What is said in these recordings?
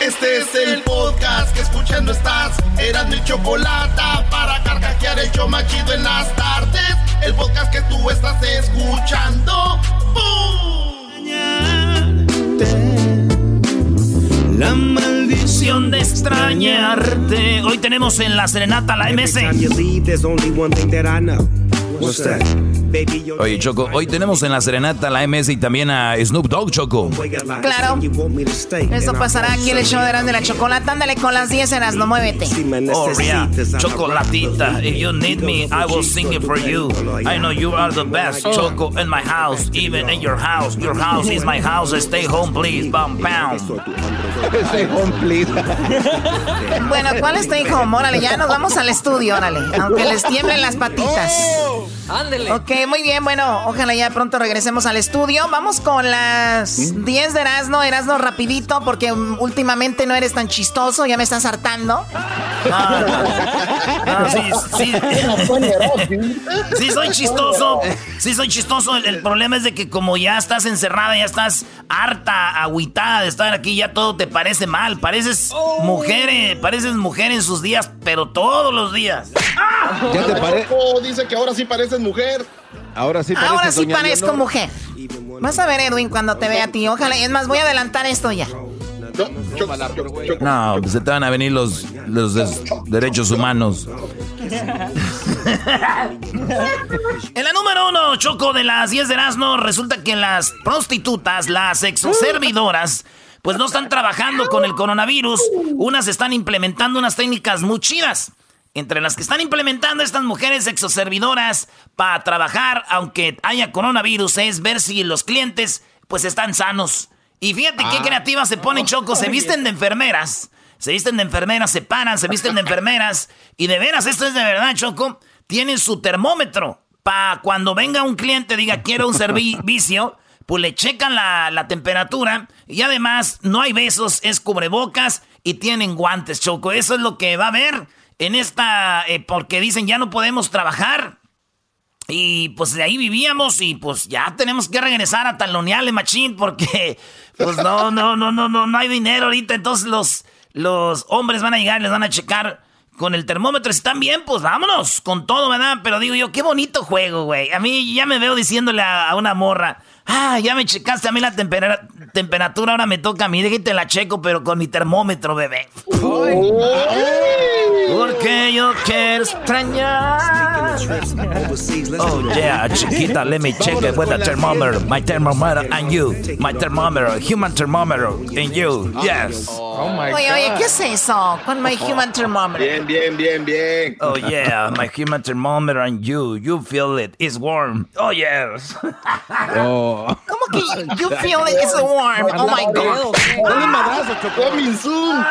Este es el podcast que escuchando estás. Eran mi chocolate para carcajear el show machido en las tardes. El podcast que tú estás escuchando. La maldición de extrañarte. Hoy tenemos en la serenata la MS. Oye, Choco, hoy tenemos en la serenata la MS y también a Snoop Dogg, Choco. Claro. Esto pasará aquí en el show de de la Chocolata. Ándale con las 10 en las no muévete. Oh, yeah. Chocolatita. If you need me, I will sing it for you. I know you are the best, Choco, in my house, even in your house. Your house is my house. Stay home, please. Bam, bam. Stay home, please. Bueno, ¿cuál stay home? Órale, ya nos vamos al estudio, órale. Aunque les tiemblen las patitas. Ándele. Ok, muy bien, bueno, ojalá ya pronto regresemos al estudio. Vamos con las 10 de Erasno, Erasno rapidito, porque últimamente no eres tan chistoso, ya me estás hartando. No, sí, sí. Sí, soy chistoso. Sí, soy chistoso. El, el problema es de que como ya estás encerrada, ya estás harta, agüitada de estar aquí, ya todo te parece mal. Pareces mujer, eh, pareces mujer en sus días, pero todos los días. ¿Ya te pare- dice que ahora sí pareces mujer. Ahora sí parece Ahora sí doña parezco Leonor. mujer. Vas a ver, Edwin, cuando te vea a ti. Ojalá, es más, voy a adelantar esto ya. No, pues se te van a venir los, los des- derechos humanos. En la número uno, Choco, de las 10 de Erasmo, resulta que las prostitutas, las exoservidoras, pues no están trabajando con el coronavirus. Unas están implementando unas técnicas muy chidas. Entre las que están implementando estas mujeres exoservidoras para trabajar, aunque haya coronavirus, es ver si los clientes, pues están sanos. Y fíjate qué creativas se ponen, Choco, se visten de enfermeras. Se visten de enfermeras, se paran, se visten de enfermeras. Y de veras, esto es de verdad, Choco. Tienen su termómetro. Para cuando venga un cliente, diga, quiero un servicio, pues le checan la, la temperatura. Y además, no hay besos, es cubrebocas y tienen guantes, Choco. Eso es lo que va a haber en esta. eh, porque dicen, ya no podemos trabajar. Y pues de ahí vivíamos y pues ya tenemos que regresar a talonearle machín porque pues no, no, no, no, no, no hay dinero ahorita. Entonces los, los hombres van a llegar y les van a checar con el termómetro. Si están bien, pues vámonos con todo, ¿verdad? Pero digo yo, qué bonito juego, güey. A mí ya me veo diciéndole a, a una morra, ah, ya me checaste a mí la tempera- temperatura, ahora me toca a mí, déjate la checo, pero con mi termómetro, bebé. Porque yo quiero extrañar. Oh yeah, chiquita, let me check it with the thermometer, my thermometer and you, my thermometer, human thermometer and you, yes. Oh my Oye, oye, God. ¿qué es eso? Con my human thermometer. Bien, bien, bien, bien. Oh yeah, my human thermometer and you, you feel it, it's warm. Oh yes. Oh. ¿Cómo que you feel it is warm? Oh my god. Dale un madrazo, Choco. Coming soon.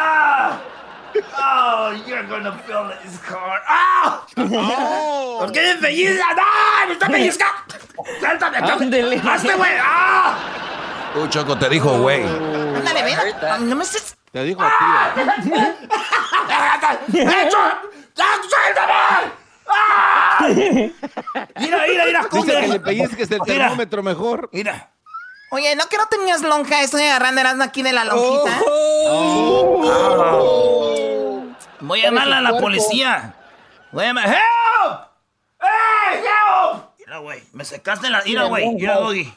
Oh, you're gonna feel it, it's hard. ¡Ah! ¿Por qué me pellizcas? ¡Ah! ¡Me está pellizcando! ¡Suéltame! Ándele. ¡Hazte, güey! ¡Ah! Uy, Choco, te dijo, güey. Ándale, ven. No me estés... Te dijo a ti. ¡Hecho! ¡Ya, suéltame! ¡Ah! Mira, mira, mira, Dice que le cumple. pellizques el Mira. termómetro mejor. Mira. Oye, ¿no que no tenías lonja? Estoy agarrando aquí de la lonjita. Voy a llamarle a la policía. Voy a llamar. ¡Help! ¡Hey, help! Mira, güey, me secaste la. Mira, güey, mira, Doggy.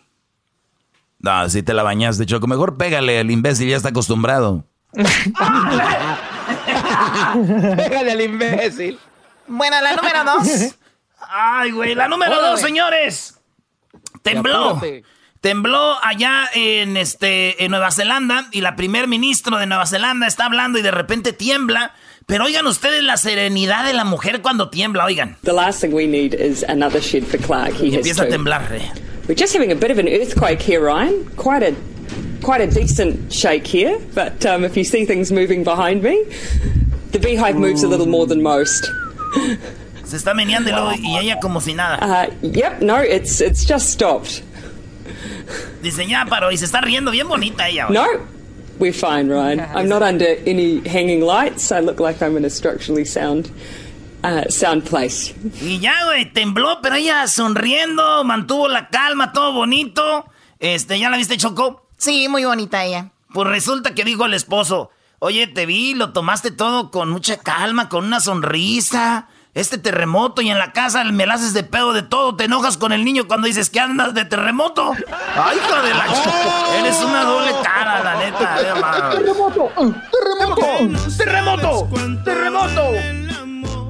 No, si te la bañaste, Choco. Mejor pégale, el imbécil ya está acostumbrado. Pégale al imbécil. Bueno, la número dos. Ay, güey, la número dos, señores. Tembló. apúrate. Tembló allá en este en Nueva Zelanda y la primer ministro de Nueva Zelanda está hablando y de repente tiembla. Pero oigan ustedes la serenidad de la mujer cuando tiembla, oigan. The last thing we need is another shed for Clark. He Y has empieza a temblar. eh. We're just having a bit of an earthquake here, Ryan. Quite a quite a decent shake here, but um, if you see things moving behind me, the beehive moves a little more than most. Se está meneando y, luego- y ella como si nada. Uh, yep, no, it's it's just stopped. Dice, ya y se está riendo bien bonita ella. güey. No, we're fine, Ryan. I'm not under any hanging lights. I look like I'm in a structurally sound uh, sound place. Y ya, güey, tembló, pero ella sonriendo, mantuvo la calma, todo bonito. Este, ¿ya la viste, Choco? Sí, muy bonita ella. Pues resulta que dijo el esposo, Oye, te vi, lo tomaste todo con mucha calma, con una sonrisa. Este terremoto y en la casa me la haces de pedo de todo. Te enojas con el niño cuando dices que andas de terremoto. Ay, hijo de la ch... Eres una doble cara, la neta. eh, ¡Terremoto! ¡Terremoto! ¡Terremoto! ¡Terremoto!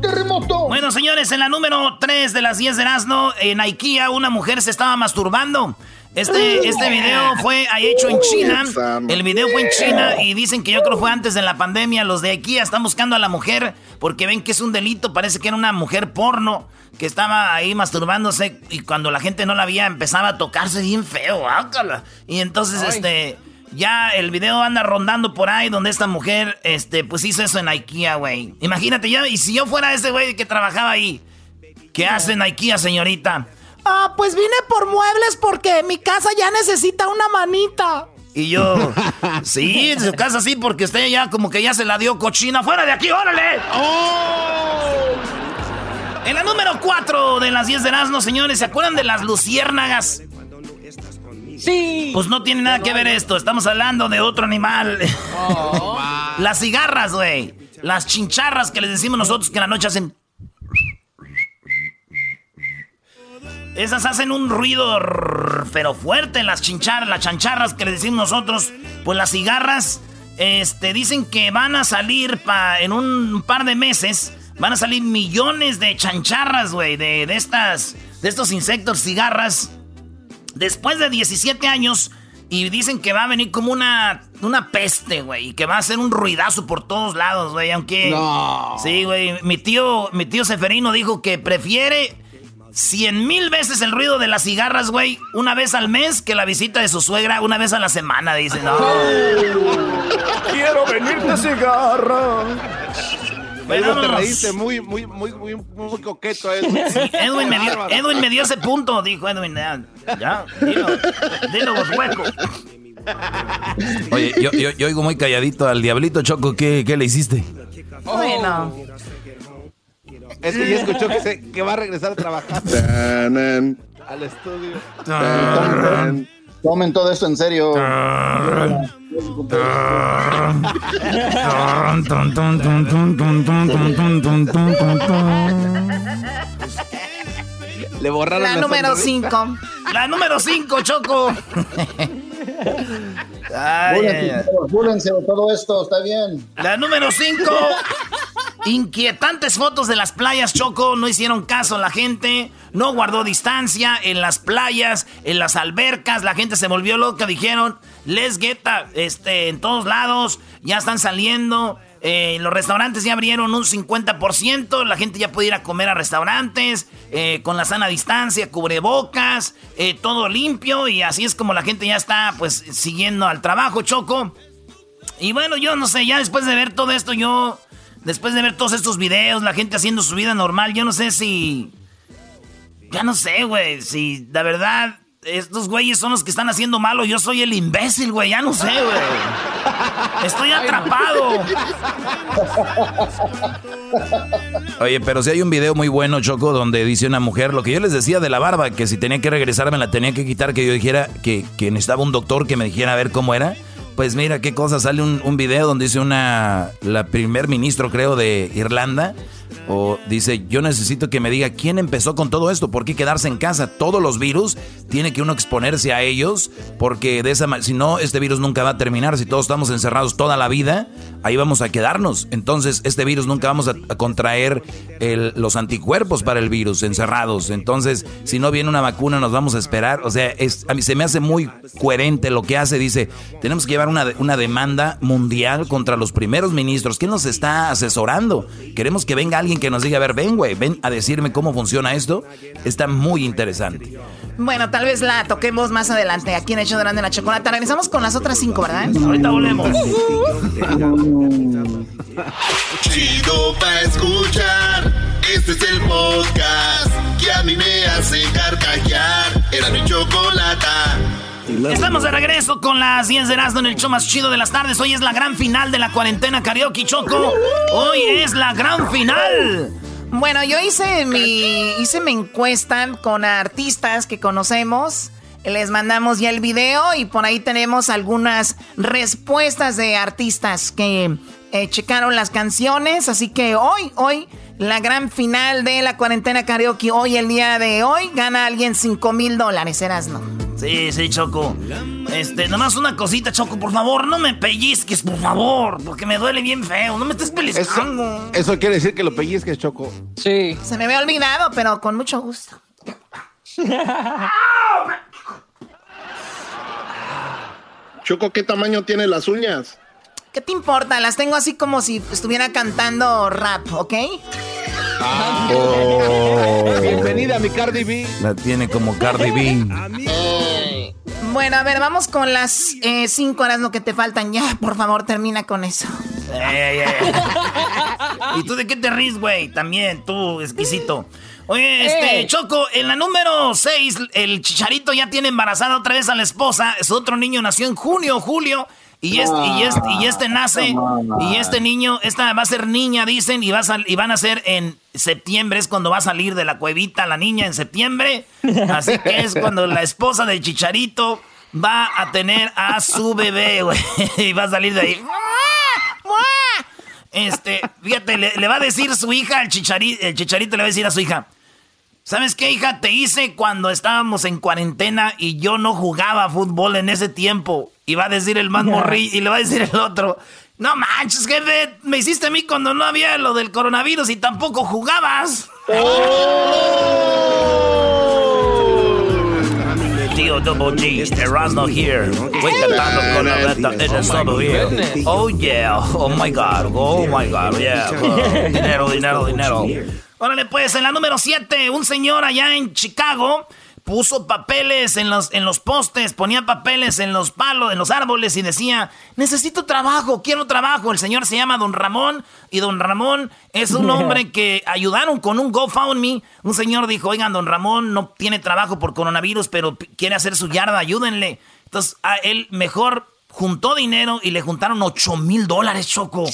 ¡Terremoto! Bueno, señores, en la número 3 de las 10 de Erasmo, en IKEA, una mujer se estaba masturbando. Este, este video fue hecho en China. El video fue en China y dicen que yo creo fue antes de la pandemia. Los de IKEA están buscando a la mujer porque ven que es un delito. Parece que era una mujer porno que estaba ahí masturbándose y cuando la gente no la veía empezaba a tocarse bien feo. ácala. Y entonces, este, ya el video anda rondando por ahí donde esta mujer, este, pues hizo eso en IKEA, güey. Imagínate, ya, y si yo fuera ese güey que trabajaba ahí, ¿qué hace en IKEA, señorita? Ah, pues vine por muebles porque mi casa ya necesita una manita. Y yo, sí, en su casa sí, porque usted ya como que ya se la dio cochina. ¡Fuera de aquí, órale! En la número 4 de las 10 de Erasmo, señores, ¿se acuerdan de las luciérnagas? Sí. Pues no tiene nada que ver esto, estamos hablando de otro animal. las cigarras, güey. Las chincharras que les decimos nosotros que en la noche hacen... Esas hacen un ruido pero fuerte, las chincharras, las chancharras que le decimos nosotros. Pues las cigarras, este, dicen que van a salir pa, en un par de meses, van a salir millones de chancharras, güey, de, de estas, de estos insectos cigarras. Después de 17 años, y dicen que va a venir como una, una peste, güey, y que va a ser un ruidazo por todos lados, güey, aunque... No. Sí, güey, mi tío, mi tío Seferino dijo que prefiere... Cien mil veces el ruido de las cigarras, güey, una vez al mes que la visita de su suegra una vez a la semana, dice, no. Quiero venirte cigarra. Bueno, Pero te reíste muy, muy, muy, muy, muy coqueto, Edwin. Edwin me, dio. Edwin me dio ese punto, dijo Edwin. Ya, ya, dilo, dilo, hueco. Oye, yo, yo, yo oigo muy calladito al diablito Choco. ¿Qué, qué le hiciste? Bueno. Es que ya escuchó que, se, que va a regresar a trabajar al estudio. tanan. Tomen todo esto en serio. Le borraron La número sonrisa. 5. La número 5, Choco. Ay, Búlense, búlense de todo esto, está bien. La número 5. Inquietantes fotos de las playas, Choco. No hicieron caso la gente. No guardó distancia en las playas, en las albercas. La gente se volvió loca. Dijeron, les get a- este, en todos lados. Ya están saliendo. Eh, los restaurantes ya abrieron un 50%. La gente ya puede ir a comer a restaurantes. eh, con la sana distancia, cubrebocas. eh, todo limpio. Y así es como la gente ya está, pues, siguiendo al trabajo, Choco. Y bueno, yo no sé, ya después de ver todo esto, yo. Después de ver todos estos videos, la gente haciendo su vida normal, yo no sé si. Ya no sé, güey. Si la verdad, estos güeyes son los que están haciendo malo. Yo soy el imbécil, güey. Ya no sé, güey. Estoy atrapado. Oye, pero si hay un video muy bueno, Choco, donde dice una mujer, lo que yo les decía de la barba, que si tenía que regresar me la tenía que quitar, que yo dijera que, que necesitaba un doctor que me dijera a ver cómo era. Pues mira qué cosa, sale un, un video donde dice una, la primer ministro creo de Irlanda, o dice, yo necesito que me diga quién empezó con todo esto, por qué quedarse en casa, todos los virus, tiene que uno exponerse a ellos, porque de esa si no, este virus nunca va a terminar, si todos estamos encerrados toda la vida, ahí vamos a quedarnos, entonces este virus nunca vamos a, contraer los anticuerpos para el virus encerrados, entonces si no viene una vacuna nos vamos a esperar, o sea, es, a mí se me hace muy coherente lo que hace, dice, tenemos que llevar una, una demanda mundial contra los primeros ministros, ¿quién nos está asesorando? Queremos que venga alguien que nos diga, a ver, ven güey, ven a decirme cómo funciona esto, está muy interesante. Bueno, tal vez la toquemos más adelante aquí en Hecho de Grande la Chocolata. Regresamos con las otras cinco, ¿verdad? Ahorita volvemos. Chido pa' escuchar. Este es el podcast que a mí me hace carcajear. Era mi chocolata. Estamos de regreso con las 10 de Erasmo en el show más chido de las tardes. Hoy es la gran final de la cuarentena karaoke, Choco. Hoy es la gran final. Bueno, yo hice mi, hice mi encuesta con artistas que conocemos. Les mandamos ya el video y por ahí tenemos algunas respuestas de artistas que eh, checaron las canciones. Así que hoy, hoy, la gran final de la cuarentena karaoke, hoy, el día de hoy, gana alguien 5 mil dólares, no? Sí, sí, Choco. Este, nomás una cosita, Choco, por favor, no me pellizques, por favor, porque me duele bien feo. No me estés pellizcando. Eso, quiere decir que lo pellizques, Choco. Sí. Se me había olvidado, pero con mucho gusto. Choco, ¿qué tamaño tiene las uñas? ¿Qué te importa? Las tengo así como si estuviera cantando rap, ¿ok? Oh. Bienvenida mi Cardi B. La tiene como Cardi B. Bueno, a ver, vamos con las eh, cinco horas lo que te faltan. Ya, por favor, termina con eso. ¿Y tú de qué te ríes, güey? También, tú, exquisito. Oye, este, Choco, en la número 6, el chicharito ya tiene embarazada otra vez a la esposa. Su otro niño nació en junio, julio. Y este, y este, y este nace, y este niño, esta va a ser niña, dicen, y, va a y van a ser en septiembre, es cuando va a salir de la cuevita la niña en septiembre. Así que es cuando la esposa del chicharito va a tener a su bebé, güey. Y va a salir de ahí. Este, fíjate, le, va a decir su hija, el chicharito, el chicharito le va a decir a su hija. ¿Sabes qué, hija? Te hice cuando estábamos en cuarentena y yo no jugaba fútbol en ese tiempo. Y va a decir el más morri y le va a decir el otro. No manches, jefe, me hiciste a mí cuando no había lo del coronavirus y tampoco jugabas. Tío Double G, Erasmo here. Voy cantando con la beta en solo here. Oh yeah, oh my god, oh my god, yeah. dinero, dinero, dinero. Órale, pues, en la número 7, un señor allá en Chicago puso papeles en los, en los postes, ponía papeles en los palos, en los árboles y decía, necesito trabajo, quiero trabajo. El señor se llama Don Ramón y Don Ramón es un hombre que ayudaron con un GoFundMe. Un señor dijo, oigan, Don Ramón no tiene trabajo por coronavirus, pero quiere hacer su yarda, ayúdenle. Entonces, a él mejor juntó dinero y le juntaron 8 mil dólares, Choco.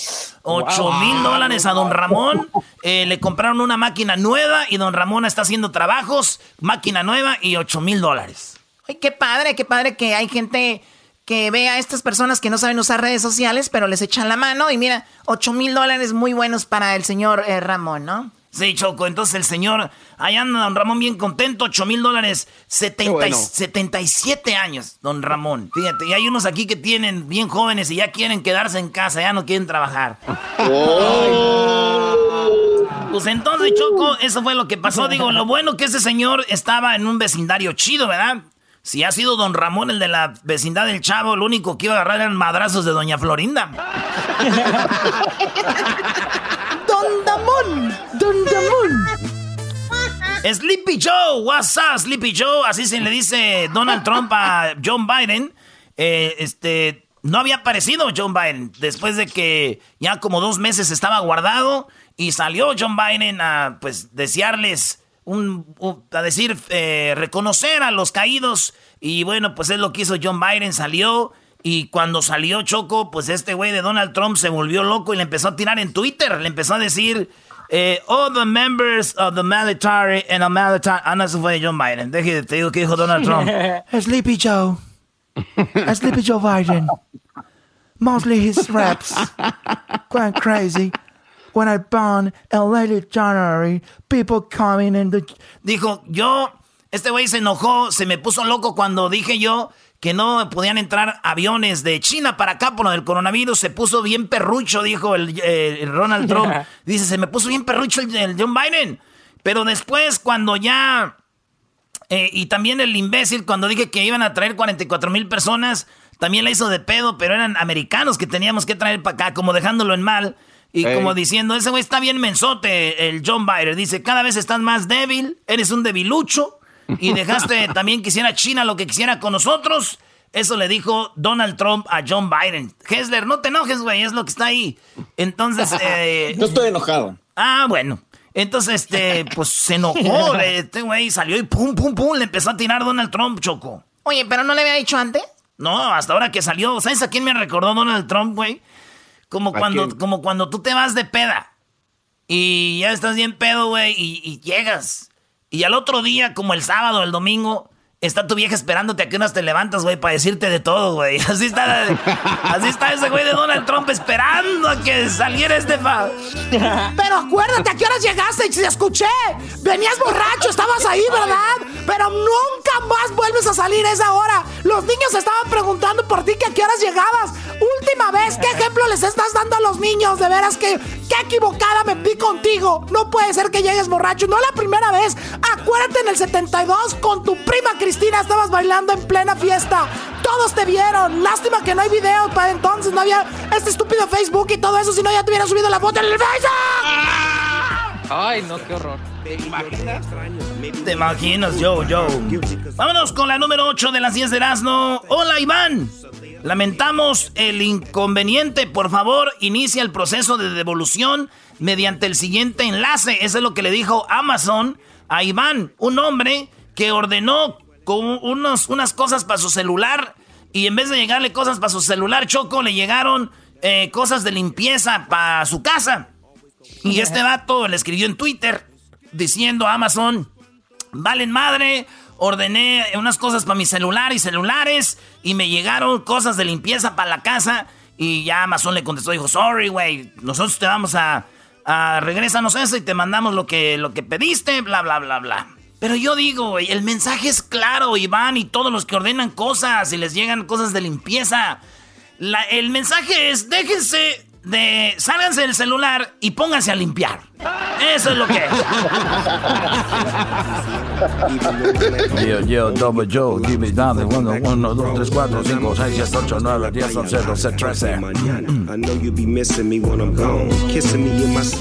8 mil dólares a don Ramón. Eh, le compraron una máquina nueva y don Ramón está haciendo trabajos, máquina nueva y 8 mil dólares. Ay, qué padre, qué padre que hay gente que ve a estas personas que no saben usar redes sociales, pero les echan la mano y mira, 8 mil dólares muy buenos para el señor eh, Ramón, ¿no? Sí, Choco. Entonces el señor, allá anda don Ramón bien contento, 8 mil dólares, 77 años, don Ramón. Fíjate, y hay unos aquí que tienen bien jóvenes y ya quieren quedarse en casa, ya no quieren trabajar. Pues entonces, Choco, eso fue lo que pasó. Digo, lo bueno que ese señor estaba en un vecindario chido, ¿verdad? Si ha sido don Ramón el de la vecindad del Chavo, lo único que iba a agarrar eran madrazos de doña Florinda. don Damón, don Damón. Sleepy Joe, what's up, Sleepy Joe? Así se le dice Donald Trump a John Biden. Eh, este, no había aparecido John Biden después de que ya como dos meses estaba guardado y salió John Biden a pues desearles un, a decir, eh, reconocer a los caídos. Y bueno, pues es lo que hizo John Biden, salió. Y cuando salió Choco, pues este güey de Donald Trump se volvió loco y le empezó a tirar en Twitter. Le empezó a decir, eh, all the members of the military and the military. Ah, no, eso fue John Biden. Deje, te digo que dijo Donald Trump. Sleepy Joe. Sleepy Joe Biden. Mostly his reps. Going crazy. When I born in late January, people coming in the... Dijo, yo, este güey se enojó, se me puso loco cuando dije yo que no podían entrar aviones de China para acá por lo del coronavirus. Se puso bien perrucho, dijo el, Ronald Trump. Dice, se me puso bien perrucho el, John Biden. Pero después, cuando ya... Eh, y también el imbécil, cuando dije que iban a traer 44 mil personas, también la hizo de pedo, pero eran americanos que teníamos que traer para acá, como dejándolo en mal. Y como diciendo, ese güey está bien mensote, el John Biden. Dice, cada vez estás más débil, eres un debilucho. Y dejaste también quisiera China lo que quisiera con nosotros. Eso le dijo Donald Trump a John Biden. Hessler, no te enojes, güey, es lo que está ahí. Entonces... Eh, no estoy enojado. Ah, bueno. Entonces, este, pues se enojó. Este güey salió y pum, pum, pum, le empezó a tirar Donald Trump, Choco. Oye, ¿pero no le había dicho antes? No, hasta ahora que salió. ¿Sabes a quién me recordó Donald Trump, güey? Como cuando, como cuando tú te vas de peda y ya estás bien pedo, güey, y, llegas. Y al otro día, como el sábado, el domingo, está tu vieja esperándote a que unas te levantas, güey, para decirte de todo, güey. Así está, así está ese güey de Donald Trump esperando a que saliera este fa. Pero acuérdate, ¿a qué horas llegaste? Te escuché. Venías borracho, estabas ahí, ¿verdad? Pero nunca más vuelves a salir esa hora. Los niños estaban preguntando por ti que a qué horas llegabas. Última vez, ¿qué ejemplo les estás dando a los niños? De veras que qué equivocada me vi contigo. No puede ser que llegues borracho. No la primera vez. Acuérdate en el 72 con tu prima Cristina estabas bailando en plena fiesta. Todos te vieron. Lástima que no hay video para entonces. No había este estúpido Facebook y todo eso. Si no, ya te hubiera subido la foto en el Facebook. Ay, no, qué horror. ¿Te imaginas? Te imaginas, yo, yo. Vámonos con la número 8 de las 10 de Erasmo. Hola, Iván. Lamentamos el inconveniente. Por favor, inicia el proceso de devolución mediante el siguiente enlace. Eso es lo que le dijo Amazon a Iván, un hombre que ordenó con unos, unas cosas para su celular y en vez de llegarle cosas para su celular, Choco, le llegaron eh, cosas de limpieza para su casa. Y este vato le escribió en Twitter diciendo a Amazon, valen madre, ordené unas cosas para mi celular y celulares y me llegaron cosas de limpieza para la casa y ya Amazon le contestó, dijo, sorry, güey, nosotros te vamos a, a eso y te mandamos lo que, lo que pediste, bla, bla, bla, bla. Pero yo digo, el mensaje es claro, Iván, y todos los que ordenan cosas y les llegan cosas de limpieza. el mensaje es, déjense de, sálganse del celular y pónganse a limpiar. Eso es lo que es. yo, yo, double Joe, dime dame, 1, 1, 2, 3, 4, 5, 6, 7, 8, 9, 10, 11, 12, 13.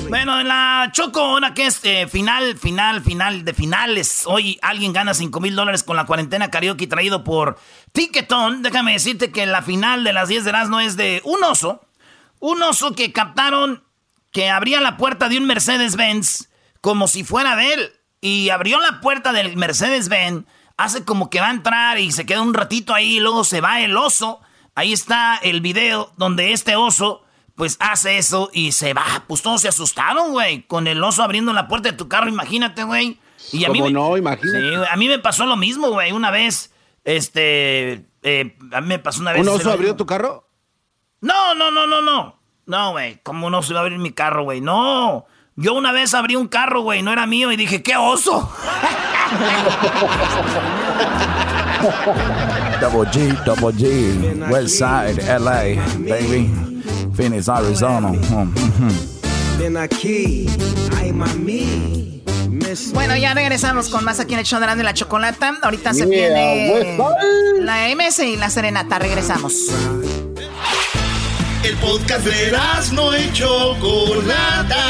Bueno, en la Choco, una que es eh, final, final, final de finales. Hoy alguien gana 5 mil dólares con la cuarentena karaoke traído por Ticketon. Déjame decirte que la final de las 10 de las no es de un oso. Un oso que captaron que abría la puerta de un Mercedes-Benz como si fuera de él. Y abrió la puerta del Mercedes-Benz, hace como que va a entrar y se queda un ratito ahí y luego se va el oso. Ahí está el video donde este oso pues hace eso y se va. Pues todos se asustaron, güey, con el oso abriendo la puerta de tu carro, imagínate, güey. Y a mí no? Imagínate. a mí me pasó lo mismo, güey. Una vez, este, eh, a mí me pasó una vez. ¿Un oso abrió tu carro? No, no, no, no, no. No, güey, ¿cómo no se va a abrir mi carro, güey? No. Yo una vez abrí un carro, güey, no era mío y dije, ¡qué oso! double G, Double G, West Side, LA, baby, Phoenix, Arizona. Ven aquí, ay mami. Bueno, ya regresamos con más aquí en el show de la chocolata. Ahorita se viene la MS y la serenata. Regresamos. El podcast de no y Chocolata.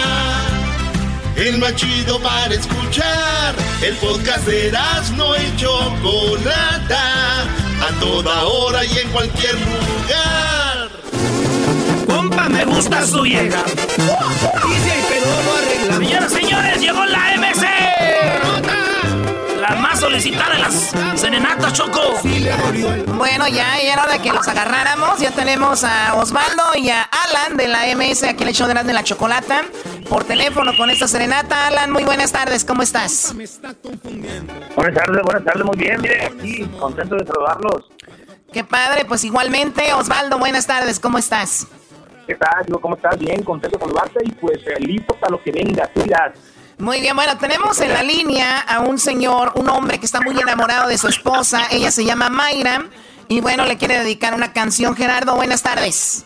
El más chido para escuchar. El podcast de no y Chocolata. A toda hora y en cualquier lugar. Compa, me gusta su vieja. Pedo, lo arregla. señores, llegó la MC más solicitada de las serenatas, Choco. Bueno, ya era hora de que los agarráramos. Ya tenemos a Osvaldo y a Alan de la MS aquí en el show de de la chocolata. Por teléfono con esta serenata. Alan, muy buenas tardes, ¿cómo estás? Buenas tardes, buenas tardes, muy bien, mire, aquí, contento de saludarlos. Qué padre, pues igualmente, Osvaldo, buenas tardes, ¿cómo estás? ¿Qué tal? ¿Cómo estás? Bien, contento de saludarte y pues eh, listo para lo que venga, cuidas. Muy bien, bueno, tenemos en la línea a un señor, un hombre que está muy enamorado de su esposa. Ella se llama Mayra. Y bueno, le quiere dedicar una canción. Gerardo, buenas tardes.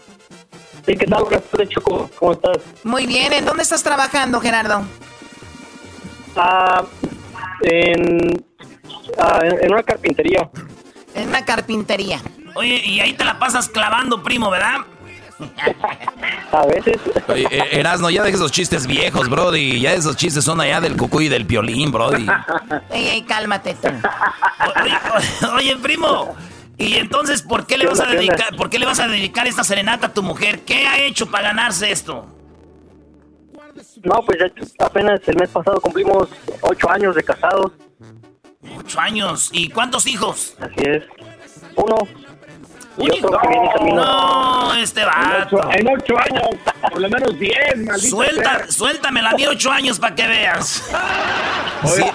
Sí, ¿qué tal? Choco. ¿Cómo estás? Muy bien, ¿en dónde estás trabajando, Gerardo? Ah, en, ah, en una carpintería. En una carpintería. Oye, y ahí te la pasas clavando, primo, ¿verdad? A veces. Oye, eh, Erasno, ya dejes esos chistes viejos, Brody. Ya esos chistes son allá del cucuy y del piolín, Brody. Ey, ey, cálmate Oye, primo. ¿Y entonces por qué le vas a dedicar, por qué le vas a dedicar esta serenata a tu mujer? ¿Qué ha hecho para ganarse esto? No, pues apenas el mes pasado cumplimos ocho años de casados. Ocho años. ¿Y cuántos hijos? Así es. Uno. No, este vato. En ocho, años, por lo menos diez, maldito Suelta, suéltame la ocho años para que veas.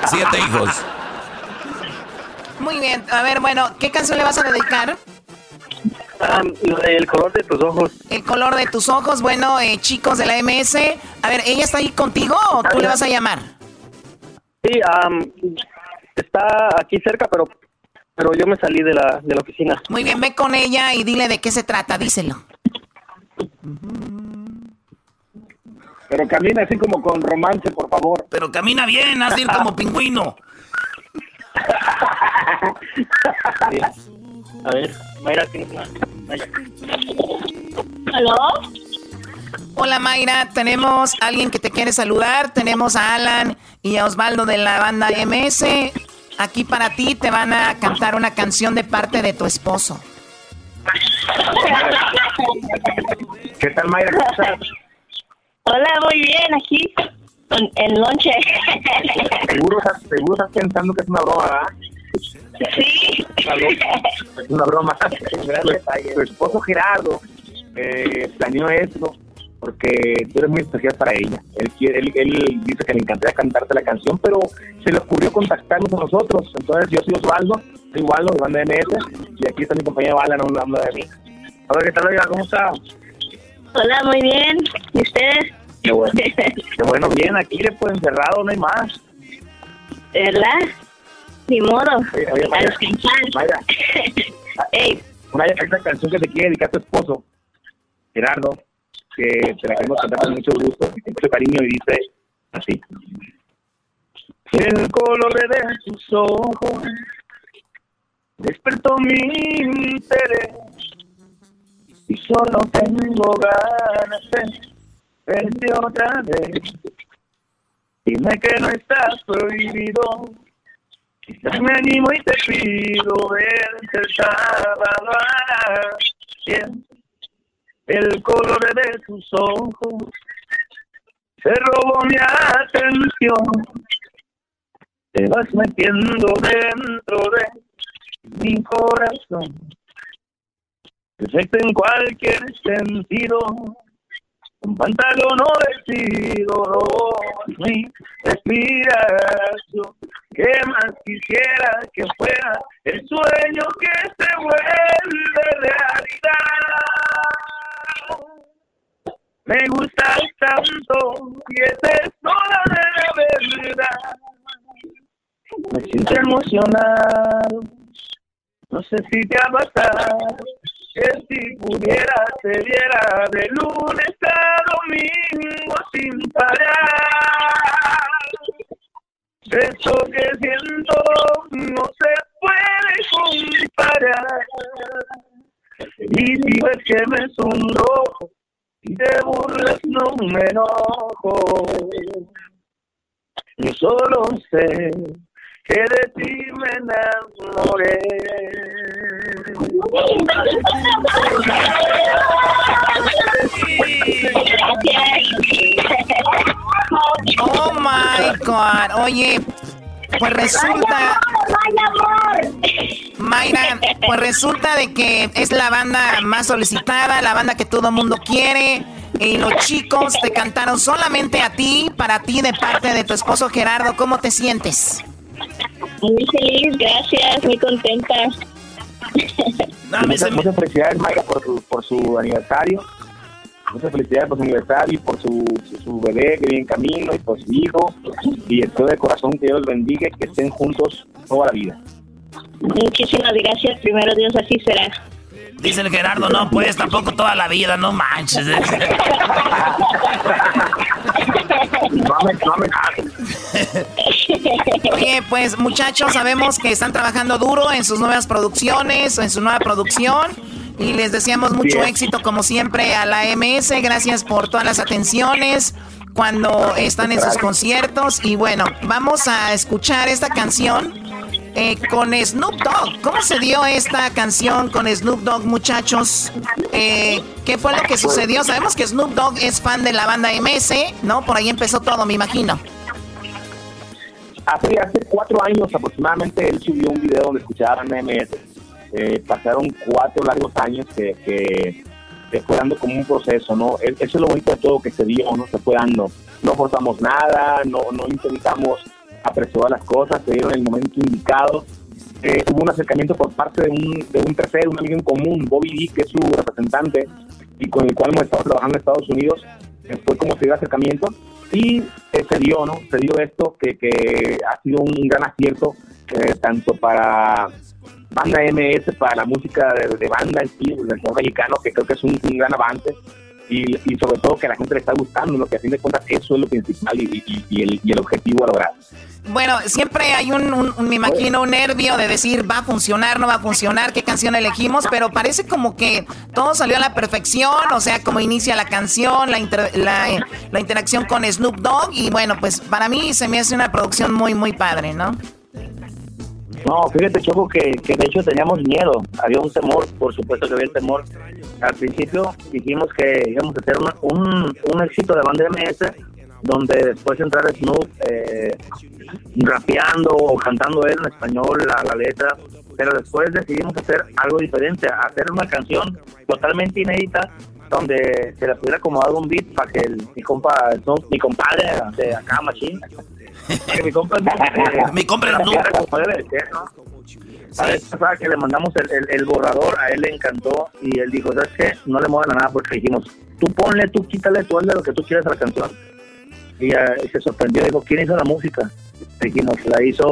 siete hijos. Muy bien, a ver, bueno, ¿qué canción le vas a dedicar? el color de tus ojos. El color de tus ojos, bueno, eh, chicos de la MS, a ver, ¿ella está ahí contigo o tú le vas a llamar? Sí, está aquí cerca, pero pero yo me salí de la, de la oficina. Muy bien, ve con ella y dile de qué se trata, díselo. Pero camina así como con romance, por favor. Pero camina bien, haz ir como pingüino. A ver, Mayra, ¿Aló? Hola Mayra, tenemos a alguien que te quiere saludar, tenemos a Alan y a Osvaldo de la banda MS. Aquí para ti te van a cantar una canción de parte de tu esposo. ¿Qué tal Mayra? ¿Cómo estás? Hola, muy bien, aquí en lonche. Seguro, seguro estás pensando que es una broma, ¿verdad? Sí. Es una broma. Tu esposo Gerardo eh, planeó esto porque tú eres muy especial para ella. Él, él, él dice que le encantaría cantarte la canción, pero se le ocurrió contactarnos a nosotros. Entonces yo soy Osvaldo, soy Osvaldo de Banda MS, y aquí está mi compañera Vala hablando de mí. A ver, ¿qué tal, oiga? ¿Cómo está? Hola, muy bien. ¿Y ustedes? Qué bueno. Qué bueno, bien. Aquí después encerrado no hay más. ¿Verdad? Ni modo. Oye, oye, Mayra, Mayra. Ey. Una esta canción que te quiere dedicar a tu esposo, Gerardo, que te la queremos cantar con mucho gusto, con mucho cariño, y dice así. El color de tus ojos despertó mi interés y solo tengo ganas de verte otra vez. Dime que no estás prohibido. Quizás me animo y te pido verte el sábado a El color de tus ojos se robó mi atención. Te vas metiendo dentro de mi corazón. Perfecto en cualquier sentido un pantalón no vestido, mi respiración. ¿Qué más quisiera que fuera el sueño que se vuelve realidad? Me gustas tanto y esa es toda la verdad. Me siento emocionado, no sé si te ha que si pudiera te diera de lunes a domingo sin parar. Eso que siento no se puede comparar. Y si ves que me sonrojo y te burlas no me enojo. Yo solo sé que de ti me enamoré. Oh my God. Oye, pues resulta. Mayra, pues resulta de que es la banda más solicitada, la banda que todo el mundo quiere. Y los chicos te cantaron solamente a ti, para ti, de parte de tu esposo Gerardo. ¿Cómo te sientes? Muy feliz, gracias, muy contenta. muchas, muchas, felicidades, Mayra, por su, por su aniversario. Muchas felicidades por su aniversario y por su, su, bebé que viene en camino y por su hijo. Y espero de corazón que Dios los bendiga y que estén juntos toda la vida. Muchísimas gracias. Primero Dios, así será. Dice el Gerardo, no, pues tampoco toda la vida, no manches. Oye, pues muchachos, sabemos que están trabajando duro en sus nuevas producciones, en su nueva producción. Y les deseamos mucho éxito, como siempre, a la MS. Gracias por todas las atenciones cuando están en sus conciertos. Y bueno, vamos a escuchar esta canción eh, con Snoop Dogg. ¿Cómo se dio esta canción con Snoop Dogg, muchachos? Eh, ¿Qué fue lo que sucedió? Sabemos que Snoop Dogg es fan de la banda MS, ¿no? Por ahí empezó todo, me imagino. Hace, hace cuatro años aproximadamente él subió un video donde escuchaban MS. Eh, pasaron cuatro largos años que, que, fue dando como un proceso, ¿no? Eso es lo bonito de todo que se dio, ¿no? Se fue dando. No forzamos nada, no, no intentamos apresurar las cosas, se dieron en el momento indicado. eh, hubo un acercamiento por parte de un, de un tercero, un amigo en común, Bobby D, que es su representante y con el cual hemos estado trabajando en Estados Unidos. Eh, fue como se dio acercamiento y eh, se dio, ¿no? Se dio esto que, que ha sido un gran acierto eh, tanto para banda MS, para la música de, banda en sí, del rock mexicano, que creo que es un, gran avance. Y, sobre todo que a la gente le está gustando, lo que a fin de cuentas eso es lo principal y, y- y el, objetivo a lograr. Bueno, siempre hay un- me imagino, un nervio de decir va a funcionar, no va a funcionar, qué canción elegimos, pero parece como que todo salió a la perfección, o sea, como inicia la canción, la, inter- la, la interacción con Snoop Dogg, y bueno, pues para mí se me hace una producción muy, muy padre, ¿no? No, fíjate, Choco, que, que de hecho teníamos miedo. Había un temor, por supuesto que había temor. Al principio dijimos que íbamos a hacer una- un, un éxito de banda MS, donde después entrar Snoop eh, rapeando o cantando él en español la, la letra. Pero después decidimos hacer algo diferente, hacer una canción totalmente inédita donde se le pudiera acomodar un beat para que el- mi compa Snoop, mi compadre de acá, Machine, para que. La vez pasada que le mandamos el, el- el borrador, a él le encantó y él dijo, ¿sabes qué? No le muevan a nada porque dijimos, tú ponle, tú quítale, tú hazle lo que tú quieras a la canción. Y se sorprendió, dijo, ¿quién hizo la música? Dijimos, la hizo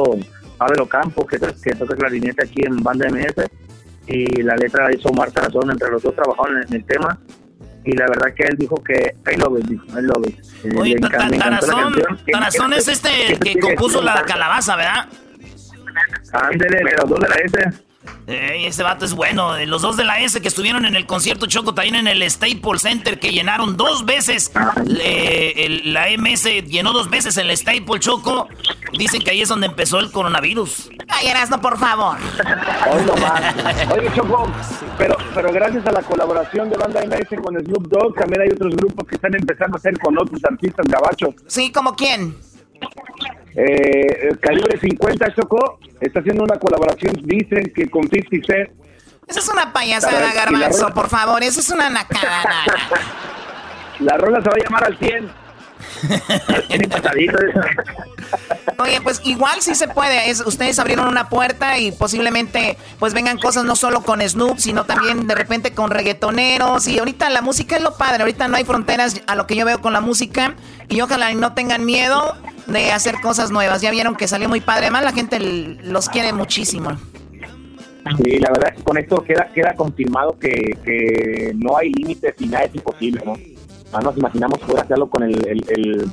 Pablo Campo, que, que toca clarinete aquí en Banda MS, y la letra la hizo Omar Tarazón, entre los dos trabajaron en, el tema, y la verdad que él dijo que I love it, dijo, I love it. Eh, Oye, Tarazón. Tarazón es este que compuso la calabaza, ¿verdad? Ándele, de los dos de la S. Ey, ese vato es bueno. Los dos de la S que estuvieron en el concierto Choco también en el Staples Center que llenaron dos veces. el- la MS llenó dos veces el Staples Choco. Dicen que ahí es donde empezó el coronavirus. Ay, Erasno, por favor. Hoy nomás. Oye, Choco, pero, pero gracias a la colaboración de Banda MS con Snoop Dogg, también hay otros grupos que están empezando a hacer con otros artistas gabachos. Sí, ¿como quién? Eh, Calibre 50, Choco, está haciendo una colaboración, dicen que con 50 Cent. Esa es una payasada, Garbanzo, por favor. Eso es una nacada. La rola se va a llamar al 100. Oye, pues igual sí se puede. Es, ustedes abrieron una puerta y posiblemente pues vengan cosas no solo con Snoop, sino también de repente con reggaetoneros. Y ahorita la música es lo padre. Ahorita no hay fronteras a lo que yo veo con la música. Y ojalá no tengan miedo de hacer cosas nuevas. Ya vieron que salió muy padre. Además la gente los quiere muchísimo. Sí, la verdad es que con esto queda, queda confirmado que, que no hay límites y nada es imposible, ¿no? No nos imaginamos poder hacerlo con el, el, el,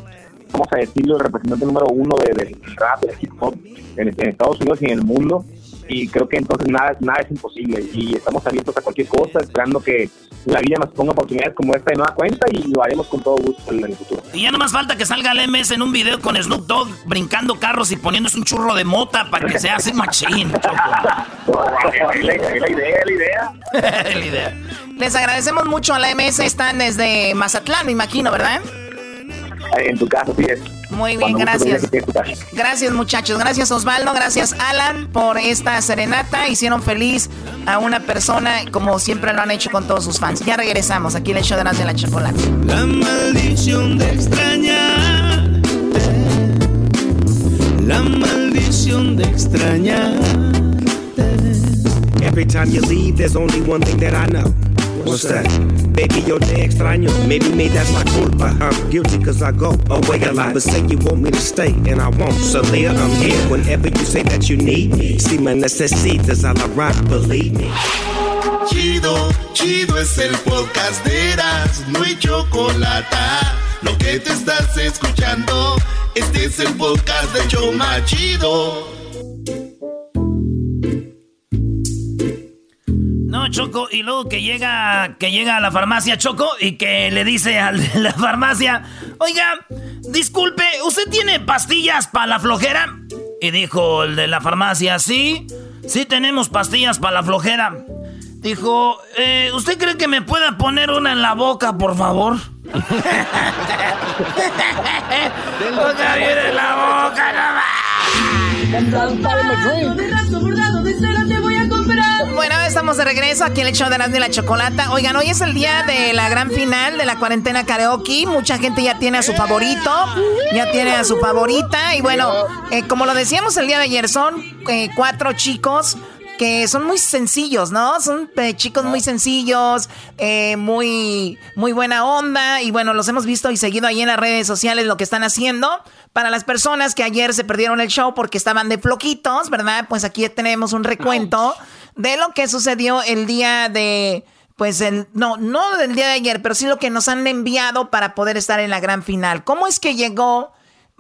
vamos a decirlo, el representante número uno de- del rap, del hip hop en Estados Unidos y en el mundo. Y creo que entonces nada, nada es imposible. Y estamos abiertos a cualquier cosa, esperando que la vida nos ponga oportunidades como esta de nueva cuenta y lo haremos con todo gusto en el futuro. Y ya nomás falta que salga el MS en un video con Snoop Dogg brincando carros y poniéndose un churro de mota para que se hace machín. La, idea, la idea. la idea. Les agradecemos mucho a la MS. Están desde Mazatlán, me imagino, ¿verdad? En tu caso, sí es. Muy bien, Cuando gracias. Gracias muchachos, gracias Osvaldo, gracias Alan por esta serenata. Hicieron feliz a una persona como siempre lo han hecho con todos sus fans. Ya regresamos aquí en el show de la Chocolate. La maldición de extrañarte. La maldición de extrañarte. Every time you leave, there's only one thing that I know. What's that? Baby, yo te extraño. Maybe me, that's my culpa. I'm guilty cause I go away a lot. But say you want me to stay, and I won't. So Leah, I'm here whenever you say that you need me. Si me necesitas, I'll arrive, believe me. Chido, chido es el podcast de Eras, no hay chocolate. Lo que te estás escuchando, este es el podcast de Choma Chido. Choco, y luego que llega, que llega a la farmacia Choco y que le dice al de la farmacia, oiga, disculpe, ¿usted tiene pastillas para la flojera? Y dijo el de la farmacia, sí, sí tenemos pastillas para la flojera. Dijo, "Eh, ¿usted cree que me pueda poner una en la boca, por favor? Boca bien en la boca, no más. Bueno, estamos de regreso aquí en el show de de la chocolata. Oigan, hoy es el día de la gran final de la cuarentena karaoke. Mucha gente ya tiene a su favorito, ya tiene a su favorita. Y bueno, eh, como lo decíamos el día de ayer, son eh, cuatro chicos que son muy sencillos, ¿no? Son eh, chicos muy sencillos, eh, muy, muy buena onda y bueno, los hemos visto y seguido ahí en las redes sociales lo que están haciendo. Para las personas que ayer se perdieron el show porque estaban de floquitos, ¿verdad? Pues aquí tenemos un recuento de lo que sucedió el día de... Pues el, no, no del día de ayer, pero sí lo que nos han enviado para poder estar en la gran final. ¿Cómo es que llegó?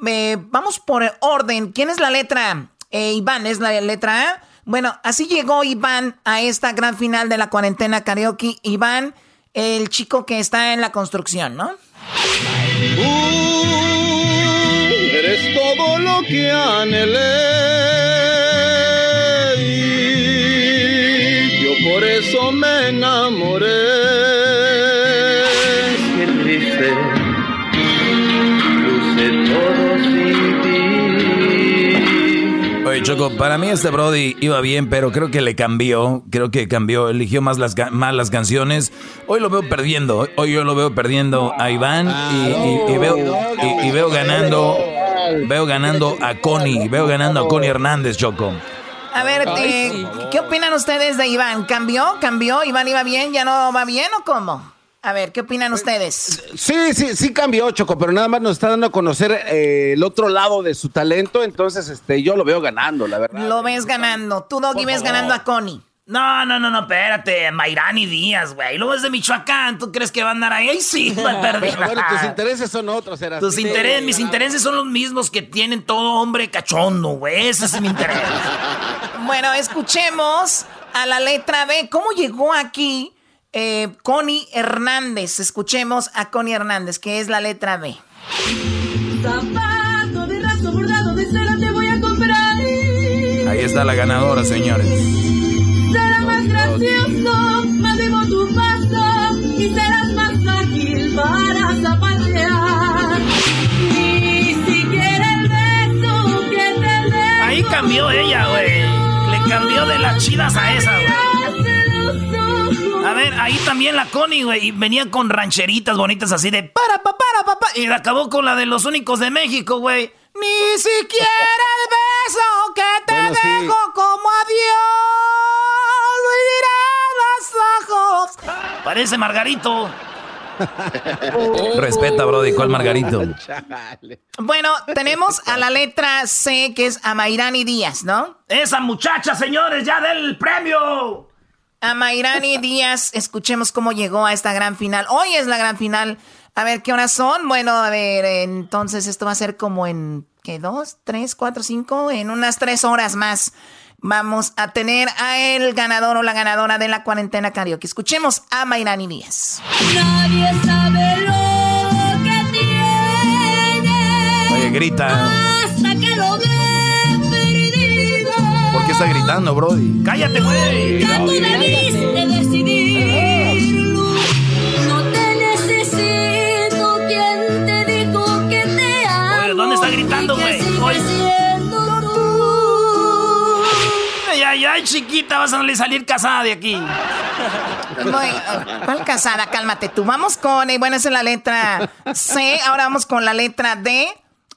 Eh, vamos por orden. ¿Quién es la letra? Iván es la letra A. Bueno, así llegó Iván a esta gran final de la cuarentena karaoke. Iván, el chico que está en la construcción, ¿no? eres todo lo que anhelé. Me enamoré. Choco, para mí este Brody iba bien, pero creo que le cambió. Creo que cambió, eligió más las, más las canciones. Hoy lo veo perdiendo. Hoy yo lo veo perdiendo a Iván y, veo, y, veo ganando. Veo ganando a Connie. Veo ganando a Connie Hernández, Choco. A ver, eh, ¿qué opinan ustedes de Iván? ¿Cambió? ¿Cambió? ¿Iván iba bien? ¿Ya no va bien o cómo? A ver, ¿qué opinan ustedes? Sí, sí, sí cambió, Choco, pero nada más nos está dando a conocer eh, el otro lado de su talento, entonces este, yo lo veo ganando, la verdad. Lo ves ganando. Tú, Doggy, ves ganando a Connie. No, no, no, no, espérate, Mayrani Díaz, güey. Luego es de Michoacán, ¿tú crees que va a andar ahí? Ahí sí, va a perder. bueno, tus intereses son otros, era Tus intereses, mis intereses son los mismos que tienen todo hombre cachondo, güey. Ese es mi interés. bueno, escuchemos a la letra B. ¿Cómo llegó aquí? Eh, Connie Hernández. Escuchemos a Connie Hernández, que es la letra B. Ahí está la ganadora, señores. Será más gracioso, más vivo tu paso y serás más ágil para zapatear. Ni siquiera el beso que te dé. Ahí cambió ella, güey. Le cambió de las chidas a esa, güey. A ver, ahí también la Connie, güey, venía con rancheritas bonitas así de para, pa, para, papá. Y acabó con la de los únicos de México, güey. Ni siquiera el beso que te dejo como adiós los ojos. Parece Margarito. Respeta, Brody, ¿cuál Margarito? Bueno, tenemos a la letra C, que es a Mayrani Díaz, ¿no? Esa muchacha, señores, ya del premio. A Mayrani Díaz, escuchemos cómo llegó a esta gran final. Hoy es la gran final. A ver, ¿qué horas son? Bueno, a ver, entonces esto va a ser como en, ¿qué? ¿Dos, tres, cuatro, cinco? En unas tres horas más vamos a tener a el ganador o la ganadora de la cuarentena karaoke. Escuchemos a Mayrani Díaz. Nadie sabe lo que tiene. Oye, grita. Hasta que lo ve perdido. ¿Por qué está gritando, Brody? ¡Cállate, güey! Ya tú debiste decidirlo. Ay, chiquita, vas a salir casada de aquí. Voy- ¿Cuál casada? Cálmate tú. Vamos con, eh, bueno, esa es la letra C. Ahora vamos con la letra D.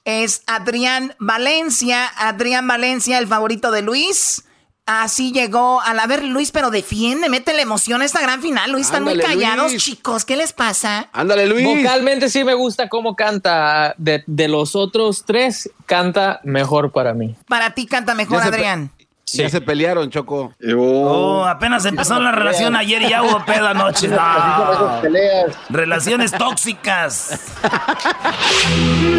Es Adrián Valencia. Adrián Valencia, el favorito de Luis. Así llegó a la... A ver, Luis, pero defiende, mete la emoción a esta gran final. Luis, están muy callados, Luis. chicos. ¿Qué les pasa? Ándale, Luis. Vocalmente sí me gusta cómo canta. De, de los otros tres, canta mejor para mí. Para ti canta mejor, Ya se Adrián. Ya se pelearon, Choco. Oh, apenas empezó la relación ayer y ya hubo pedo anoche. No. Relaciones tóxicas.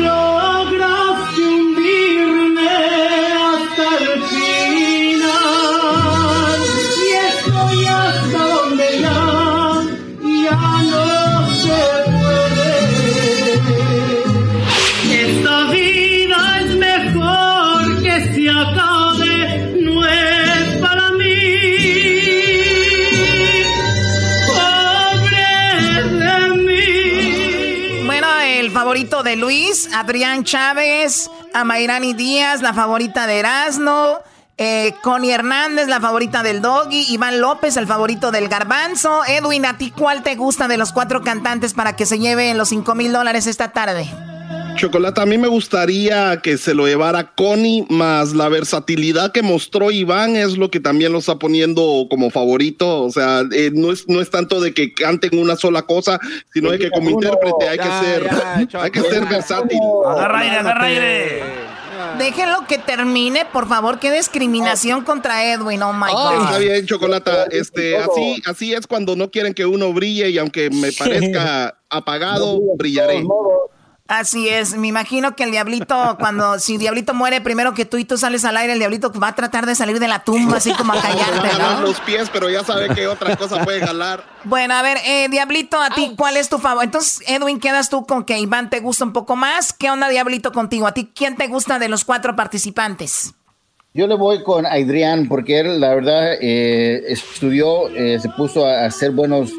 Lograste hundirme hasta el el favorito de Luis, Adrián Chávez, a Mayrani Díaz, la favorita de Erasno, eh, Connie Hernández, la favorita del Doggy, Iván López, el favorito del Garbanzo. Edwin, ¿a ti cuál te gusta de los cuatro cantantes para que se lleven los 5 mil dólares esta tarde? Chocolata, a mí me gustaría que se lo llevara Connie, más la versatilidad que mostró Iván es lo que también lo está poniendo como favorito. O sea, eh, no, es, no es tanto de que canten una sola cosa, sino de que como intérprete hay que ser, hay que ser versátil. Agarra aire, agarra aire. Déjenlo que termine, por favor. Qué discriminación contra Edwin, oh my God. Está bien, Chocolata. Este, así, así es cuando no quieren que uno brille y aunque me parezca apagado, brillaré. Así es, me imagino que el diablito, cuando si diablito muere primero que tú y tú sales al aire, el diablito va a tratar de salir de la tumba así como a callarte, ¿no? los pies, pero ya sabe que otra cosa puede jalar. Bueno, a ver, eh, Diablito, a ti, ¿cuál es tu favor? Entonces, Edwin, quedas tú con que Iván te gusta un poco más. ¿Qué onda, Diablito, contigo? ¿A ti quién te gusta de los cuatro participantes? Yo le voy con Adrián porque él, la verdad, eh, estudió, eh, se puso a hacer buenos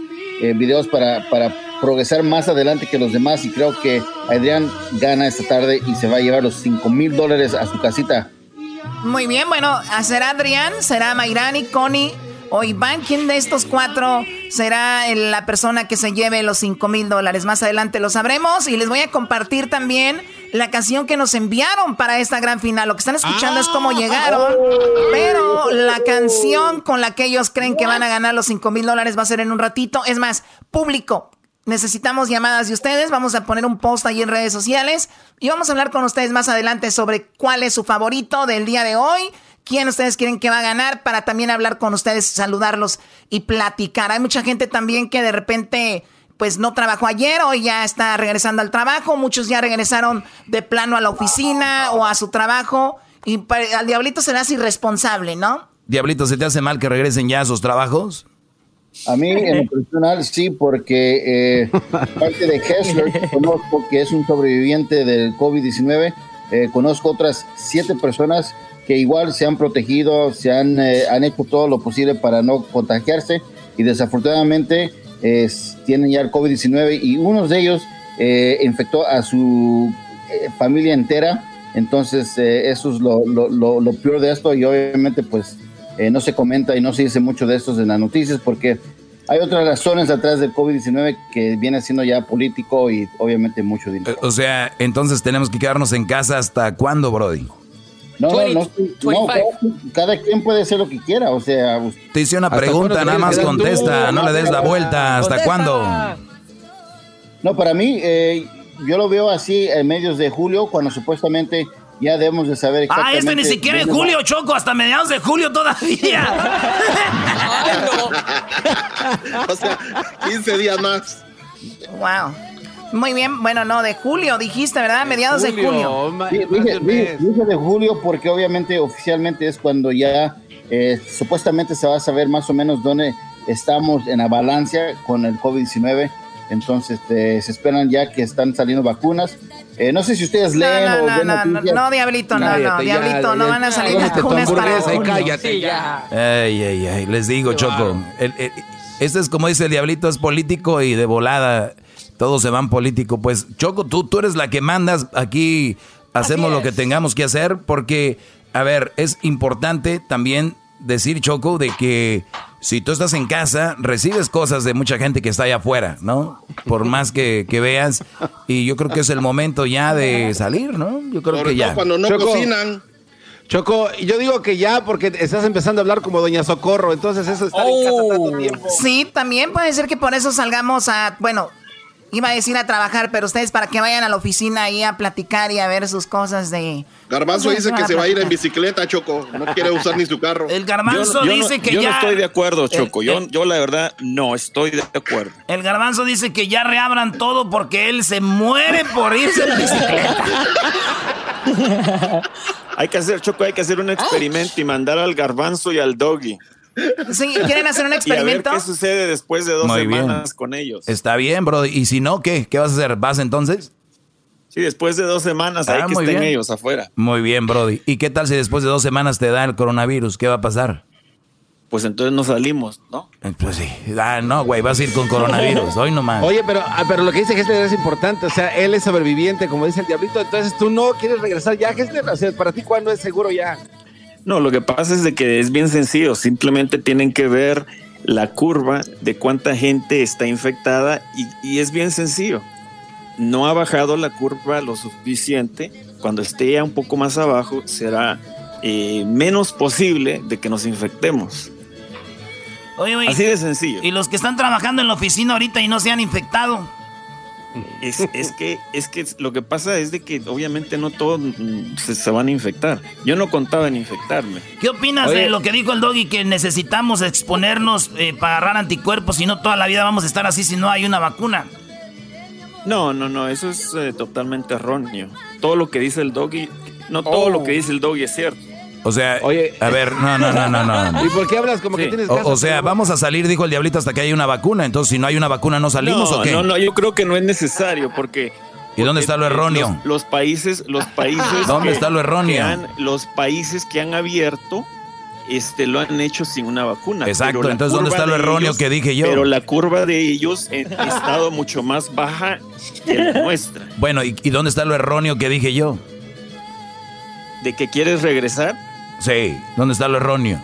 eh, videos para, para progresar más adelante que los demás y creo que Adrián gana esta tarde y se va a llevar los 5 mil dólares a su casita. Muy bien, bueno, será Adrián, será Mayrani, Connie o Iván. ¿Quién de estos cuatro será la persona que se lleve los 5 mil dólares? Más adelante lo sabremos y les voy a compartir también la canción que nos enviaron para esta gran final. Lo que están escuchando es cómo llegaron, pero la canción con la que ellos creen que van a ganar los 5 mil dólares va a ser en un ratito. Es más, público, Necesitamos llamadas de ustedes. Vamos a poner un post ahí en redes sociales y vamos a hablar con ustedes más adelante sobre cuál es su favorito del día de hoy. ¿Quién ustedes quieren que va a ganar? Para también hablar con ustedes, saludarlos y platicar. Hay mucha gente también que de repente pues no trabajó ayer, hoy ya está regresando al trabajo. Muchos ya regresaron de plano a la oficina o a su trabajo. Y al diablito serás irresponsable, ¿no? Diablito, ¿se te hace mal que regresen ya a sus trabajos? A mí, en lo personal, sí, porque eh, parte de Kessler, que conozco que es un sobreviviente del COVID-19, eh, conozco otras siete personas que igual se han protegido, se han, eh, han hecho todo lo posible para no contagiarse y desafortunadamente eh, tienen ya el COVID-19 y uno de ellos eh, infectó a su eh, familia entera. Entonces, eh, eso es lo, lo, peor de esto y obviamente pues eh, no se comenta y no se dice mucho de estos en las noticias porque hay otras razones atrás del COVID-19 que viene siendo ya político y obviamente mucho dinero. O sea, entonces tenemos que quedarnos en casa hasta cuándo, Brody. No, no, no, no, cada, cada quien puede hacer lo que quiera, o sea... Te hice una pregunta, nada más contesta, no le des la vuelta. ¿Hasta cuándo? No, para mí, eh, yo lo veo así en medios de julio, cuando supuestamente ya debemos de saber Ah, este ni siquiera en julio, Choco, hasta mediados de julio todavía. o sea, 15 días más. Wow. Muy bien, bueno, no, de julio dijiste, ¿verdad? Mediados de julio. Sí, dije, dije- dije de julio porque obviamente oficialmente es cuando ya eh, supuestamente se va a saber más o menos dónde estamos en la balanza con el COVID-19. Entonces eh, se esperan ya que están saliendo vacunas. Eh, no sé si ustedes leen no, o no, ven no, no, noticias. no, Diablito, no, no, Cállate ya, Diablito, no ya, van a salir vacunas para junio. cállate ya. Ay, ay, ay, les digo, Choco. el- el- este es como dice el diablito, es político y de volada todos se van político. Pues, Choco, tú, tú eres la que mandas aquí, hacemos lo que tengamos que hacer, porque, a ver, es importante también decir, Choco, de que si tú estás en casa, recibes cosas de mucha gente que está allá afuera, ¿no? Por más que, que veas. Y yo creo que es el momento ya de salir, ¿no? Yo creo Sobre que ya. cuando no Choco. cocinan. Choco, yo digo que ya porque estás empezando a hablar como Doña Socorro, entonces eso está en casa tanto tiempo. Sí, también puede ser que por eso salgamos a, bueno, iba a decir a trabajar, pero ustedes para que vayan a la oficina ahí a platicar y a ver sus cosas de... Garbanzo dice que se va a ir en bicicleta, Choco. No quiere usar ni su carro. El Yo, garbanzo yo dice no, que yo ya... no estoy de acuerdo, El- Choco. Yo, yo la verdad no estoy de acuerdo. El garbanzo dice que ya reabran todo porque él se muere por irse en bicicleta. Hay que hacer, Choco, hay que hacer un experimento y mandar al garbanzo y al doggy. Sí, ¿quieren hacer un Y a ver experimento? qué sucede después de dos Muy bien. semanas con ellos. Está bien, bro. Y si no, ¿qué? ¿Qué vas a hacer? ¿Vas entonces? Sí, después de dos semanas hay Ah, que muy estén bien. ellos afuera. Muy bien, Brody. ¿Y qué tal si después de dos semanas te da el coronavirus? ¿Qué va a pasar? pues entonces no salimos, ¿no? Pues sí. Ah, no, güey, vas a ir con coronavirus. Hoy nomás. Oye, pero, ah, pero lo que dice Gessler es importante. O sea, él es sobreviviente, como dice el diablito. Entonces tú no quieres regresar ya, Gessler. O sea, para ti, ¿cuándo es seguro ya? No, lo que pasa es de que es bien sencillo. Simplemente tienen que ver la curva de cuánta gente está infectada y, y es bien sencillo. No ha bajado la curva lo suficiente. Cuando esté ya un poco más abajo, será eh, menos posible de que nos infectemos. Oye, güey, Así de sencillo. Y los que están trabajando en la oficina ahorita y no se han infectado. Es, es que, es que lo que pasa es de que obviamente no todos se, se van a infectar. Yo no contaba en infectarme. ¿Qué opinas Oye. de lo que dijo el doggy que necesitamos exponernos eh, para agarrar anticuerpos y no toda la vida vamos a estar así si no hay una vacuna? No, no, no, eso es eh, totalmente erróneo. Todo lo que dice el doggy, no todo lo que dice el doggy es cierto. O sea, a ver, no, no, no, no, no. ¿Y por qué hablas como que tienes O, casa? o sea, vamos a salir, dijo el diablito, hasta que haya una vacuna. Entonces, si no hay una vacuna, ¿no salimos no, o qué? No, no, yo creo que no es necesario porque. ¿Y dónde está lo erróneo? Los, los países, los países. ¿Dónde está lo erróneo? han- los países que han abierto, este, lo han hecho sin una vacuna. Exacto, entonces, ¿dónde está lo erróneo ellos- que dije yo? Pero la curva de ellos ha estado mucho más baja que la nuestra. Bueno, ¿y, y dónde está lo erróneo que dije yo? ¿De que quieres regresar? Sí, ¿dónde está lo erróneo?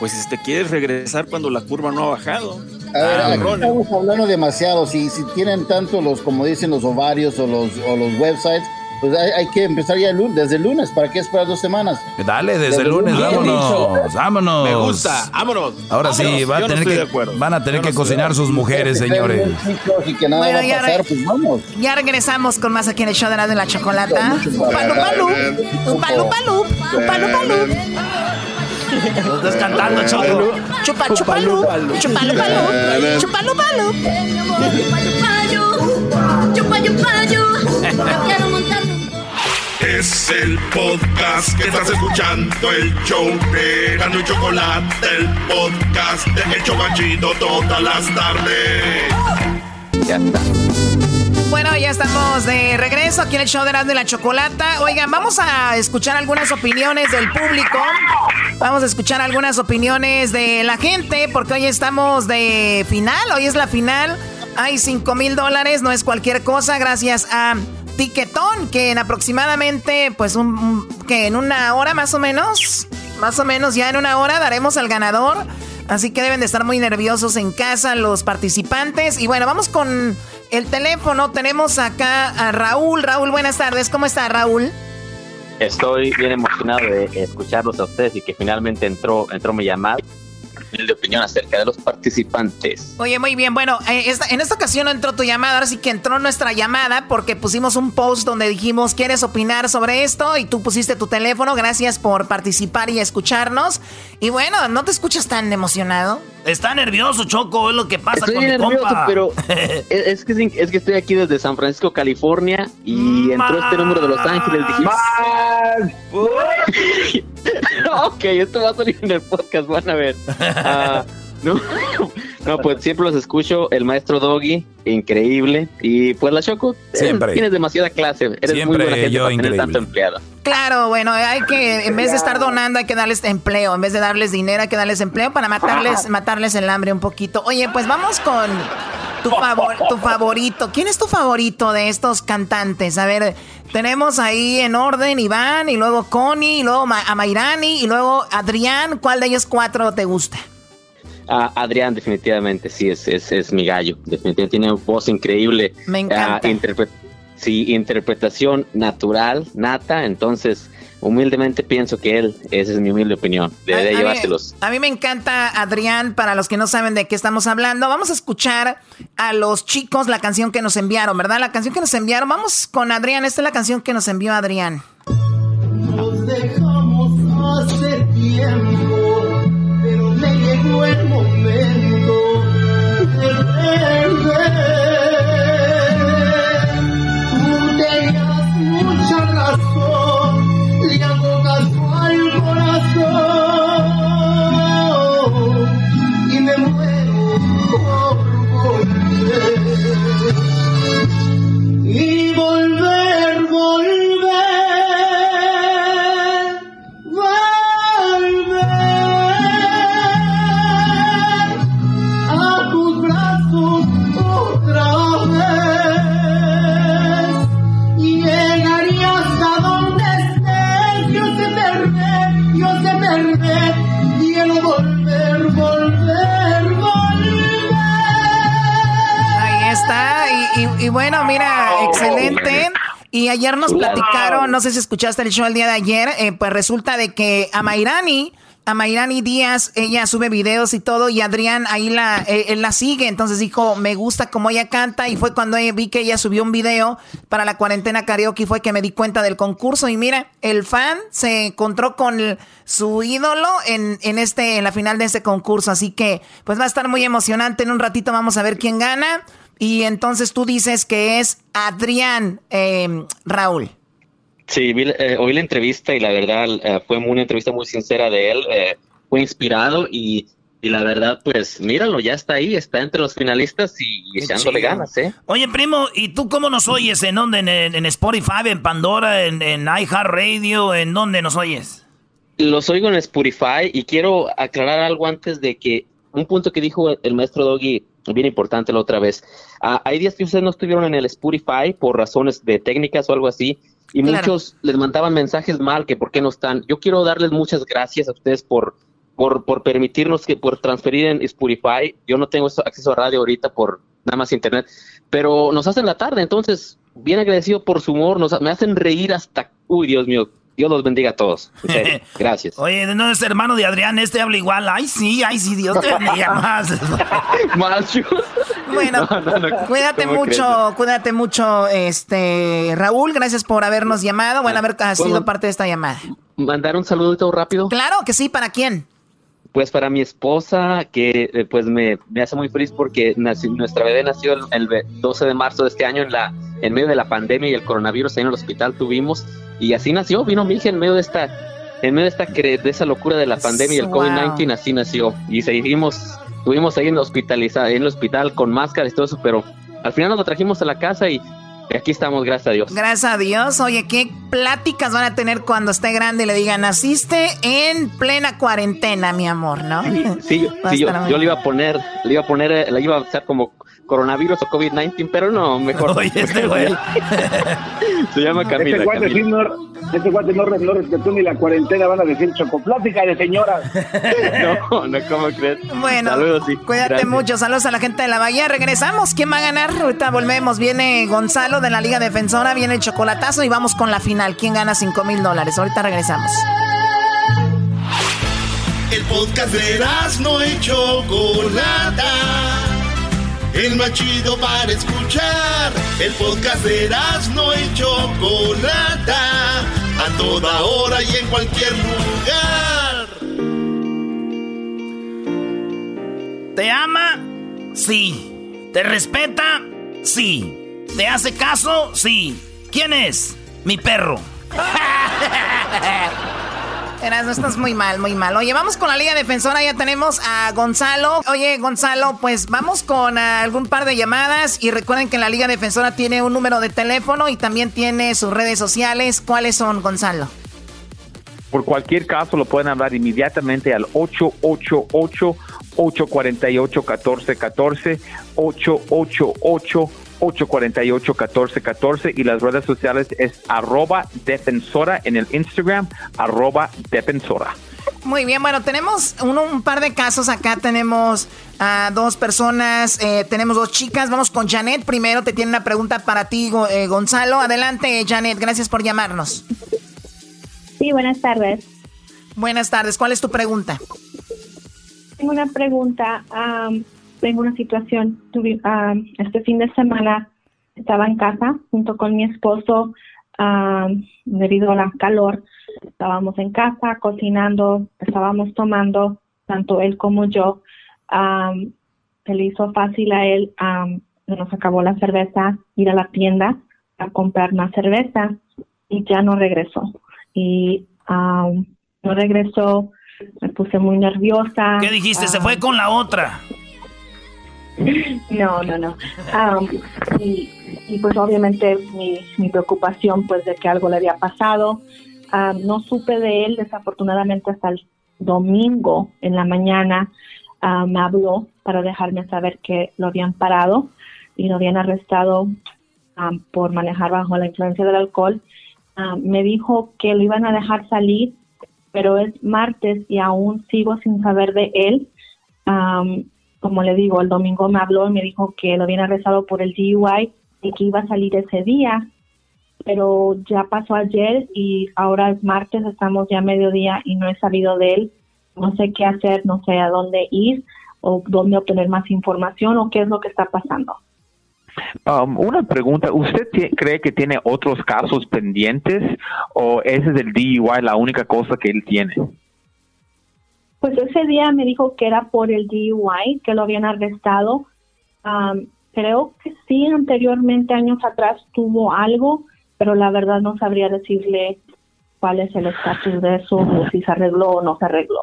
Pues este, quieres regresar cuando la curva no ha bajado. A ver, Ah, aquí estamos hablando demasiado. Si, si tienen tanto los, como dicen los ovarios o los, o los websites, pues hay, hay que empezar ya el lunes, desde el lunes. ¿Para qué esperar dos semanas? Dale, desde el lunes, lunes. vámonos, vámonos. Me gusta, vámonos. Ahora sí, va a no que, van a tener Yo que cocinar sus mujeres, señores. estén chicos Y que nada Bueno, va a ya pasar, re- pues vamos. Ya regresamos con más aquí en el show de la de la chocolata. Lo estás cantando, Choco. Chupa, chupa, lup. Chupa, lupa, Chupa. Es el podcast que estás escuchando, el show de Gano y Chocolate, el podcast de El Chocachito todas las tardes. Ya está. Bueno, ya estamos de regreso aquí en el show de Erasmo y la Chocolata. Oigan, vamos a escuchar algunas opiniones del público. Vamos a escuchar algunas opiniones de la gente, porque hoy estamos de final. Hoy es la final. Hay 5 mil dólares, no es cualquier cosa, gracias a Tiquetón, que en aproximadamente, pues, un, que en una hora más o menos, más o menos ya en una hora daremos al ganador. Así que deben de estar muy nerviosos en casa los participantes. Y bueno, vamos con el teléfono. Tenemos acá a Raúl. Raúl, buenas tardes. ¿Cómo está Raúl? Estoy bien emocionado de escucharlos a ustedes y que finalmente entró, entró mi llamada. Opinión acerca de los participantes. Oye, muy bien. Bueno, eh, esta- en esta ocasión no entró tu llamada, ahora sí que entró nuestra llamada porque pusimos un post donde dijimos, ¿quieres opinar sobre esto? Y tú pusiste tu teléfono. Gracias por participar y escucharnos. Y bueno, ¿no te escuchas tan emocionado? Está nervioso, Choco, es lo que pasa Estoy con mi nervioso, compa. pero es, es que, es que estoy aquí desde San Francisco, California, y entró este número de Los Ángeles. Dije, ok, esto va a salir en el podcast, van a ver. Ah, no, no, pues siempre los escucho, el maestro Doggy, increíble, y pues la Choco, eres- Siempre. tienes demasiada clase, eres muy buena gente yo para tener tanto empleado. Claro, bueno, hay que, en vez de estar donando, hay que darles empleo. En vez de darles dinero, hay que darles empleo para matarles, matarles el hambre un poquito. Oye, pues vamos con tu, favor, tu favorito. ¿Quién es tu favorito de estos cantantes? A ver, tenemos ahí en orden Iván, y luego Connie, y luego Ma- a Mayrani, y luego Adrián. ¿Cuál de ellos cuatro te gusta? Ah, Adrián, definitivamente, sí, es, es, es mi gallo. Definitivamente tiene una voz increíble. Me encanta. Ah, interpre- sí, interpretación natural, nata. Entonces, humildemente pienso que él, esa es mi humilde opinión, debería A- a mí- llevárselos. A mí me encanta Adrián, para los que no saben de qué estamos hablando. Vamos a escuchar a los chicos la canción que nos enviaron, ¿verdad? La canción que nos enviaron. Vamos con Adrián. Esta es la canción que nos envió Adrián. Nos dejamos hace tiempo, Y gente. Y ayer nos platicaron, no sé si escuchaste el show el día de ayer, eh, pues resulta de que a Mayrani a Mayrani Díaz, ella sube videos y todo, y Adrián ahí la, eh, él la sigue, entonces dijo, me gusta cómo ella canta, y fue cuando vi que ella subió un video para la cuarentena karaoke, fue que me di cuenta del concurso, y mira, el fan se encontró con su ídolo en, en, este, en la final de este concurso, así que pues va a estar muy emocionante, en un ratito vamos a ver quién gana, y entonces tú dices que es Adrián eh, Raúl. Sí, vi, eh, oí la entrevista y la verdad eh, fue una entrevista muy sincera de él. Eh, fue inspirado y, y, la verdad, pues míralo, ya está ahí, está entre los finalistas y, echándole ganas, ¿eh? Oye, primo, ¿y tú cómo nos oyes? ¿En dónde? ¿En, en Spotify, en Pandora, en, en iHeartRadio? ¿En dónde nos oyes? Los oigo en Spotify y quiero aclarar algo antes de que un punto que dijo el maestro Doggy bien importante la otra vez. Uh, hay días que ustedes no estuvieron en el Spotify por razones de técnicas o algo así, y claro. muchos les mandaban mensajes mal que por qué no están. Yo quiero darles muchas gracias a ustedes por, por, por permitirnos que por transferir en Spotify. Yo no tengo acceso a radio ahorita por nada más internet, pero nos hacen la tarde, entonces bien agradecido por su humor, nos, me hacen reír hasta, uy Dios mío, Dios los bendiga a todos. Gracias. Oye, no es hermano de Adrián, este habla igual. Ay, sí, ay, sí, Dios te bendiga más. más bueno, no, no, no, cuídate mucho, crees? cuídate mucho, este Raúl. Gracias por habernos llamado. Bueno, haber sido parte de esta llamada. ¿Mandar un saludito rápido? Claro que sí, ¿para quién? Pues para mi esposa, que eh, pues me, me hace muy feliz porque nació, nuestra bebé nació el, el 12 de marzo de este año en la en medio de la pandemia y el coronavirus ahí en el hospital tuvimos. Y así nació, vino mi hija en medio de esta en medio de esta de esa locura de la pandemia y el COVID-19 así nació. Y seguimos estuvimos ahí en el hospitalizado en el hospital con máscaras y todo eso, pero al final nos lo trajimos a la casa y aquí estamos, gracias a Dios. Gracias a Dios. Oye, ¿qué pláticas van a tener cuando esté grande y le digan, naciste en plena cuarentena, mi amor, ¿no? Sí, yo, sí, yo, yo, le iba a poner, le iba a poner, le iba a hacer como coronavirus o COVID-19, pero no, mejor. Oye, este güey. Se llama Camila. Este guante, Camila. no, este guante no, no respetó ni la cuarentena, van a decir chocoplática de señoras. no, no, ¿cómo crees? Bueno, Saludos, sí. cuídate Gracias. mucho. Saludos a la gente de la Bahía. Regresamos. ¿Quién va a ganar? Ahorita volvemos. Viene Gonzalo de la Liga Defensora, viene el chocolatazo y vamos con la final. ¿Quién gana 5 mil dólares? Ahorita regresamos. El podcast de no hecho Chocolata el más chido para escuchar. El podcast de no y Chocolata, a toda hora y en cualquier lugar. ¿Te ama? Sí. ¿Te respeta? Sí. ¿Te hace caso? Sí. ¿Quién es? Mi perro. No estás muy mal, muy mal. Oye, vamos con la Liga Defensora, ya tenemos a Gonzalo. Oye, Gonzalo, pues vamos con algún par de llamadas y recuerden que la Liga Defensora tiene un número de teléfono y también tiene sus redes sociales. ¿Cuáles son, Gonzalo? Por cualquier caso lo pueden hablar inmediatamente al 888 848 1414 888 848-1414 y las redes sociales es arroba defensora en el Instagram, arroba defensora. Muy bien, bueno, tenemos un, un par de casos acá, tenemos a dos personas, eh, tenemos dos chicas, vamos con Janet, primero te tiene una pregunta para ti, eh, Gonzalo, adelante Janet, gracias por llamarnos. Sí, buenas tardes. Buenas tardes, ¿cuál es tu pregunta? Tengo una pregunta, um, tengo una situación. Tuve, um, este fin de semana estaba en casa junto con mi esposo um, debido a la calor. Estábamos en casa cocinando, estábamos tomando, tanto él como yo. Um, se le hizo fácil a él, se nos acabó la cerveza, ir a la tienda a comprar más cerveza y ya no regresó. Y no regresó, me puse muy nerviosa. ¿Qué dijiste? Se fue con la otra. No, no, no. Um, y, pues obviamente mi, preocupación pues de que algo le había pasado. Um, no supe de él desafortunadamente hasta el domingo en la mañana. Uh, me habló para dejarme saber que lo habían parado y lo habían arrestado por manejar bajo la influencia del alcohol. me dijo que lo iban a dejar salir, pero es martes y aún sigo sin saber de él. Como le digo, el domingo me habló y me dijo que lo habían arrestado por el DUI y que iba a salir ese día. pero ya pasó ayer y ahora es martes, estamos ya a mediodía y no he salido de él. No sé qué hacer, no sé a dónde ir o dónde obtener más información o qué es lo que está pasando. Um, una pregunta, ¿usted cree que tiene otros casos pendientes o ese es el DUI la única cosa que él tiene? Pues ese día me dijo que era por el DUI, que lo habían arrestado. Am, creo que sí, anteriormente, años atrás, tuvo algo, pero la verdad no sabría decirle cuál es el estatus de eso, o si se arregló o no se arregló.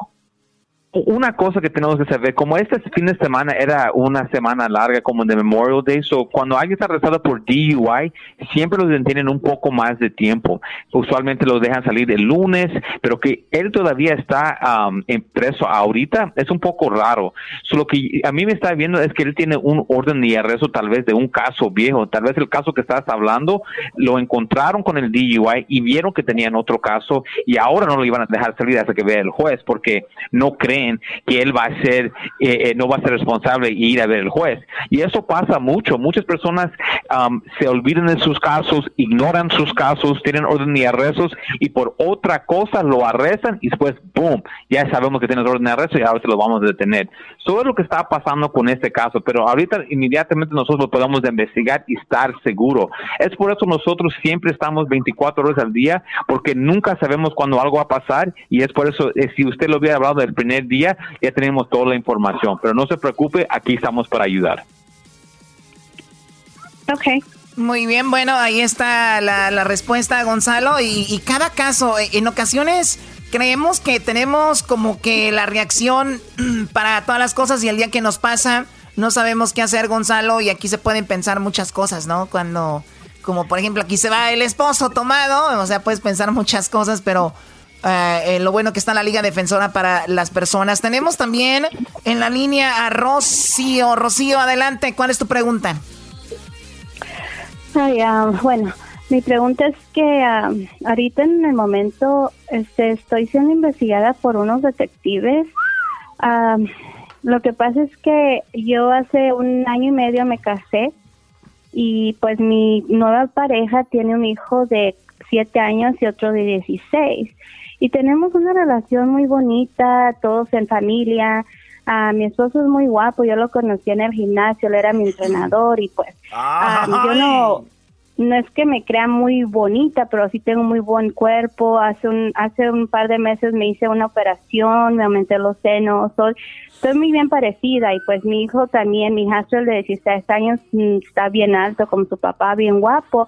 Una cosa que tenemos que saber, como este fin de semana era una semana larga como de Memorial Day, so cuando alguien está arrestado por DUI, siempre los detienen un poco más de tiempo. Usualmente los dejan salir el lunes, pero que él todavía está um, preso ahorita es un poco raro. So, lo que a mí me está viendo es que él tiene un orden de arresto tal vez de un caso viejo, tal vez el caso que estás hablando lo encontraron con el DUI y vieron que tenían otro caso y ahora no lo iban a dejar salir hasta que vea el juez porque no creen que él va a ser, eh, eh, no va a ser responsable y ir a ver el juez. Y eso pasa mucho. Muchas personas um, se olvidan de sus casos, ignoran sus casos, tienen orden de arrestos y por otra cosa lo arrestan y después, boom, ya sabemos que tienen orden de arresto y ahora se lo vamos a detener. Eso es lo que está pasando con este caso, pero ahorita inmediatamente nosotros lo podemos investigar y estar seguro. Es por eso nosotros siempre estamos 24 horas al día, porque nunca sabemos cuándo algo va a pasar y es por eso, eh, si usted lo hubiera hablado del primer día, ya tenemos toda la información, pero no se preocupe, aquí estamos para ayudar. Ok. Muy bien, bueno, ahí está la, la respuesta, Gonzalo. Y, y cada caso, eh, en ocasiones creemos que tenemos como que la reacción para todas las cosas y el día que nos pasa, no sabemos qué hacer, Gonzalo. Y aquí se pueden pensar muchas cosas, ¿no? Cuando, como por ejemplo, aquí se va el esposo tomado, o sea, puedes pensar muchas cosas, pero eh, lo bueno que está la Liga Defensora para las personas. Tenemos también en la línea a Rocío. Rocío, adelante, ¿cuál es tu pregunta? Ay, ah, bueno, mi pregunta es que ah, ahorita en el momento este, estoy siendo investigada por unos detectives. Ah, lo que pasa es que yo hace un año y medio me casé y pues mi nueva pareja tiene un hijo de siete años y otro de 16 y tenemos una relación muy bonita, todos en familia. Ah, mi esposo es muy guapo, yo lo conocí en el gimnasio, él era mi entrenador y pues ah, yo no no es que me crea muy bonita, pero sí tengo muy buen cuerpo. Hace un hace un par de meses me hice una operación, me aumenté los senos, soy, estoy muy bien parecida y pues mi hijo también, mi hijastro el de 16 años mm, está bien alto como su papá, bien guapo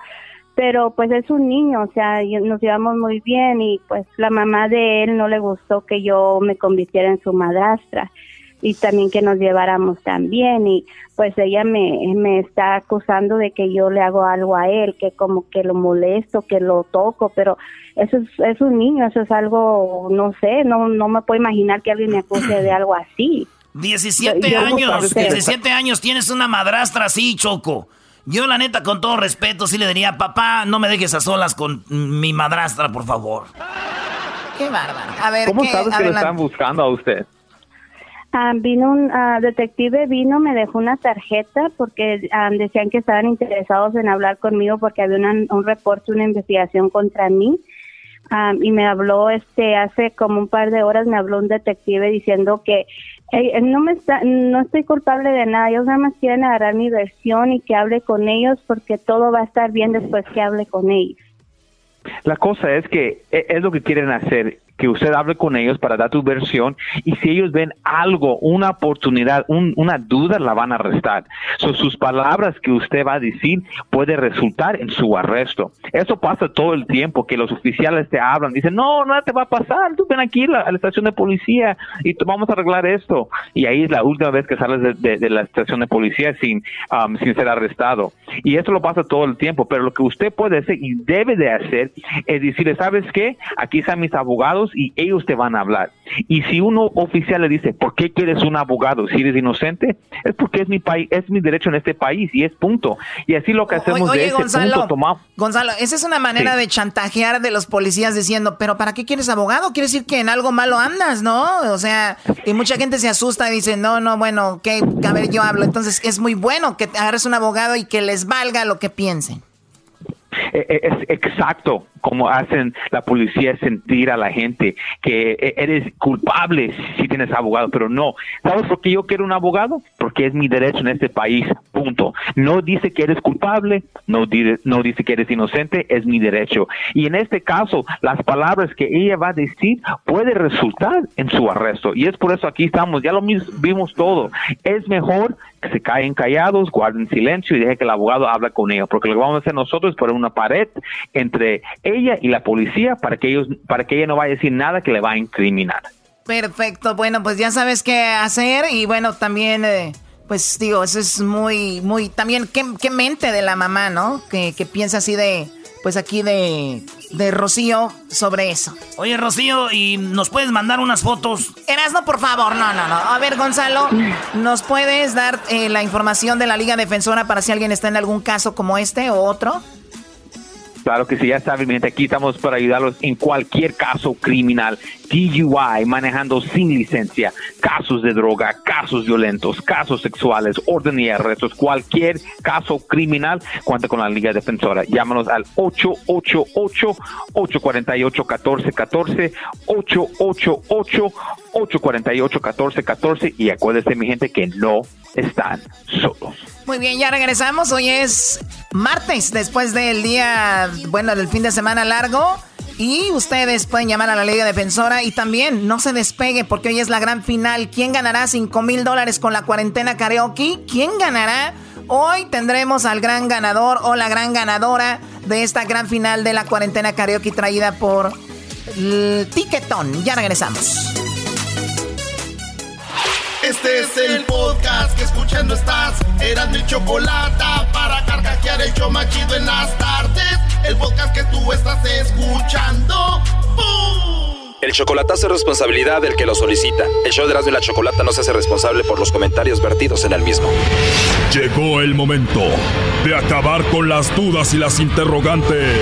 pero pues es un niño, o sea, nos llevamos muy bien y pues la mamá de él no le gustó que yo me convirtiera en su madrastra y también que nos lleváramos también y pues ella me, me está acusando de que yo le hago algo a él, que como que lo molesto, que lo toco, pero eso es, es un niño, eso es algo, no sé, no, no me puedo imaginar que alguien me acuse de algo así. 17 Yo- yo no años, sabes que- 17 años tienes una madrastra así, Choco. Yo la neta, con todo respeto, sí le diría, papá, no me dejes a solas con mi madrastra, por favor. Qué bárbaro. A ver, ¿Cómo ¿qué? sabes que lo están buscando a usted? Ah, vino un ah, detective, vino, me dejó una tarjeta porque ah, decían que estaban interesados en hablar conmigo porque había una- un reporte, una investigación contra mí. Y me habló, este, hace como un par de horas me habló un detective diciendo que eh, no me está, no estoy culpable de nada. Ellos nada más quieren agarrar mi versión y que hable con ellos porque todo va a estar bien después que hable con ellos. La cosa es que e- es lo que quieren hacer, que usted hable con ellos para dar tu versión y si ellos ven algo, una oportunidad, un- una duda, la van a arrestar. So, sus palabras que usted va a decir puede resultar en su arresto. Eso pasa todo el tiempo, que los oficiales te hablan, dicen, no, nada te va a pasar, tú ven aquí a la estación de policía y vamos a arreglar esto. Y ahí es la última vez que sales de, la estación de policía sin, um, sin ser arrestado. Y esto lo pasa todo el tiempo, pero lo que usted puede hacer y debe de hacer es decirle, ¿sabes qué? Aquí están mis abogados y ellos te van a hablar. Y si uno oficial le dice, ¿por qué quieres un abogado si eres inocente? Es porque es mi país, es mi derecho en este país y es punto. Y así lo que hacemos Oye, de ese Gonzalo, punto tomamos. Gonzalo, esa es una manera Sí. de chantajear de los policías diciendo, pero ¿para qué quieres abogado? Quiere decir que en algo malo andas, ¿no? O sea, y mucha gente se asusta y dice, no, no, bueno, ok, a ver, yo hablo. Entonces es muy bueno que agarres un abogado y que les valga lo que piensen. E- e- Es exacto como hacen la policía sentir a la gente que e- eres culpable si tienes abogado, pero no. ¿Sabes por qué yo quiero un abogado? Porque es mi derecho en este país, punto. No dice que eres culpable, no dice, no dice que eres inocente, es mi derecho. Y en este caso, las palabras que ella va a decir puede resultar en su arresto. Y es por eso aquí estamos, ya lo vimos todo. Es mejor que se caen callados, guarden silencio y deje que el abogado hable con ellos, porque lo que vamos a hacer nosotros es poner una pared entre ella y la policía para que ellos, para que ella no vaya a decir nada que le va a incriminar. Perfecto, bueno, pues ya sabes qué hacer y bueno, también, eh, pues digo, eso es muy, muy, también, qué, qué mente de la mamá, ¿no? Que, que piensa así de, pues aquí de, de Rocío sobre eso. Oye, Rocío, ¿y nos puedes mandar unas fotos? Erasno, por favor, no, no, no. A ver, Gonzalo, ¿nos puedes dar eh, la información de la Liga Defensora para si alguien está en algún caso como este o otro? Claro que sí, ya saben, mi gente, aquí estamos para ayudarlos en cualquier caso criminal, DUI, manejando sin licencia, casos de droga, casos violentos, casos sexuales, orden y arrestos, cualquier caso criminal, cuenta con la Liga Defensora. Llámanos al 888-848-1414, 888-848-1414 y acuérdense, mi gente, que no están solos. Muy bien, ya regresamos. Hoy es martes, después del día, bueno, del fin de semana largo. Y ustedes pueden llamar a la Liga Defensora y también no se despegue porque hoy es la gran final. ¿Quién ganará 5 mil dólares con la cuarentena karaoke? ¿Quién ganará? Hoy tendremos al gran ganador o la gran ganadora de esta gran final de la cuarentena karaoke traída por Tiquetón. Ya regresamos. Este es el podcast que escuchando estás. Eran mi chocolate para carcajear el show machido en las tardes. El podcast que tú estás escuchando. ¡Bum! El chocolatazo es responsabilidad del que lo solicita. El show de Erasmo y la Chocolata no se hace responsable por los comentarios vertidos en el mismo. Llegó el momento de acabar con las dudas y las interrogantes.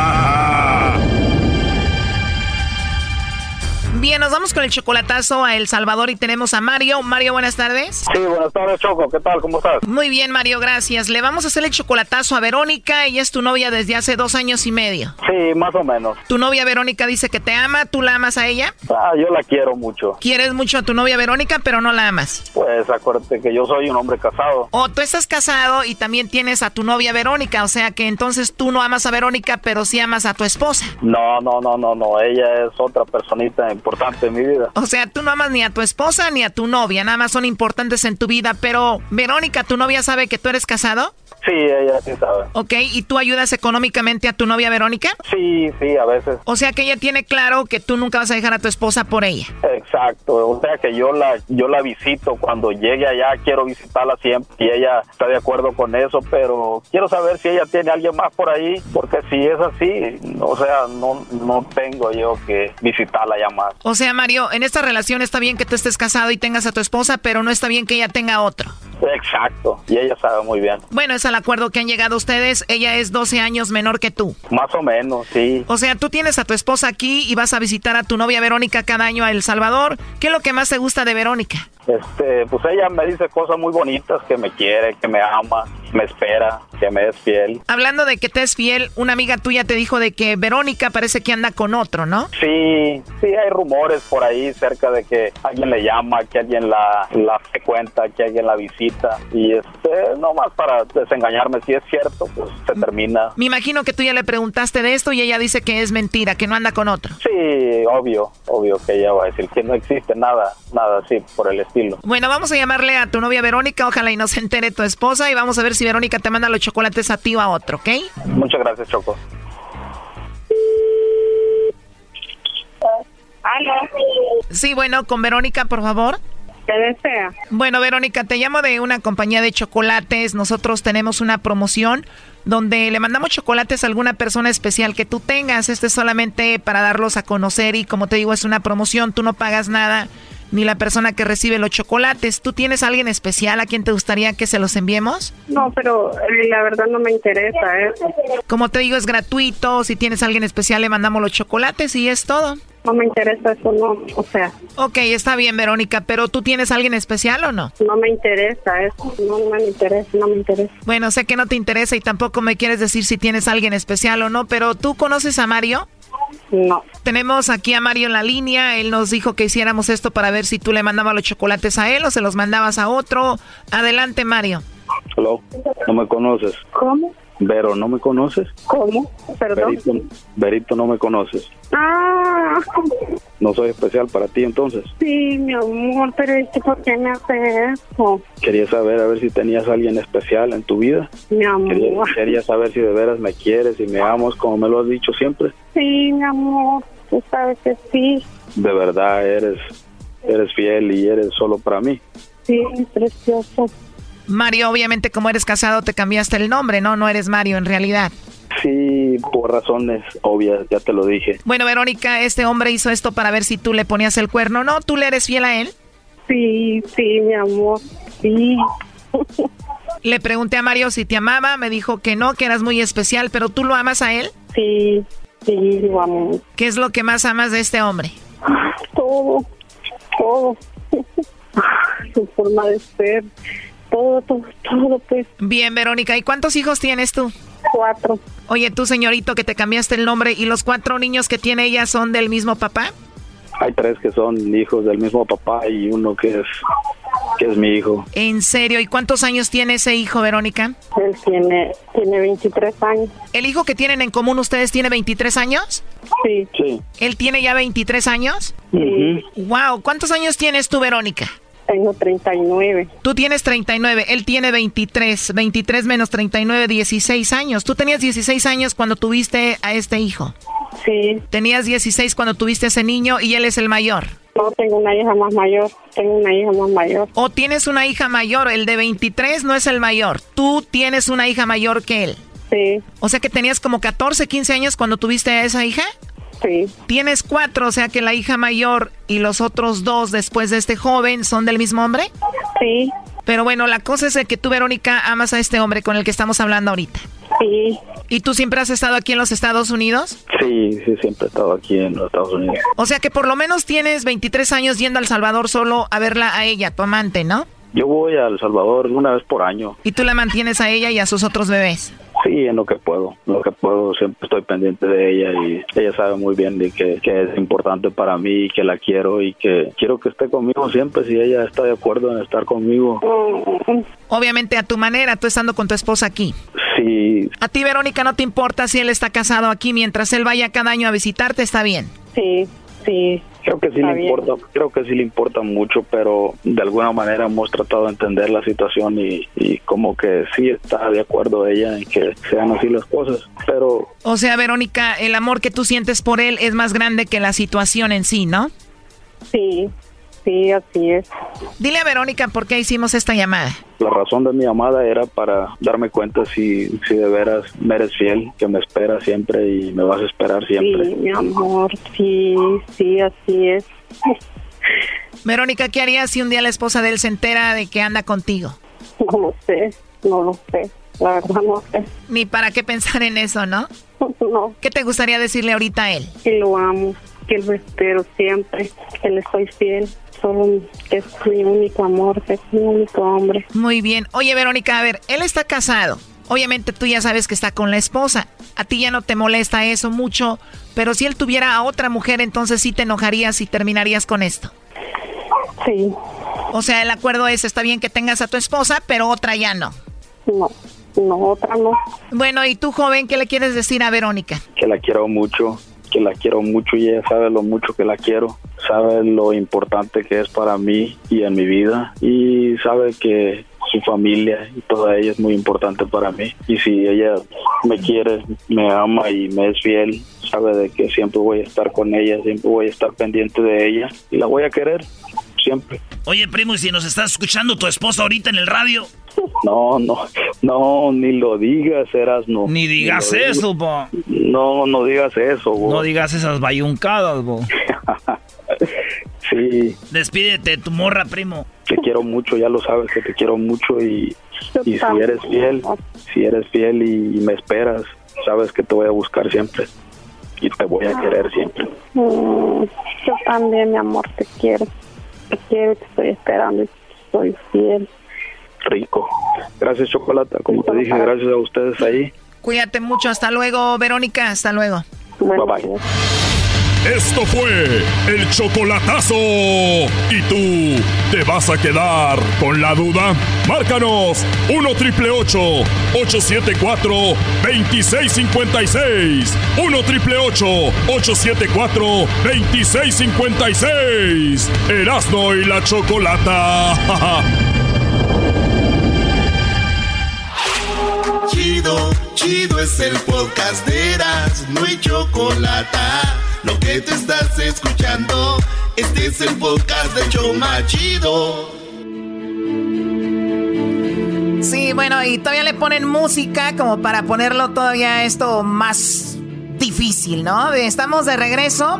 Bien, nos vamos con el chocolatazo a El Salvador y tenemos a Mario. Mario, buenas tardes. Sí, buenas tardes, Choco. ¿Qué tal? ¿Cómo estás? Muy bien, Mario, gracias. Le vamos a hacer el chocolatazo a Verónica. Ella es tu novia desde hace dos años y medio. Sí, más o menos. Tu novia Verónica dice que te ama, ¿tú la amas a ella? Ah, yo la quiero mucho. Quieres mucho a tu novia Verónica, pero no la amas. Pues acuérdate que yo soy un hombre casado. O tú estás casado y también tienes a tu novia Verónica, o sea que entonces tú no amas a Verónica, pero sí amas a tu esposa. No, no, no, no, no. Ella es otra personita O sea, tú no amas ni a tu esposa ni a tu novia, nada más son importantes en tu vida, pero Verónica, ¿tu novia sabe que tú eres casado? Sí, ella sí sabe. Ok, ¿y tú ayudas económicamente a tu novia Verónica? Sí, sí, a veces. O sea que ella tiene claro que tú nunca vas a dejar a tu esposa por ella. Exacto, o sea que yo la yo la visito cuando llegue allá, quiero visitarla siempre y ella está de acuerdo con eso, pero quiero saber si ella tiene a alguien más por ahí, porque si es así, o sea, no no tengo yo que visitarla ya más. O sea, Mario, en esta relación está bien que tú estés casado y tengas a tu esposa, pero no está bien que ella tenga otro. Exacto, y ella sabe muy bien. Bueno, es al acuerdo que han llegado ustedes. Ella es 12 años menor que tú. Más o menos, sí. O sea, tú tienes a tu esposa aquí y vas a visitar a tu novia Verónica cada año a El Salvador. ¿Qué es lo que más te gusta de Verónica? Este, pues ella me dice cosas muy bonitas, que me quiere, que me ama, me espera, que me es fiel. Hablando de que te es fiel, una amiga tuya te dijo de que Verónica parece que anda con otro, ¿no? Sí, sí, hay rumores por ahí cerca de que alguien le llama, que alguien la, la frecuenta, que alguien la visita. Y este, nomás para desengañarme, si es cierto, pues se termina. Me imagino que tú ya le preguntaste de esto y ella dice que es mentira, que no anda con otro. Sí, obvio, obvio que ella va a decir que no existe nada, nada así por el estilo. Bueno, vamos a llamarle a tu novia Verónica, ojalá y no se entere tu esposa y vamos a ver si Verónica te manda los chocolates a ti o a otro, ¿ok? Muchas gracias, Choco. Sí, bueno, con Verónica, por favor. ¿Qué desea? Bueno, Verónica, te llamo de una compañía de chocolates. Nosotros tenemos una promoción donde le mandamos chocolates a alguna persona especial que tú tengas. Este es solamente para darlos a conocer y como te digo, es una promoción, tú no pagas nada. Ni la persona que recibe los chocolates. ¿Tú tienes a alguien especial a quien te gustaría que se los enviemos? No, pero eh, la verdad no me interesa ¿eh? Como te digo, es gratuito. Si tienes a alguien especial, le mandamos los chocolates y es todo. No me interesa eso, no. O sea, Ok, está bien, Verónica, pero ¿tú tienes a alguien especial o no? no me interesa eso. No, no me interesa, no me interesa. Bueno, sé que no te interesa y tampoco me quieres decir si tienes a alguien especial o no, pero ¿tú conoces a Mario? No. Tenemos aquí a Mario en la línea. Él nos dijo que hiciéramos esto para ver si tú le mandabas los chocolates a él o se los mandabas a otro. Adelante, Mario. Hello, no me conoces. ¿Cómo? Vero, ¿no me conoces? ¿Cómo? Perdón. Berito, Berito, no me conoces. Ah, No soy especial para ti entonces. sí, mi amor, pero es que ¿por qué me hace eso? Quería saber a ver si tenías a alguien especial en tu vida. Mi Quería, amor. quería saber si de veras me quieres y me amas como me lo has dicho siempre. Sí, mi amor, tú sabes que sí. De verdad eres eres fiel y eres solo para mí. Sí, precioso. Mario, obviamente como eres casado te cambiaste el nombre, ¿no? No eres Mario en realidad. Sí, por razones obvias, ya te lo dije. Bueno, Verónica, este hombre hizo esto para ver si tú le ponías el cuerno, ¿no? ¿Tú le eres fiel a él? Sí, sí, mi amor, sí. Le pregunté a Mario si te amaba, me dijo que no, que eras muy especial, pero ¿tú lo amas a él? Sí, sí, lo amo. ¿Qué es lo que más amas de este hombre? Todo, todo. Su forma de ser, todo, todo, todo, pues. Bien, Verónica, ¿y cuántos hijos tienes tú? Cuatro. Oye, tú, señorito, que te cambiaste el nombre, ¿y los cuatro niños que tiene ella son del mismo papá? Hay tres que son hijos del mismo papá y uno que es que es mi hijo. ¿En serio? ¿Y cuántos años tiene ese hijo, Verónica? Él tiene, tiene 23 años. ¿El hijo que tienen en común ustedes tiene 23 años? Sí. Sí. ¿Él tiene ya 23 años? Ujú. Wow, ¿cuántos años tienes tú, Verónica? Tengo 39. Tú tienes 39, él tiene 23. 23 menos 39, 16 años. Tú tenías 16 años cuando tuviste a este hijo. Sí. Tenías 16 cuando tuviste a ese niño y él es el mayor. No, tengo una hija más mayor. Tengo una hija más mayor. O tienes una hija mayor, el de 23 no es el mayor. Tú tienes una hija mayor que él. Sí. O sea que tenías como 14, 15 años cuando tuviste a esa hija. Sí. Tienes cuatro, o sea que la hija mayor y los otros dos después de este joven son del mismo hombre. Sí. Pero bueno, la cosa es que tú, Verónica, amas a este hombre con el que estamos hablando ahorita. Sí. ¿Y tú siempre has estado aquí en los Estados Unidos? Sí, sí, siempre he estado aquí en los Estados Unidos. O sea que por lo menos tienes 23 años yendo a El Salvador solo a verla a ella, tu amante, ¿no? Yo voy a El Salvador una vez por año. Y tú la mantienes a ella y a sus otros bebés. Sí, en lo que puedo. En lo que puedo, siempre estoy pendiente de ella y ella sabe muy bien de que, que es importante para mí y que la quiero y que quiero que esté conmigo siempre si ella está de acuerdo en estar conmigo. Obviamente a tu manera, tú estando con tu esposa aquí. Sí, A ti, Verónica, no te importa si él está casado aquí mientras él vaya cada año a visitarte, está bien. Sí, sí. Creo que sí Está le bien. importa, creo que sí le importa mucho, pero de alguna manera hemos tratado de entender la situación y, y como que sí está de acuerdo ella en que sean así las cosas, pero O sea, Verónica, el amor que tú sientes por él es más grande que la situación en sí, ¿no? Sí, sí, así es. Dile a Verónica por qué hicimos esta llamada. La razón de mi llamada era para darme cuenta si, si de veras me eres fiel, que me esperas siempre y me vas a esperar siempre. Sí, mi amor, sí, sí, así es. Verónica, ¿qué harías si un día la esposa de él se entera de que anda contigo? No lo sé, no lo sé. La verdad no sé. Ni para qué pensar en eso, ¿no? No. ¿Qué te gustaría decirle ahorita a él? Que lo amo, que lo espero siempre, que le soy fiel. Solo es mi único amor, es mi único hombre. Muy bien. Oye, Verónica, a ver, él está casado. Obviamente tú ya sabes que está con la esposa. A ti ya no te molesta eso mucho, pero si él tuviera a otra mujer, entonces sí te enojarías y terminarías con esto. Sí. O sea, el acuerdo es, está bien que tengas a tu esposa, pero otra ya no. No, no, otra no. Bueno, ¿y tú, joven, qué le quieres decir a Verónica? que la quiero mucho, que la quiero mucho y ella sabe lo mucho que la quiero, sabe lo importante que es para mí y en mi vida y sabe que su familia y toda ella es muy importante para mí y si ella me quiere, me ama y me es fiel, sabe de que siempre voy a estar con ella, siempre voy a estar pendiente de ella y la voy a querer siempre. Oye, primo, y si nos estás escuchando tu esposa ahorita en el radio. No, no, no, ni lo digas, eras no. Ni digas eso, bo. No, no digas eso, bo. No digas esas bayuncadas, bo. Sí, Despídete de tu morra, primo. te quiero mucho, ya lo sabes que te quiero mucho y, y si eres fiel, si eres fiel y, me esperas, sabes que te voy a buscar siempre y te voy a querer siempre. Mm, yo también, mi amor, te quiero. Te quiero, te estoy esperando y soy fiel. Rico. Gracias, Chocolata. Como te dije, gracias a ustedes ahí. Cuídate mucho. Hasta luego, Verónica. Hasta luego. Bye bye. Esto fue el chocolatazo. ¿Y tú te vas a quedar con la duda? Márcanos 1 triple 874 2656. 1 triple 874 2656. Erasno y la chocolata. Chido, chido es el podcast de Eras, no hay chocolate. Lo que te estás escuchando, este es el podcast de Choma Chido. Sí, bueno, y todavía le ponen música como para ponerlo todavía esto más difícil, ¿no? Estamos de regreso.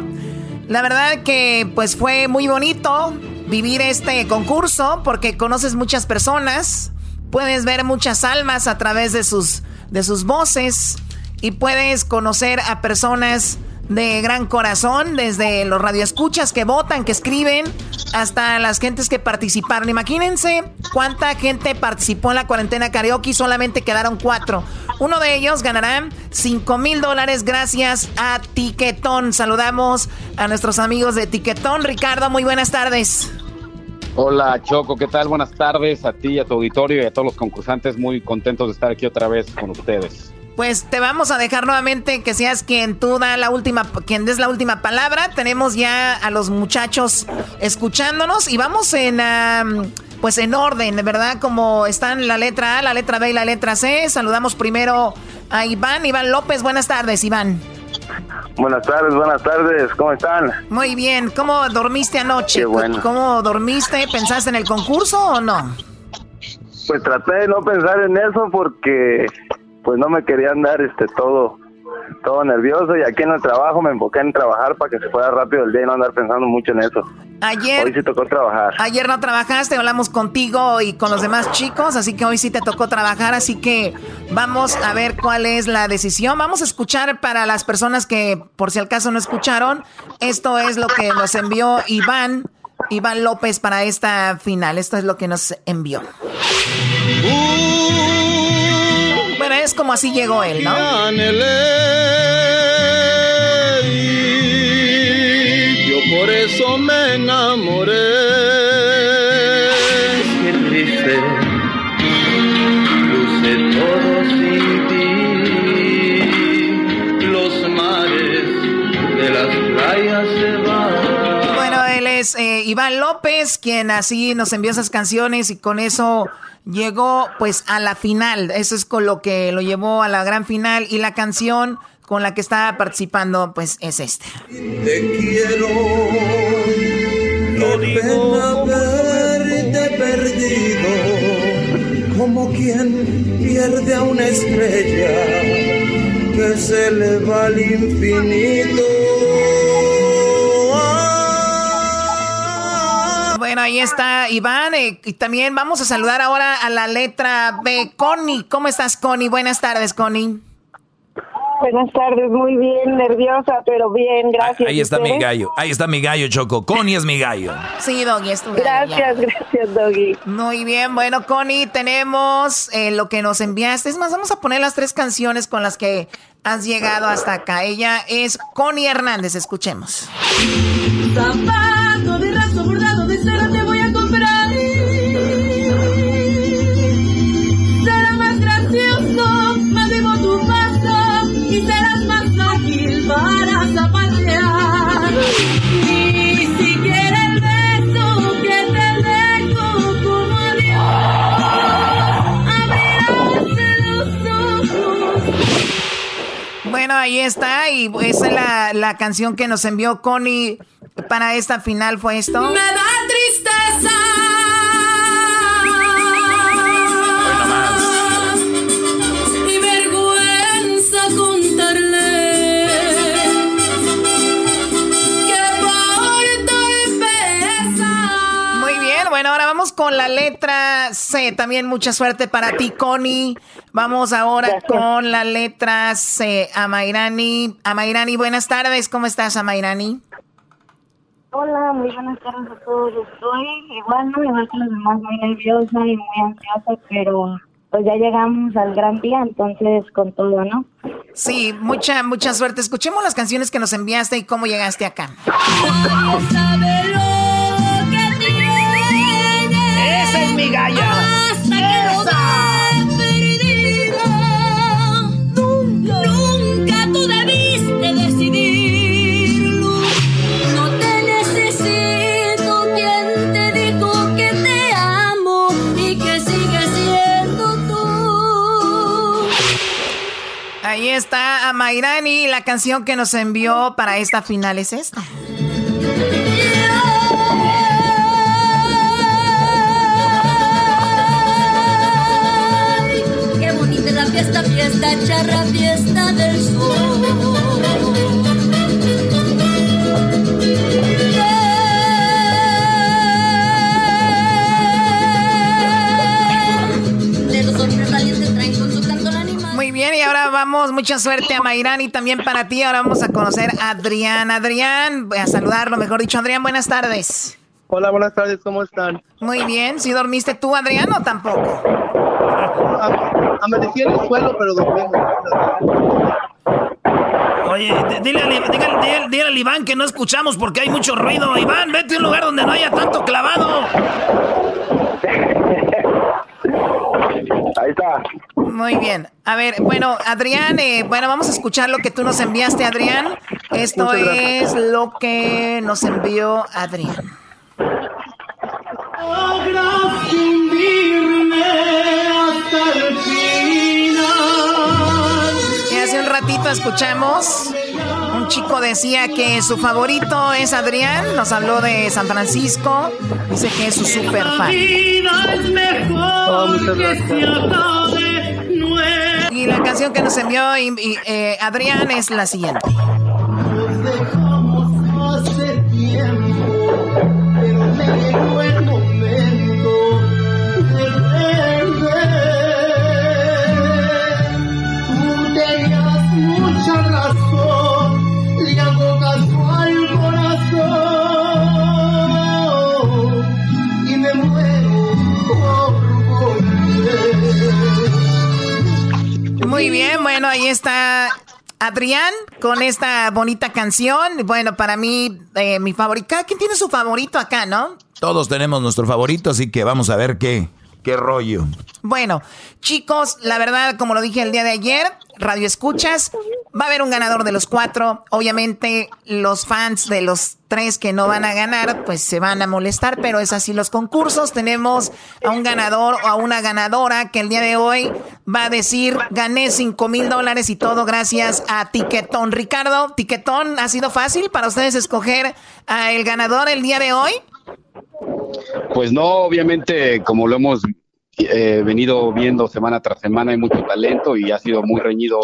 La verdad que pues fue muy bonito vivir este concurso porque conoces muchas personas, puedes ver muchas almas a través de sus de sus voces y puedes conocer a personas de gran corazón, desde los radioescuchas que votan, que escriben, hasta las gentes que participaron. Imagínense cuánta gente participó en la cuarentena karaoke solamente quedaron cuatro. Uno de ellos ganará 5 mil dólares gracias a Tiquetón. Saludamos a nuestros amigos de Tiquetón. Ricardo, muy buenas tardes. Hola Choco, ¿qué tal? Buenas tardes a ti, a tu auditorio y a todos los concursantes. Muy contentos de estar aquí otra vez con ustedes. Pues te vamos a dejar nuevamente que seas quien tú da la última, quien des la última palabra. Tenemos ya a los muchachos escuchándonos y vamos en, pues en orden, ¿verdad? Como están la letra A, la letra B y la letra C. Saludamos primero a Iván, Iván López. Buenas tardes, Iván. Buenas tardes, buenas tardes, ¿cómo están? Muy bien. ¿Cómo dormiste anoche? Qué bueno. ¿Cómo dormiste? ¿Pensaste en el concurso o no? Pues traté de no pensar en eso porque pues no me quería andar este todo todo nervioso y aquí en el trabajo me enfoqué en trabajar para que se fuera rápido el día y no andar pensando mucho en eso. Ayer, Hoy sí tocó trabajar. ayer no trabajaste, hablamos contigo y con los demás chicos, así que hoy sí te tocó trabajar, así que vamos a ver cuál es la decisión. Vamos a escuchar para las personas que por si al caso no escucharon, esto es lo que nos envió Iván, Iván López para esta final, esto es lo que nos envió. Bueno, es como así llegó él, ¿no? Yo por eso me enamoré. Qué triste, luce todo sin ti. Los mares de las playas se van. Bueno, él es eh, Iván López, quien así nos envió esas canciones y con eso llegó pues a la final. Eso es con lo que lo llevó a la gran final y la canción con la que está participando pues es esta. Te quiero, no pena verte perdido, como quien pierde a una estrella que se le va al infinito. Bueno, ahí está Iván eh, y también vamos a saludar ahora a la letra B. Connie, ¿cómo estás Connie? Buenas tardes Connie. Buenas tardes, muy bien, nerviosa, pero bien, gracias. Ahí está mi gallo. Ahí está mi gallo, Choco. Connie es mi gallo. Sí, Doggy, es tu Gracias, gracias, Doggy. Muy bien, bueno, Connie, tenemos eh, lo que nos enviaste. Es más, vamos a poner las tres canciones con las que has llegado hasta acá. Ella es Connie Hernández, escuchemos. Bueno, ahí está. Y esa es la, la canción que nos envió Connie para esta final. ¿Fue esto? Me da tristeza. con la letra C. También mucha suerte para ti, Connie. Vamos ahora con la letra C. Amairani. Amairani, buenas tardes. ¿Cómo estás, Amairani? Hola, muy buenas tardes a todos. Estoy igual, no igual que los demás, muy nerviosa y muy ansiosa, pero pues ya llegamos al gran día, entonces con todo, ¿no? Sí, mucha, mucha suerte. Escuchemos las canciones que nos enviaste y cómo llegaste acá. Esa es mi galla. Nunca tú debiste decidirlo. No te necesito. ¿Quién te dijo que te amo y que sigues siendo tú? Ahí está Amairani. La canción que nos envió para esta final es esta. Fiesta, fiesta, charra, fiesta del sol. Muy bien, y ahora vamos, mucha suerte a Mayrani también para ti. Ahora vamos a conocer a Adrián. Adrián, voy a saludarlo, mejor dicho. Adrián, buenas tardes. Hola, buenas tardes, ¿cómo están? Muy bien, ¿si dormiste tú, Adrián, o tampoco? Amanecí en el suelo, pero dormimos. Oye, dile, dile- dile al Iván que no escuchamos porque hay mucho ruido. Iván, vete a un lugar donde no haya tanto clavado. Ahí está. Muy bien. A ver, bueno, Adrián, eh, bueno, vamos a escuchar lo que tú nos enviaste, Adrián. Esto es lo que nos envió Adrián. Logras hundirme hasta el final. Y hace un ratito escuchamos, un chico decía que su favorito es Adrián, nos habló de San Francisco, dice que es su super fan. muchas gracias. Y la canción que nos envió y- y, eh, Adrián es la siguiente. Muy bien, bueno, ahí está Adrián con esta bonita canción. Bueno, para mí, eh, mi favorito. Cada quien tiene su favorito acá, ¿no? Todos tenemos nuestro favorito, así que vamos a ver qué, qué rollo. Bueno, chicos, la verdad, como lo dije el día de ayer, Radio Escuchas, va a haber un ganador de los cuatro. Obviamente, los fans de los tres que no van a ganar, pues se van a molestar, pero es así los concursos. Tenemos a un ganador o a una ganadora que el día de hoy va a decir, gané cinco mil dólares y todo gracias a Tiquetón. Ricardo, Tiquetón, ¿ha sido fácil para ustedes escoger a el ganador el día de hoy? Pues no, obviamente, como lo hemos eh, venido viendo semana tras semana, hay mucho talento y ha sido muy reñido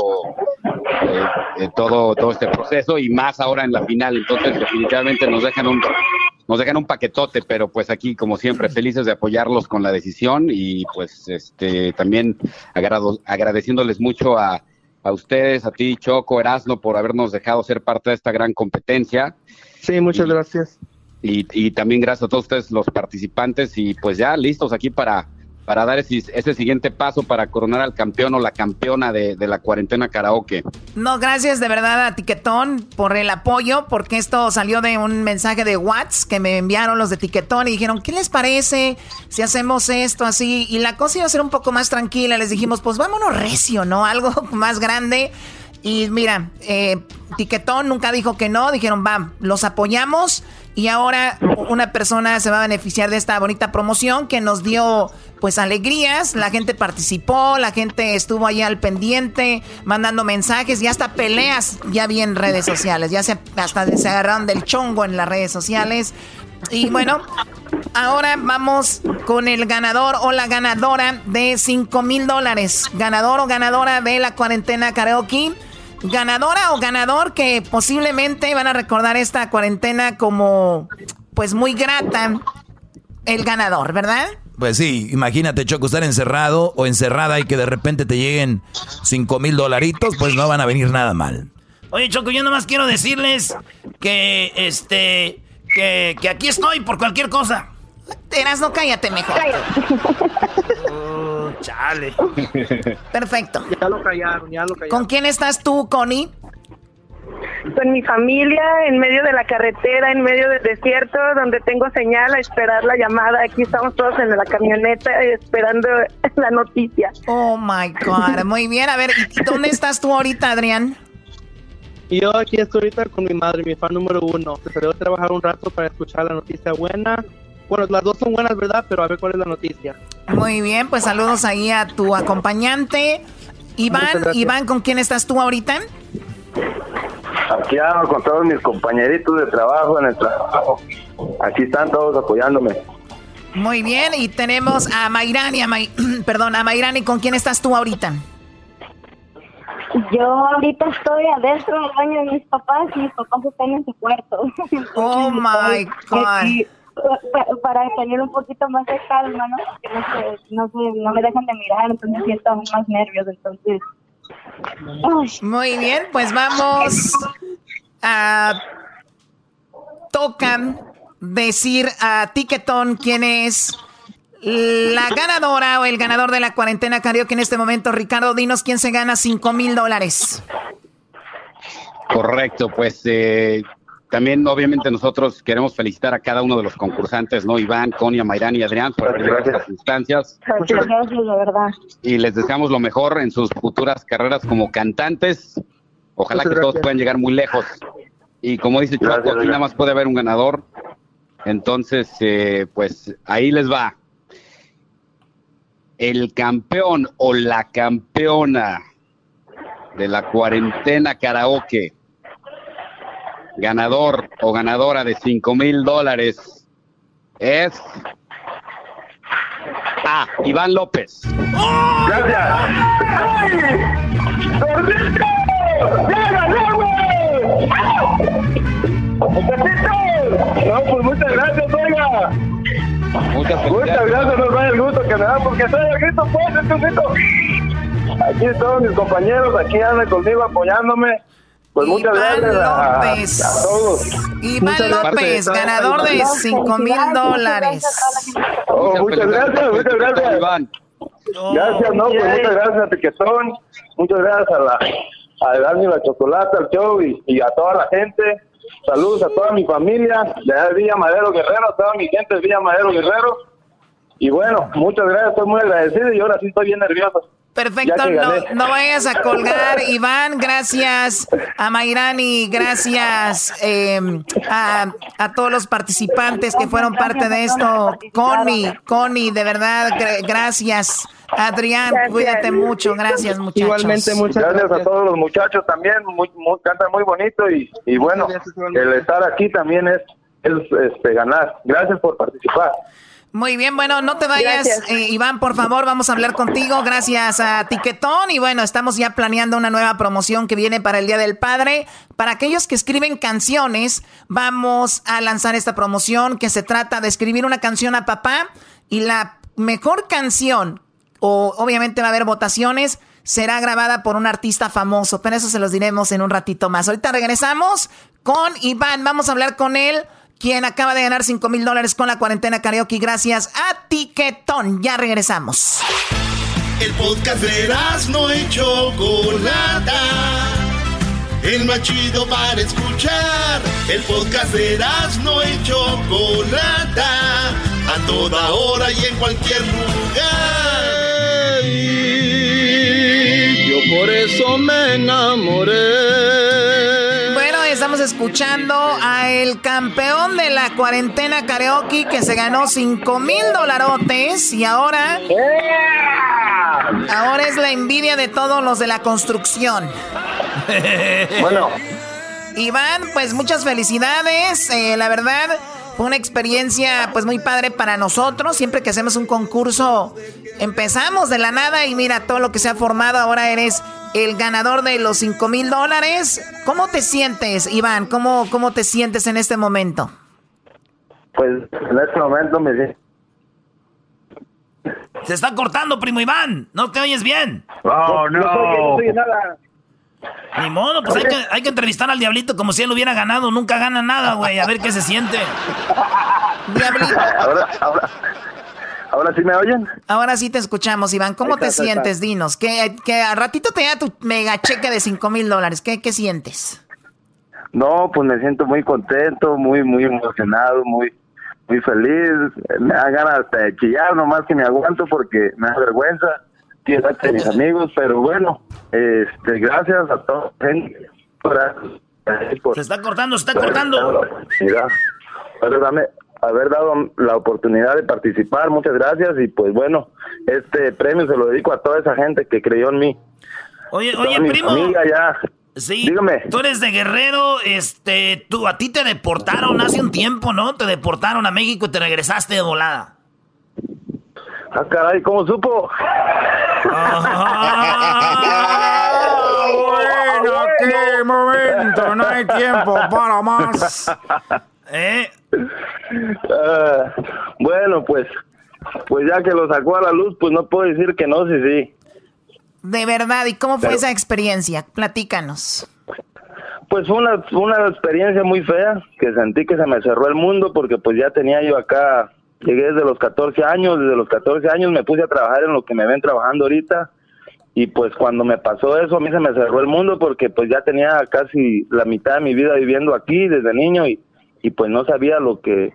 eh, eh, todo, todo este proceso y más ahora en la final. Entonces, definitivamente nos dejan un nos dejan un paquetote, pero pues aquí, como siempre, felices de apoyarlos con la decisión y pues este también agrado- agradeciéndoles mucho a, a ustedes, a ti, Choco, Erasmo, por habernos dejado ser parte de esta gran competencia. Sí, muchas gracias. Y, y también gracias a todos ustedes los participantes y pues ya listos aquí para, para dar ese, ese siguiente paso para coronar al campeón o la campeona de, la cuarentena karaoke. No, gracias de verdad a Tiquetón por el apoyo, porque esto salió de un mensaje de WhatsApp que me enviaron los de Tiquetón y dijeron, ¿qué les parece si hacemos esto así? Y la cosa iba a ser un poco más tranquila. Les dijimos, pues vámonos recio, ¿no? Algo más grande. Y mira, eh, Tiquetón nunca dijo que no, dijeron, va, los apoyamos y ahora una persona se va a beneficiar de esta bonita promoción que nos dio pues alegrías, la gente participó, la gente estuvo ahí al pendiente, mandando mensajes y hasta peleas ya vi en redes sociales, ya se, hasta se agarraron del chongo en las redes sociales. Y bueno, ahora vamos con el ganador o la ganadora de 5 mil dólares. Ganador o ganadora de la cuarentena karaoke. Ganadora o ganador que posiblemente van a recordar esta cuarentena como pues muy grata. El ganador, ¿verdad? Pues sí, imagínate, Choco, estar encerrado o encerrada y que de repente te lleguen 5 mil dolaritos, pues no van a venir nada mal. Oye, Choco, yo nomás quiero decirles que, este, que, que aquí estoy por cualquier cosa. Eras, no cállate mejor. Oh, chale. Perfecto. Ya lo callaron, ya lo callaron. ¿Con quién estás tú, Connie? Con mi familia, en medio de la carretera, en medio del desierto, donde tengo señal a esperar la llamada. Aquí estamos todos en la camioneta esperando la noticia. Oh my God. Muy bien. A ver, ¿y ¿dónde estás tú ahorita, Adrián? Y yo aquí estoy ahorita con mi madre, mi fan número uno. Se salió a trabajar un rato para escuchar la noticia buena. Bueno, las dos son buenas, ¿verdad? Pero a ver cuál es la noticia. Muy bien, pues saludos ahí a tu acompañante. Iván. Iván, ¿con quién estás tú ahorita? Aquí ando con todos mis compañeritos de trabajo en el trabajo. Aquí están todos apoyándome. Muy bien, y tenemos a Mayrani, a May- perdón, a Mayrani, ¿con quién estás tú ahorita? Yo ahorita estoy adentro del baño de mis papás y mis papás están en su cuarto. Oh my God. Para tener un poquito más de calma, ¿no? Porque no, sé, no, sé, no me dejan de mirar, entonces siento aún más nervios, entonces... Muy bien, pues vamos a tocan decir a Tiquetón quién es la ganadora o el ganador de la cuarentena karaoke en este momento. Ricardo, dinos quién se gana 5 mil dólares. Correcto, pues eh, también obviamente nosotros queremos felicitar a cada uno de los concursantes, ¿no? Iván, Conia, Mayrán y Adrián por haber llegado a estas instancias Muchas gracias, de verdad. y les deseamos lo mejor en sus futuras carreras como cantantes. Ojalá Muchas que todos puedan llegar muy lejos. Y como dice Choco, Gracias, aquí nada más puede haber un ganador. Entonces, eh, pues ahí les va. El campeón o la campeona de la cuarentena karaoke, ganador o ganadora de 5 mil dólares, es A. Iván López. No, pues muchas gracias, oiga. Muchas Muchas gracias, nos da el gusto que me da, porque soy el grito, pues, grito. Aquí todos mis compañeros, aquí andan conmigo apoyándome. Pues muchas Iván gracias López. a todos. Iván Muchas López, gracias. ganador de 5 mil dólares. Oh, muchas gracias, muchas gracias. Iván. Gracias, no, pues muchas gracias a Piquetón, muchas gracias a la a Dani la Chocolata, al show y, y a toda la gente. Saludos a toda mi familia de Villa Madero Guerrero, a toda mi gente de Villa Madero Guerrero. Y bueno, muchas gracias, estoy muy agradecido y ahora sí estoy bien nervioso. Perfecto, no, no vayas a colgar, Iván. Gracias a Mayrani, gracias eh, a, a todos los participantes que fueron parte de esto. Connie, Connie, de verdad, gra- gracias. Adrián, Gracias. cuídate mucho, gracias muchachos. Igualmente, muchas gracias, a todos los muchachos también, muy, muy- cantan muy bonito y, y bueno, el estar aquí también es, es este, ganar. Gracias por participar. Muy bien, bueno, no te vayas, eh, Iván, por favor, vamos a hablar contigo. Gracias a Tiquetón. Y bueno, estamos ya planeando una nueva promoción que viene para el Día del Padre. Para aquellos que escriben canciones, vamos a lanzar esta promoción que se trata de escribir una canción a papá y la mejor canción, o obviamente va a haber votaciones, será grabada por un artista famoso, pero eso se los diremos en un ratito más. Ahorita regresamos con Iván, vamos a hablar con él quien acaba de ganar 5 mil dólares con la cuarentena karaoke gracias a Tiquetón. Ya regresamos. El podcast de no y Chocolata. El más chido para escuchar. El podcast de no y Chocolata. A toda hora y en cualquier lugar. Yo por eso me enamoré. Estamos escuchando a el campeón de la cuarentena karaoke que se ganó 5 mil dolarotes y ahora... Ahora es la envidia de todos los de la construcción. Bueno. Iván, pues muchas felicidades. Eh, la verdad, fue una experiencia pues muy padre para nosotros. Siempre que hacemos un concurso, empezamos de la nada y mira todo lo que se ha formado. Ahora eres el ganador de los 5 mil dólares. ¿Cómo te sientes, Iván? ¿Cómo, ¿Cómo te sientes en este momento? Pues en este momento me Se está cortando, primo Iván. No te oyes bien. No, no. No oye nada. Ni modo, pues hay que, hay que entrevistar al diablito como si él hubiera ganado. Nunca gana nada, güey. A ver qué se siente. Diablito. Ahora, ahora, ahora sí me oyen. Ahora sí te escuchamos, Iván. ¿Cómo te está, ahí está. sientes? Dinos. Que, que a ratito te da tu mega cheque de 5 mil dólares. ¿Qué, ¿Qué sientes? No, pues me siento muy contento, muy, muy emocionado, muy, muy feliz. Me da ganas hasta de chillar, nomás que me aguanto porque me da vergüenza. Quiero a mis amigos, pero bueno, este, gracias a gente por, por- Se está cortando, se está cortando. Mira, haber, dame- haber dado la oportunidad de participar, muchas gracias y pues bueno, este premio se lo dedico a toda esa gente que creyó en mí. Oye, Toda oye, primo. familia ya. Sí. Dígame. Tú eres de Guerrero, este, tú, a ti te deportaron hace un tiempo, ¿no? Te deportaron a México y te regresaste de volada. Ah, caray, ¿cómo supo? bueno, qué momento, no hay tiempo para más. ¿Eh? Ah, bueno, pues, pues ya que lo sacó a la luz, pues no puedo decir que no, sí, sí. De verdad, ¿y cómo fue Pero- esa experiencia? Platícanos. Pues fue una, fue una experiencia muy fea, que sentí que se me cerró el mundo porque pues ya tenía yo acá, llegué desde los 14 años, desde los 14 años me puse a trabajar en lo que me ven trabajando ahorita y pues cuando me pasó eso a mí se me cerró el mundo porque pues ya tenía casi la mitad de mi vida viviendo aquí desde niño y, y pues no sabía lo que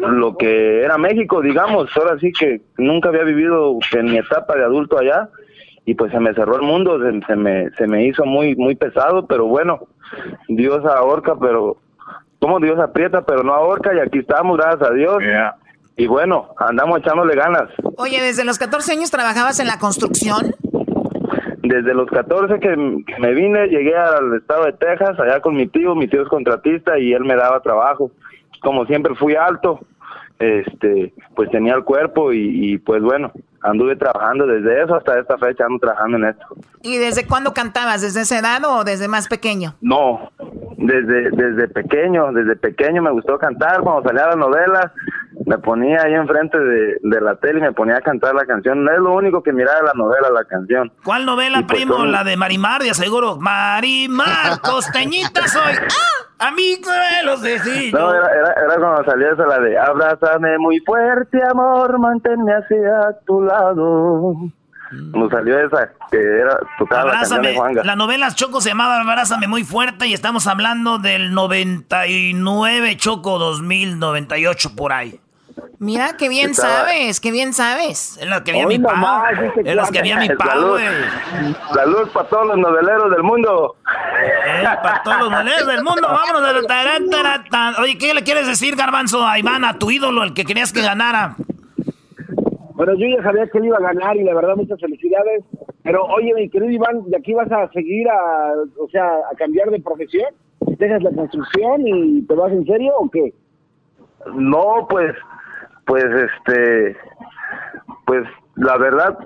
lo que era México, digamos, ahora sí que nunca había vivido en mi etapa de adulto allá y pues se me cerró el mundo, se, se me, se me hizo muy, muy pesado, pero bueno, Dios ahorca, pero, como Dios aprieta, pero no ahorca, y aquí estamos, gracias a Dios. Y bueno, andamos echándole ganas. Oye, ¿desde los 14 años trabajabas en la construcción? Desde los 14 que, que me vine, llegué al estado de Texas, allá con mi tío, mi tío es contratista y él me daba trabajo. Como siempre fui alto, este, pues tenía el cuerpo y, y, pues bueno, anduve trabajando desde eso hasta esta fecha, ando trabajando en esto. ¿Y desde cuándo cantabas? ¿Desde esa edad o desde más pequeño? No, desde, desde pequeño, desde pequeño me gustó cantar, cuando salía la novela, me ponía ahí enfrente de, de la tele y me ponía a cantar la canción, no es lo único que miraba la novela, la canción. ¿Cuál novela, Y pues primo? La de Marimar, de aseguro. Marimar, costeñita soy. ¡Ah! Amigo de los vecinos. No, era, era, era cuando salía esa la de Abrázame muy fuerte, amor, manténme hacia tu lado. Cuando salió esa, que era tocaba la canción Abrázame. de Juanga. La novela Choco se llamaba Abrázame muy fuerte y estamos hablando del 99 Choco 2098 por ahí. Mira, qué bien Estaba- sabes, qué bien sabes. Es lo que había mi pa. Es lo que había mi pa, Salud. para todos los noveleros del mundo. Eh, para todos los moleros del mundo, vámonos. de- tarán, tarán, tarán. Oye, ¿qué le quieres decir, Garbanzo, a Iván, a tu ídolo, el que querías que ganara? Bueno, yo ya sabía que él iba a ganar y la verdad muchas felicidades. Pero oye, mi querido Iván, ¿de aquí vas a seguir a, o sea, a cambiar de profesión? ¿Dejas la construcción y te vas en serio o qué? No, pues, pues, este, pues, la verdad,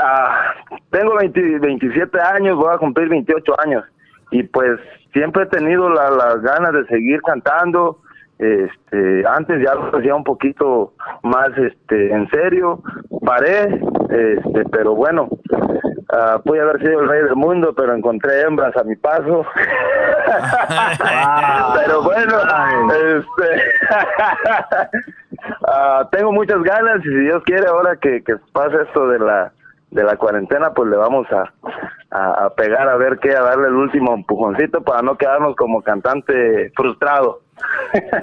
ah, tengo 20 27 años, voy a cumplir 28 años y pues siempre he tenido la- las ganas de seguir cantando. Este, antes ya lo hacía un poquito más, este, en serio, paré, este, pero bueno, ah, pude haber sido el rey del mundo, pero encontré hembras a mi paso. pero bueno, este, ah, tengo muchas ganas y si Dios quiere ahora que, que pase esto de la de la cuarentena, pues le vamos a, a, a pegar a ver qué, a darle el último empujoncito para no quedarnos como cantante frustrado.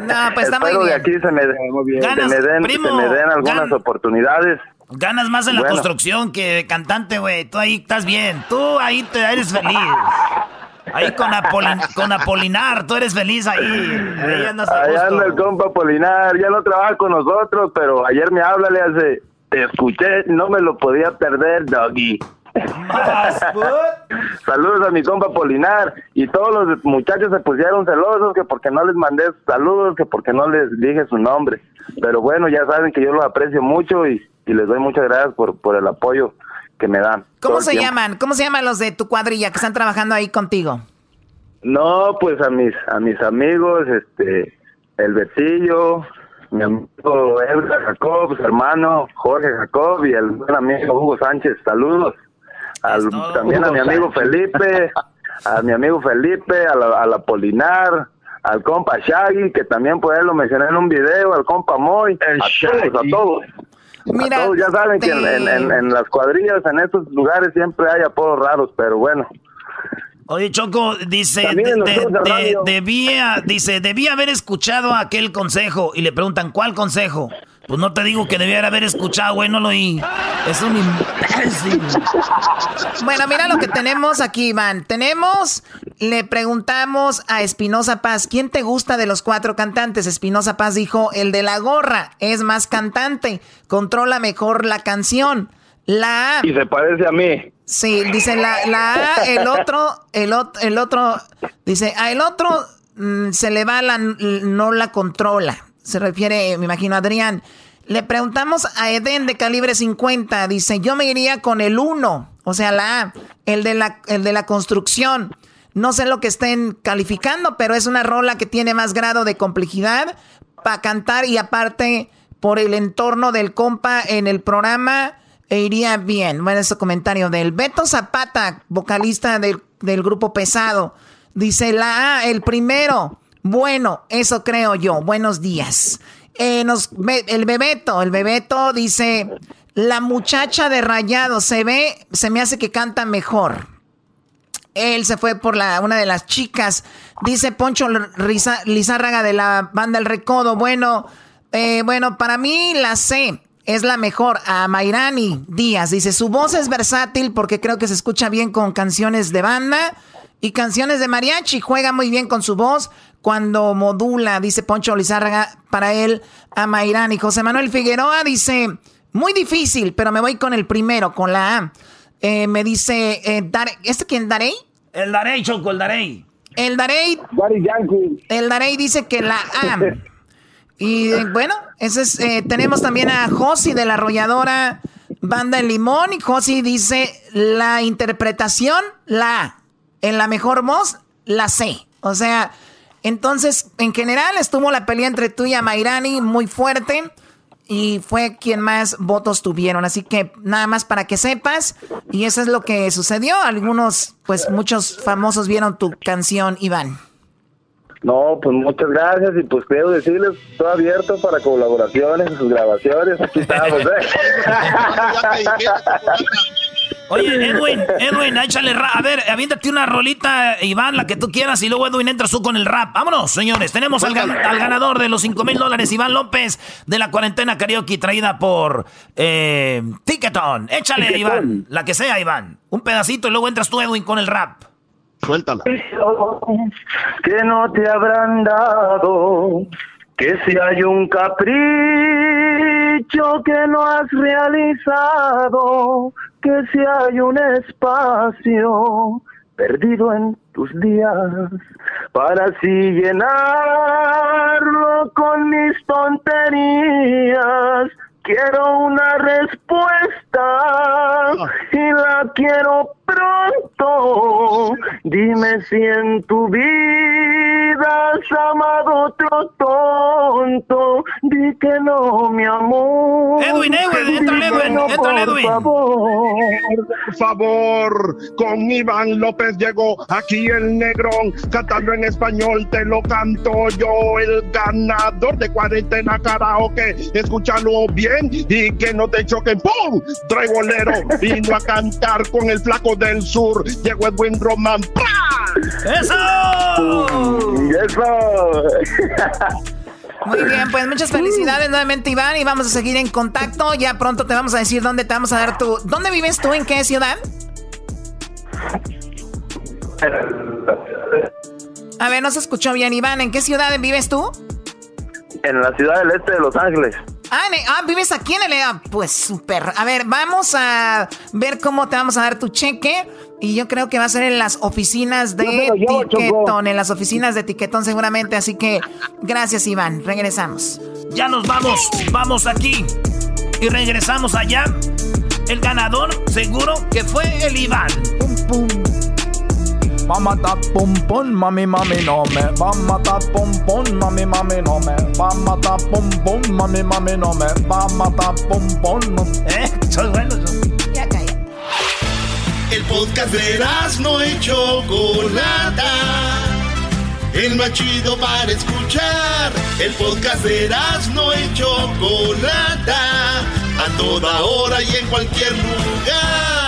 No, pues está muy Espero de bien. aquí se me, se Ganas, me den, se me den algunas gan- oportunidades. Ganas más en la construcción que cantante, güey. Tú ahí estás bien. Tú ahí te eres feliz. Ahí con, Apolin- con Apolinar, tú eres feliz ahí. Ahí andas a Allá gusto. anda el compa Polinar, ya no trabaja con nosotros, pero ayer me habla, le hace, te escuché, no me lo podía perder, doggy. Saludos a mi compa Polinar y todos los muchachos se pusieron celosos que porque no les mandé saludos, que porque no les dije su nombre. Pero bueno, ya saben que yo los aprecio mucho y, y les doy muchas gracias por, por el apoyo que me dan. ¿Cómo se tiempo. llaman? ¿Cómo se llaman los de tu cuadrilla que están trabajando ahí contigo? No, pues a mis a mis amigos, este, el Betillo, mi amigo Edgar Jacob, su hermano Jorge Jacob y el buen amigo Hugo Sánchez. Saludos. Al- también a mi amigo Sánchez. Felipe, a mi amigo Felipe, a la, a la Polinar, al compa Shaggy, que también por ahí lo mencioné en un video, al compa Moy, a todos, a todos. Mira, todos, ya saben que en, en- en- en las cuadrillas, en estos lugares siempre hay apodos raros, pero bueno. Oye, Choco, dice, de- de de- debía, dice, debía haber escuchado aquel consejo. Y le preguntan, ¿cuál consejo? Pues no te digo que debía haber escuchado, güey, no lo oí. Es un imbécil. Bueno, mira lo que tenemos aquí, Iván. Tenemos, le preguntamos a Espinosa Paz, ¿quién te gusta de los cuatro cantantes? Espinosa Paz dijo, el de la gorra, es más cantante, controla mejor la canción. La A. Y se parece a mí. Sí, dice la, la A, el otro, el, ot- el otro, dice, a el otro mm, se le va la, no la controla. Se refiere, me imagino, Adrián. Le preguntamos a Eden de calibre 50, dice, yo me iría con el 1, o sea, la A, el de la, el de la construcción. No sé lo que estén calificando, pero es una rola que tiene más grado de complejidad para cantar y aparte por el entorno del compa en el programa e iría bien. Bueno, ese comentario del Beto Zapata, vocalista del, del grupo Pesado. Dice la A, el primero. Bueno, eso creo yo. Buenos días. Eh, nos, el Bebeto, el Bebeto dice, la muchacha de Rayado se ve, se me hace que canta mejor. Él se fue por la, una de las chicas. Dice Poncho Riza- Lizárraga de la banda El Recodo. Bueno, eh, bueno, para mí la C es la mejor. A Mairani Díaz. Dice, su voz es versátil porque creo que se escucha bien con canciones de banda y canciones de mariachi. Juega muy bien con su voz cuando modula, dice Poncho Lizárraga, para él a Mairani. José Manuel Figueroa dice, muy difícil, pero me voy con el primero, con la A. Eh, me dice, eh, Dare- ¿este quién? ¿Darey? El Darey, Choco, el Darey. El Darey. El Darey dice que la A. Y bueno, ese es, eh, tenemos también a Josi de la arrolladora Banda El Limón. Y Josi dice la interpretación, la A. En la mejor voz, la C. O sea, entonces, en general estuvo la pelea entre tú y Amairani muy fuerte. Y fue quien más votos tuvieron. Así que nada más para que sepas. Y eso es lo que sucedió. Algunos, pues muchos famosos vieron tu canción, Iván. No, pues muchas gracias y pues quiero decirles, estoy abierto para colaboraciones, sus grabaciones, aquí estamos, ¿eh? Oye, Edwin, Edwin, échale rap. A ver, aviéntate una rolita, Iván, la que tú quieras, y luego Edwin entras tú con el rap. Vámonos, señores. Tenemos al, gan- al ganador de los 5 mil dólares, Iván López, de la cuarentena karaoke traída por eh, Ticketon. Échale, Ticketon. Iván, la que sea, Iván. Un pedacito y luego entras tú, Edwin, con el rap. Suéltala. que no te habrán dado, que si hay un capricho que no has realizado, que si hay un espacio perdido en tus días, para así llenarlo con mis tonterías. Quiero una respuesta y la quiero pronto. Dime si en tu vida has amado otro tonto. Di que no, mi amor. Edwin, Edwin, entra, Edwin, no, entra, por Edwin. favor. Por favor, con Iván López llegó aquí el negrón, cantando en español, te lo canto yo, el ganador de cuarentena karaoke, escúchalo bien y que no te choquen, ¡pum! Trae bolero, vino a cantar con el flaco del sur, llegó Edwin Román, ¡Eso! ¡Eso! Muy bien, pues muchas felicidades nuevamente, Iván, y vamos a seguir en contacto. Ya pronto te vamos a decir dónde te vamos a dar tu. ¿Dónde vives tú? ¿En qué ciudad? A ver, no se escuchó bien, Iván. ¿En qué ciudad vives tú? En la ciudad del este de Los Ángeles. Ah, ah, vives aquí en el... ah, Pues súper. A ver, vamos a ver cómo te vamos a dar tu cheque. Y yo creo que va a ser en las oficinas de llevo, Tiquetón. En las oficinas de Tiquetón seguramente. Así que gracias, Iván. Regresamos. Ya nos vamos, vamos aquí. Y regresamos allá. El ganador seguro que fue el Iván. Va a matar pum pum, mami, mami, no me. Va a matar pum pum, mami, mami, no me. Va a matar pum pum, mami, mami, no me. Va a matar pum pum. ¿Eh? Soy bueno. Ya calla. El podcast de no y Chocolata. El más chido para escuchar. El podcast de no y Chocolata. A toda hora y en cualquier lugar.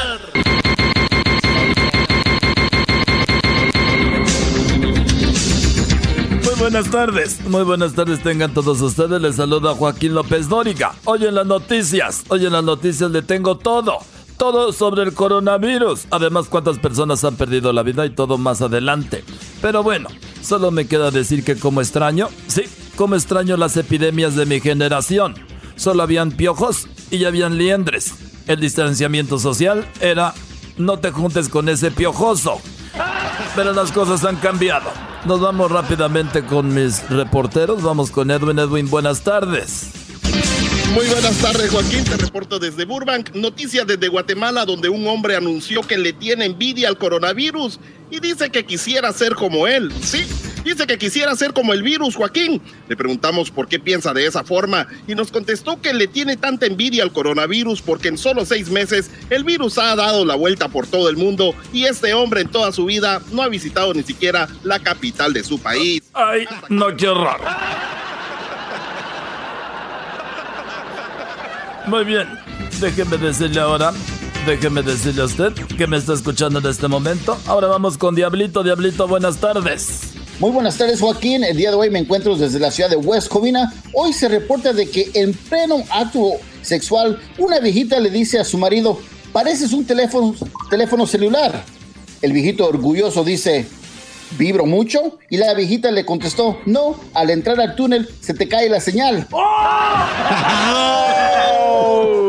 Buenas tardes, muy buenas tardes tengan todos ustedes. Les saluda Joaquín López Dóriga. Hoy en las noticias, hoy en las noticias le tengo todo, todo sobre el coronavirus. Además, cuántas personas han perdido la vida y todo más adelante. Pero bueno, solo me queda decir que como extraño, sí, como extraño las epidemias de mi generación. Solo habían piojos y ya habían liendres. El distanciamiento social era no te juntes con ese piojoso. Pero las cosas han cambiado. Nos vamos rápidamente con mis reporteros. Vamos con Edwin. Edwin, buenas tardes. Muy buenas tardes, Joaquín. Te reporto desde Burbank. Noticias desde Guatemala, donde un hombre anunció que le tiene envidia al coronavirus y dice que quisiera ser como él. Sí, dice que quisiera ser como el virus, Joaquín. Le preguntamos por qué piensa de esa forma y nos contestó que le tiene tanta envidia al coronavirus porque en solo seis meses el virus ha dado la vuelta por todo el mundo y este hombre en toda su vida no ha visitado ni siquiera la capital de su país. Ay, no, qué horror. Muy bien, déjeme decirle ahora, déjeme decirle a usted que me está escuchando en este momento. Ahora vamos con Diablito. Diablito, buenas tardes. Muy buenas tardes, Joaquín. El día de hoy me encuentro desde la ciudad de West Covina. Hoy se reporta de que en pleno acto sexual, una viejita le dice a su marido, pareces un teléfono, teléfono celular. El viejito orgulloso dice, ¿vibro mucho? Y la viejita le contestó, no, al entrar al túnel se te cae la señal.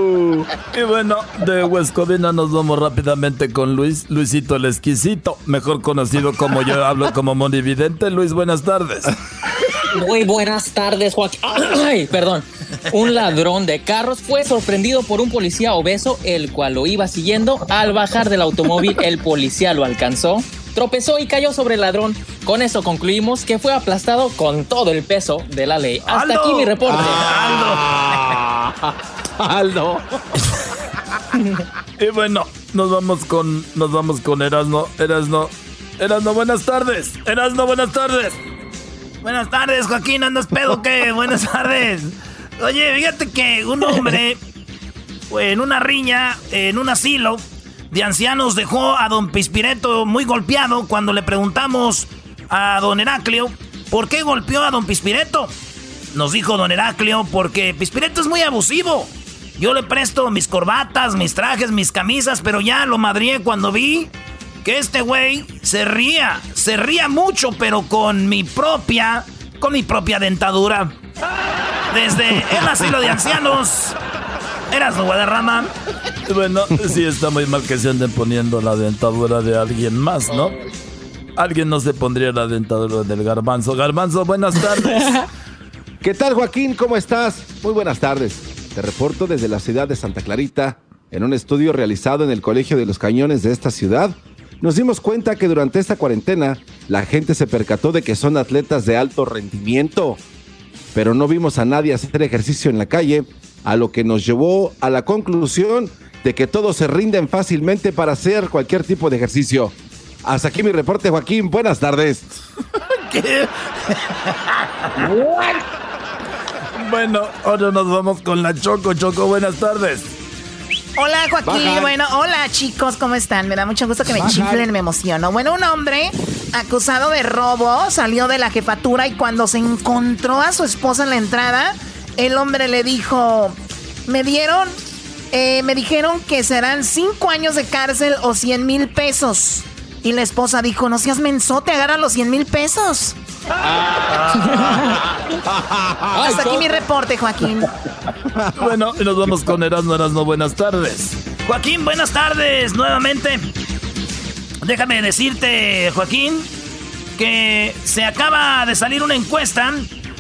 Y bueno, de West Covina nos vamos rápidamente con Luis, Luisito el Exquisito, mejor conocido como yo hablo como monividente. Luis, buenas tardes. Muy buenas tardes, Joaquín. Ay, perdón. Un ladrón de carros fue sorprendido por un policía obeso, el cual lo iba siguiendo. Al bajar del automóvil, el policía lo alcanzó, tropezó y cayó sobre el ladrón. Con eso concluimos que fue aplastado con todo el peso de la ley. Hasta ¡Aldo! aquí mi reporte. Aldo. y bueno, nos vamos con nos vamos con Erasno, Erasno. Erasno, buenas tardes. Erasno, buenas tardes. Buenas tardes, Joaquín. ¿Andas pedo qué? Buenas tardes. Oye, fíjate que un hombre en una riña, en un asilo de ancianos, dejó a don Pispireto muy golpeado cuando le preguntamos a don Heraclio por qué golpeó a don Pispireto. Nos dijo don Heraclio porque Pispireto es muy abusivo. Yo le presto mis corbatas, mis trajes, mis camisas, pero ya lo madrié cuando vi que este güey se ría, se ría mucho, pero con mi propia, con mi propia dentadura. Desde el asilo de ancianos. Eras no Guadarrama. Bueno, sí está muy mal que se anden poniendo la dentadura de alguien más, ¿no? Alguien no se pondría la dentadura del garbanzo. Garbanzo, buenas tardes. ¿Qué tal, Joaquín? ¿Cómo estás? Muy buenas tardes. Te reporto desde la ciudad de Santa Clarita. En un estudio realizado en el Colegio de los Cañones de esta ciudad, nos dimos cuenta que durante esta cuarentena la gente se percató de que son atletas de alto rendimiento, pero no vimos a nadie hacer ejercicio en la calle, a lo que nos llevó a la conclusión de que todos se rinden fácilmente para hacer cualquier tipo de ejercicio. Hasta aquí mi reporte, Joaquín. Buenas tardes. Bueno, ahora nos vamos con la Choco. Choco, buenas tardes. Hola Joaquín, Baja. bueno, hola chicos, ¿cómo están? Me da mucho gusto que me Baja. chiflen, me emociono. Bueno, un hombre acusado de robo salió de la jefatura y cuando se encontró a su esposa en la entrada, el hombre le dijo, me dieron, eh, me dijeron que serán cinco años de cárcel o 100 mil pesos. Y la esposa dijo, no seas mensote, agarra los 100 mil pesos. Hasta aquí mi reporte, Joaquín. Bueno, y nos vamos con Erasmo, Erasmo, buenas tardes. Joaquín, buenas tardes nuevamente. Déjame decirte, Joaquín, que se acaba de salir una encuesta.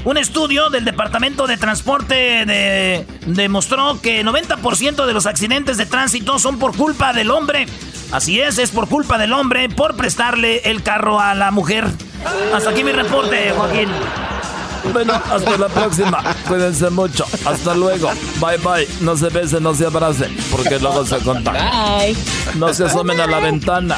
Un estudio del Departamento de Transporte de- demostró que 90% de los accidentes de tránsito son por culpa del hombre. Así es, es por culpa del hombre por prestarle el carro a la mujer. Hasta aquí mi reporte, Joaquín. Bueno, hasta la próxima. Cuídense mucho. Hasta luego. Bye bye. No se besen, no se abracen, porque luego se contagian. Bye. No se asomen a la ventana.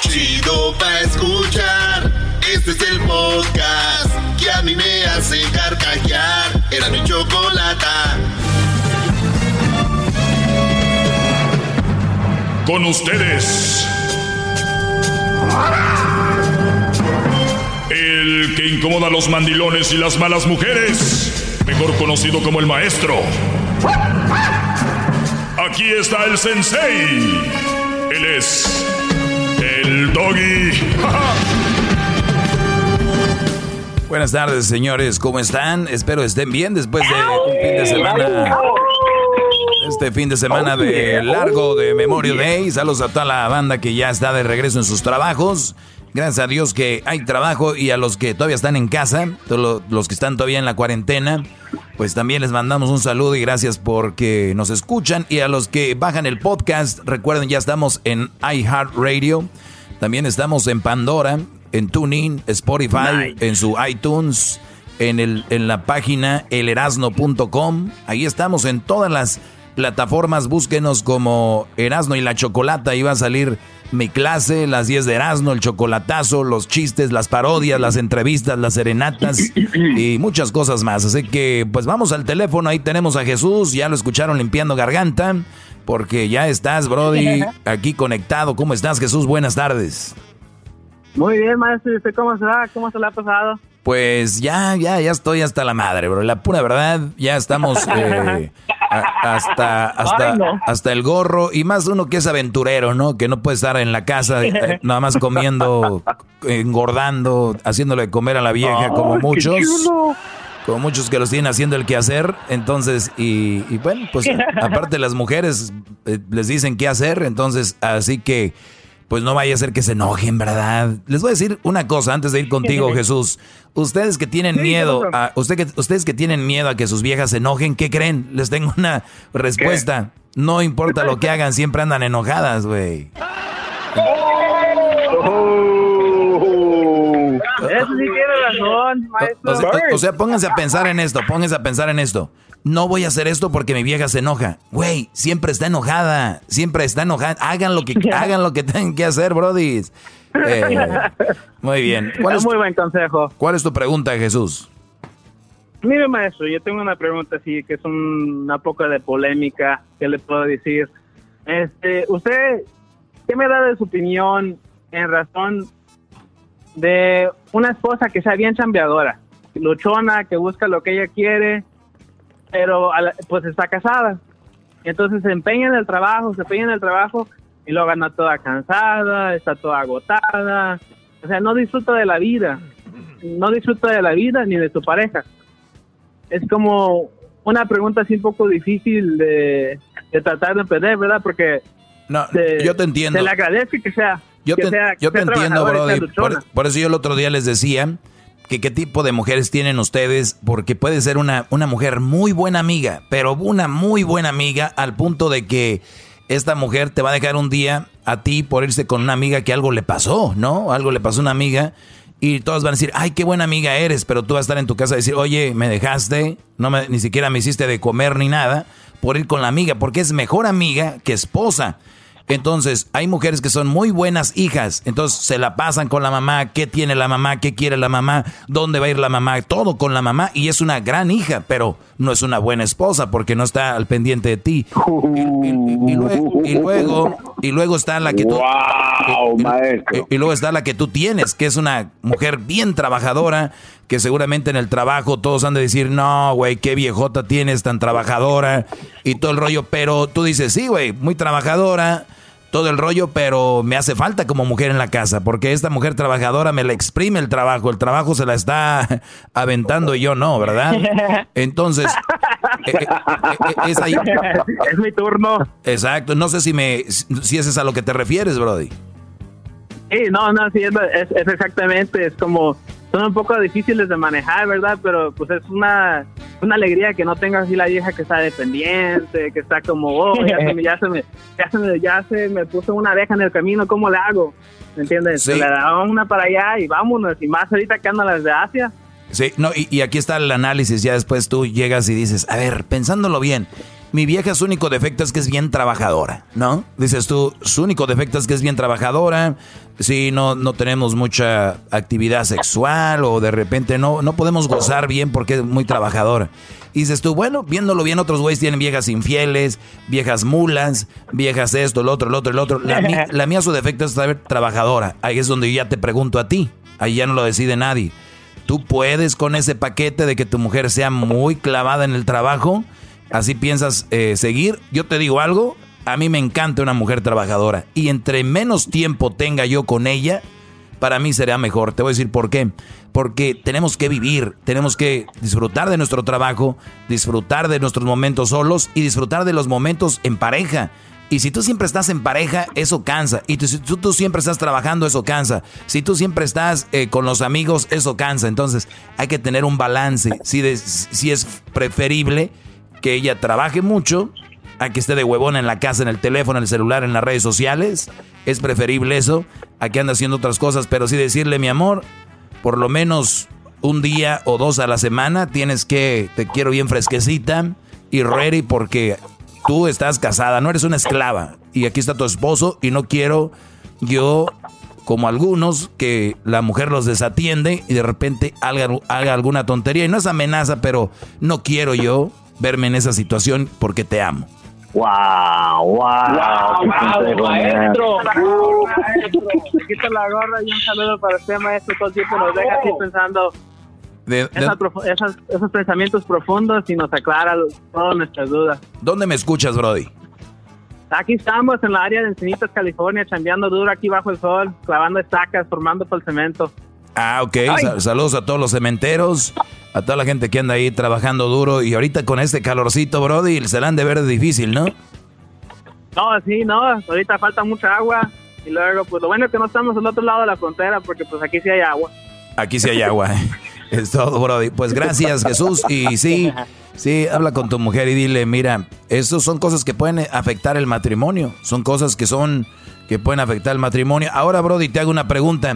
Chido pa' escuchar. Este es el podcast que a mí me hace carcajear. Era mi chocolata. Con ustedes. El que incomoda a los mandilones y las malas mujeres. Mejor conocido como el maestro. Aquí está el sensei. Él es el doggy. Buenas tardes, señores. ¿Cómo están? Espero estén bien después de un fin de semana. Este fin de semana de largo de Memorial Day. Saludos a toda la banda que ya está de regreso en sus trabajos. Gracias a Dios que hay trabajo y a los que todavía están en casa, todos los que están todavía en la cuarentena, pues también les mandamos un saludo y gracias porque nos escuchan. Y a los que bajan el podcast, recuerden, ya estamos en iHeartRadio, también estamos en Pandora, en TuneIn, Spotify, en su iTunes, en, el, en la página elerasno.com. Ahí estamos en todas las plataformas, búsquenos como Erasno y la Chocolata, ahí va a salir mi clase, las 10 de Erasmo, el chocolatazo, los chistes, las parodias, las entrevistas, las serenatas y muchas cosas más. Así que pues vamos al teléfono, ahí tenemos a Jesús, ya lo escucharon limpiando garganta, porque ya estás, Brody, aquí conectado. ¿Cómo estás, Jesús? Buenas tardes. Muy bien, maestro. ¿Y usted cómo se va? ¿Cómo se le ha pasado? Pues ya, ya, ya estoy hasta la madre, bro. La pura verdad, ya estamos eh, a- hasta, hasta, Ay, no. hasta el gorro. Y más uno que es aventurero, ¿no? Que no puede estar en la casa eh, nada más comiendo, engordando, haciéndole comer a la vieja, como Ay, muchos. Como muchos que los tienen haciendo el quehacer. Entonces, y, y bueno, pues aparte las mujeres eh, les dicen qué hacer. Entonces, así que, pues no vaya a ser que se enojen, ¿verdad? Les voy a decir una cosa antes de ir contigo, Jesús. Ustedes que tienen Sí, miedo, a, usted que, ustedes que tienen miedo a que sus viejas se enojen, ¿qué creen? Les tengo una respuesta. No importa lo que hagan, siempre andan enojadas, güey. Eso sí tiene razón, maestro. O sea, o- o sea, pónganse a pensar en esto, pónganse a pensar en esto. No voy a hacer esto porque mi vieja se enoja. Güey, siempre está enojada, siempre está enojada. Hagan lo que, hagan lo que tengan que hacer, brodis. Eh, muy bien. ¿Cuál es, muy buen consejo. ¿Cuál es tu pregunta, Jesús? Mire, maestro, yo tengo una pregunta así que es un- una poco de polémica. ¿Qué le puedo decir? Este, usted, ¿qué me da de su opinión en razón de una esposa que sea bien chambeadora, luchona, que busca lo que ella quiere, pero pues está casada? Entonces se empeña en el trabajo, se empeña en el trabajo y luego anda toda cansada, está toda agotada. O sea, no disfruta de la vida. No disfruta de la vida ni de su pareja. Es como una pregunta así un poco difícil de, de tratar de entender, ¿verdad? Porque No, se- yo te entiendo. Se le agradece que sea. Yo que te, sea- yo te entiendo, Brody. Por eso yo el otro día les decía que qué tipo de mujeres tienen ustedes, porque puede ser una, una mujer muy buena amiga, pero una muy buena amiga al punto de que esta mujer te va a dejar un día a ti por irse con una amiga que algo le pasó, ¿no? Algo le pasó a una amiga y todos van a decir, ay, qué buena amiga eres, pero tú vas a estar en tu casa y decir, oye, me dejaste, no me, ni siquiera me hiciste de comer ni nada por ir con la amiga, porque es mejor amiga que esposa. Entonces, hay mujeres que son muy buenas hijas, entonces se la pasan con la mamá, qué tiene la mamá, qué quiere la mamá, dónde va a ir la mamá, todo con la mamá. Y es una gran hija, pero no es una buena esposa porque no está al pendiente de ti. Y, y- y luego, y luego, y luego está la que tú y, y luego está la que tú tienes, que es una mujer bien trabajadora, que seguramente en el trabajo todos han de decir, no, güey, qué viejota tienes tan trabajadora y todo el rollo, pero tú dices, sí, güey, muy trabajadora, todo el rollo, pero me hace falta como mujer en la casa, porque esta mujer trabajadora me la exprime el trabajo, el trabajo se la está aventando y yo no, ¿verdad? Entonces, eh, eh, eh, es ahí. Es mi turno. Exacto, no sé si me si ese es a lo que te refieres, Brody. Sí, no, no, sí, es, es- es exactamente, es como, son un poco difíciles de manejar, ¿verdad? Pero pues es una, una alegría que no tenga así la vieja que está dependiente, que está como, oh, ya se me, ya se me, ya se me, ya se me puso una abeja en el camino, ¿cómo le hago? ¿Me entiendes? Sí. Le damos una para allá y vámonos, y más ahorita que andan las de Asia. Sí, no, y, y aquí está el análisis, ya después tú llegas y dices, a ver, pensándolo bien, mi vieja su único defecto es que es bien trabajadora, ¿no? Dices tú, su único defecto es que es bien trabajadora, sí, no, no tenemos mucha actividad sexual o de repente no, no podemos gozar bien porque es muy trabajadora. Y dices tú, bueno, viéndolo bien, otros güeyes tienen viejas infieles, viejas mulas, viejas esto, el otro, el otro, el otro. La, mi- la mía su defecto es ser trabajadora. Ahí es donde yo ya te pregunto a ti, ahí ya no lo decide nadie. ¿Tú puedes con ese paquete de que tu mujer sea muy clavada en el trabajo? ¿Así piensas eh, seguir? Yo te digo algo, a mí me encanta una mujer trabajadora y entre menos tiempo tenga yo con ella, para mí será mejor. Te voy a decir por qué. Porque tenemos que vivir, tenemos que disfrutar de nuestro trabajo, disfrutar de nuestros momentos solos y disfrutar de los momentos en pareja. Y si tú siempre estás en pareja, eso cansa. Y si tú, siempre estás trabajando, eso cansa. Si tú siempre estás eh, con los amigos, eso cansa. Entonces hay que tener un balance. Si es preferible que ella trabaje mucho a que esté de huevón en la casa, en el teléfono, en el celular, en las redes sociales. Es preferible eso a que ande haciendo otras cosas. Pero sí decirle, mi amor, por lo menos un día o dos a la semana tienes que, te quiero bien fresquecita y ready porque tú estás casada, no eres una esclava. Y aquí está tu esposo y no quiero yo, como algunos, que la mujer los desatiende y de repente haga, haga alguna tontería. Y no es amenaza, pero no quiero yo verme en esa situación porque te amo. Wow, wow, wow, maestro. Se quita la gorra y un saludo para usted, maestro. Todo el tiempo nos deja así pensando De- de- esas- esos pensamientos profundos y nos aclara todas nuestras dudas. ¿Dónde me escuchas, Brody? Aquí estamos en la área de Encinitas, California, chambeando duro aquí bajo el sol, clavando estacas, formando por el cemento. Ah, ok. Sa- saludos a todos los cementeros, a toda la gente que anda ahí trabajando duro. Y ahorita con este calorcito, Brody, se la han de ver difícil, ¿no? No, sí, no, ahorita falta mucha agua y luego, pues lo bueno es que no estamos al otro lado de la frontera porque pues aquí sí hay agua. Aquí sí hay agua. Es todo, Brody. Pues gracias, Jesús. Y sí, sí, habla con tu mujer y dile, mira, eso son cosas que pueden afectar el matrimonio. Son cosas que son, que pueden afectar el matrimonio. Ahora, Brody, te hago una pregunta.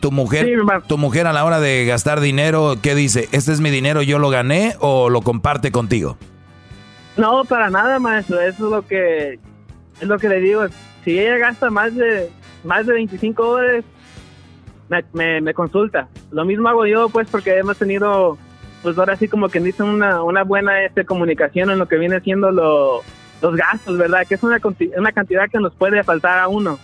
Tu mujer, tu mujer a la hora de gastar dinero, ¿qué dice? ¿Este es mi dinero, yo lo gané o lo comparte contigo? No, para nada, maestro. Eso es lo que es lo que le digo. Si ella gasta más de más de 25 dólares, me, me, me consulta. Lo mismo hago yo, pues, porque hemos tenido, pues ahora sí como que dice una, una buena este, comunicación en lo que viene siendo lo, los gastos, ¿verdad? Que es una, una cantidad que nos puede faltar a uno.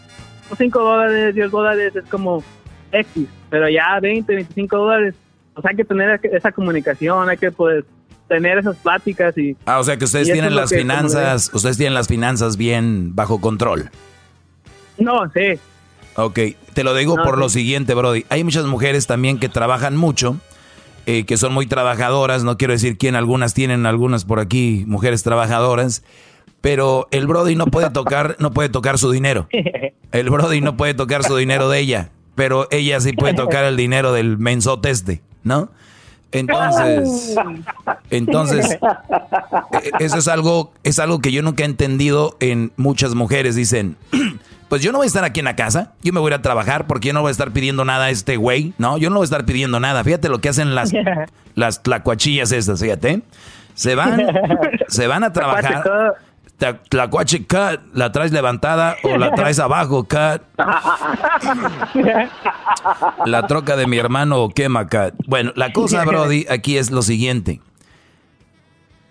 5 dólares, 10 dólares es como X, pero ya 20, 25 dólares, pues hay que tener esa comunicación, hay que pues tener esas pláticas y Ah, o sea que ustedes tienen las que, finanzas, ustedes tienen las finanzas bien bajo control. No, sí. Ok, te lo digo No, por sí. lo siguiente, Brody. Hay muchas mujeres también que trabajan mucho, eh, que son muy trabajadoras. No quiero decir quién, algunas tienen, algunas por aquí, mujeres trabajadoras. Pero el Brody no puede tocar, no puede tocar su dinero. El Brody no puede tocar su dinero de ella, pero ella sí puede tocar el dinero del mensote este, ¿no? Entonces, entonces, eh, eso es algo, es algo que yo nunca he entendido en muchas mujeres. Dicen, pues yo no voy a estar aquí en la casa, yo me voy a ir a trabajar porque yo no voy a estar pidiendo nada a este güey, ¿no? Yo no voy a estar pidiendo nada. Fíjate lo que hacen las, las tlacuachillas estas, fíjate. Se van, se van a trabajar. Tlacuache cut, la traes levantada o la traes abajo cut. La troca de mi hermano quema cut. Bueno, la cosa, Brody, aquí es lo siguiente.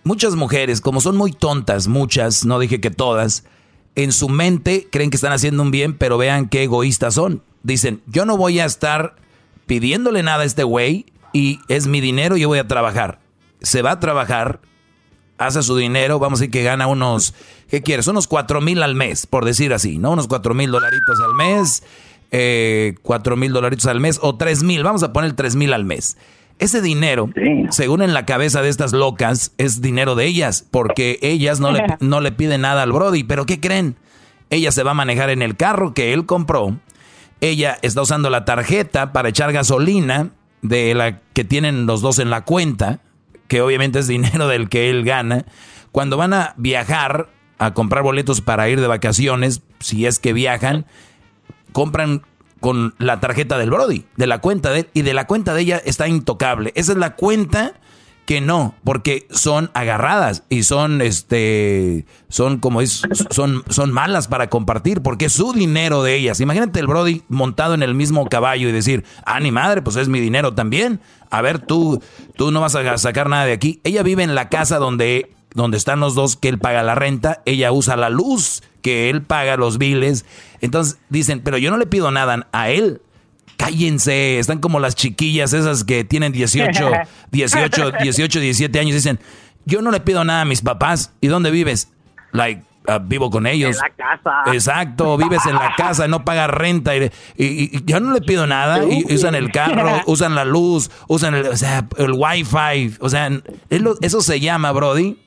Muchas mujeres, como son muy tontas, muchas, no dije que todas, en su mente creen que están haciendo un bien, pero vean qué egoístas son. Dicen, yo no voy a estar pidiéndole nada a este güey y es mi dinero, yo voy a trabajar. Se va a trabajar, hace su dinero, vamos a decir que gana unos, ¿qué quieres? Unos cuatro mil al mes, por decir así, ¿no? Unos cuatro mil dolaritos al mes, eh, cuatro mil dolaritos al mes o tres mil, vamos a poner tres mil al mes. Ese dinero, según en la cabeza de estas locas, es dinero de ellas, porque ellas no le, no le piden nada al Brody, pero ¿qué creen? Ella se va a manejar en el carro que él compró, ella está usando la tarjeta para echar gasolina de la que tienen los dos en la cuenta, que obviamente es dinero del que él gana, cuando van a viajar a comprar boletos para ir de vacaciones, si es que viajan, compran con la tarjeta del Brody, de la cuenta de él, y de la cuenta de ella está intocable. Esa es la cuenta que no, porque son agarradas y son, este, son como es, son, son malas para compartir, porque es su dinero de ellas. Imagínate el Brody montado en el mismo caballo y decir, ah, ni madre, pues es mi dinero también. A ver, tú, tú no vas a sacar nada de aquí. Ella vive en la casa donde, donde están los dos, que él paga la renta, ella usa la luz, que él paga los biles. Entonces dicen, pero yo no le pido nada a él, cállense, están como las chiquillas esas que tienen 18, 18, 18, 17 años y dicen, yo no le pido nada a mis papás. ¿Y dónde vives? Like, uh, vivo con ellos. En la casa. Exacto, vives en la casa, no pagas renta y, y, yo no le pido nada. Y, usan el carro, usan la luz, usan el, o sea, el wifi. O sea, eso se llama, Brody,